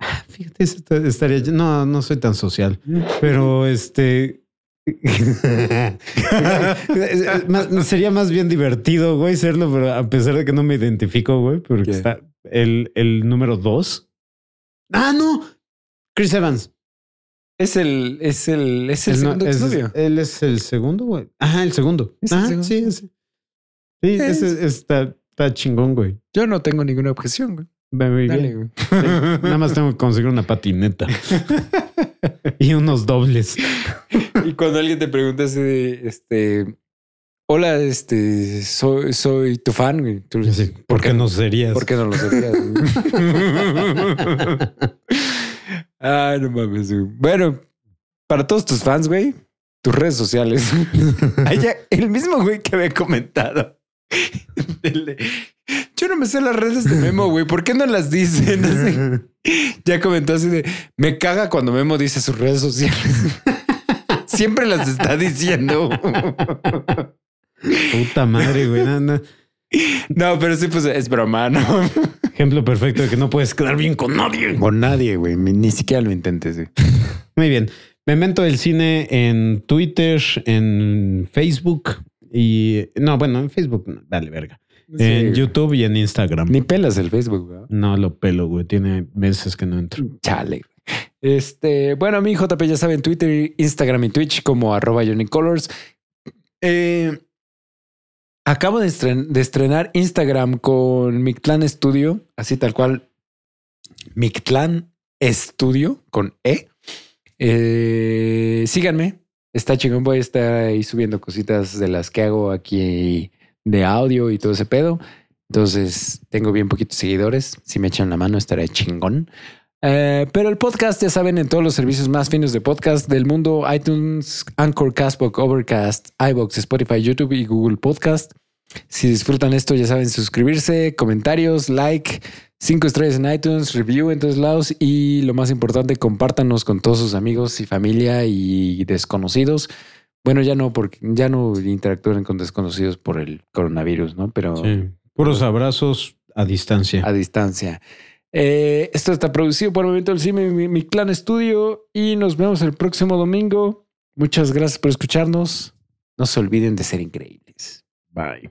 Fíjate, estaría... No, no soy tan social. Pero este... Sería más bien divertido, güey, serlo, pero a pesar de que no me identifico, güey, porque ¿Qué? está el, el número dos. Ah, no. Chris Evans. Es el, es el, es el Él no- segundo es- exnovio. él es el segundo, güey. Ajá, el segundo. Es el Ajá, segundo. sí, ese. Sí, Es- ese está, está chingón, güey. Yo no tengo ninguna objeción, güey. Muy Dale, bien. güey. Sí, Nada más tengo que conseguir una patineta y unos dobles. Y cuando alguien te pregunta así de, este, hola, este, soy, soy tu fan, güey. Tú Sí, dices, ¿Por qué no serías? ¿Por qué no lo serías? Ay, no mames, güey. Bueno, para todos tus fans, güey, tus redes sociales. Ay, ya, el mismo güey que había comentado. Yo no me sé las redes de Memo, güey. ¿Por qué no las dice? No sé. Ya comentó así de me caga cuando Memo dice sus redes sociales. Siempre las está diciendo. Puta madre, güey. No, no. No, pero sí, pues es broma, ¿no? Ejemplo perfecto de que no puedes quedar bien con nadie. Con nadie, güey. Ni, siquiera lo intentes, güey. Muy bien. Me invento el cine en Twitter, en Facebook y no, bueno, en Facebook, dale verga. En. YouTube y en Instagram. Ni pelas el Facebook, güey. No lo pelo, güey. Tiene meses que no entro. Chale. Este, bueno, a mí JP ya saben, Twitter, Instagram y Twitch como arroba Unicolors. Eh, acabo de, estren- de estrenar Instagram con Mictlán Studio, así tal cual. Mictlán Studio con E. Eh, síganme. Está chingón. Voy a estar ahí subiendo cositas de las que hago aquí de audio y todo ese pedo. Entonces tengo bien poquitos seguidores. Si me echan la mano, estaré chingón. Eh, pero el podcast, ya saben, en todos los servicios más finos de podcast del mundo: iTunes, Anchor, Castbox, Overcast, iBox, Spotify, YouTube y Google Podcast. Si disfrutan esto, ya saben, suscribirse, comentarios, like, cinco estrellas en iTunes, review en todos lados y lo más importante, compártanos con todos sus amigos y familia y desconocidos. Bueno, ya no, porque ya no interactúen con desconocidos por el coronavirus, ¿no? Pero. Sí. Puros abrazos a distancia. A distancia. Eh, esto está producido por el Momento del Cine, mi, mi clan estudio, y nos vemos el próximo domingo. Muchas gracias por escucharnos. No se olviden de ser increíbles. Bye.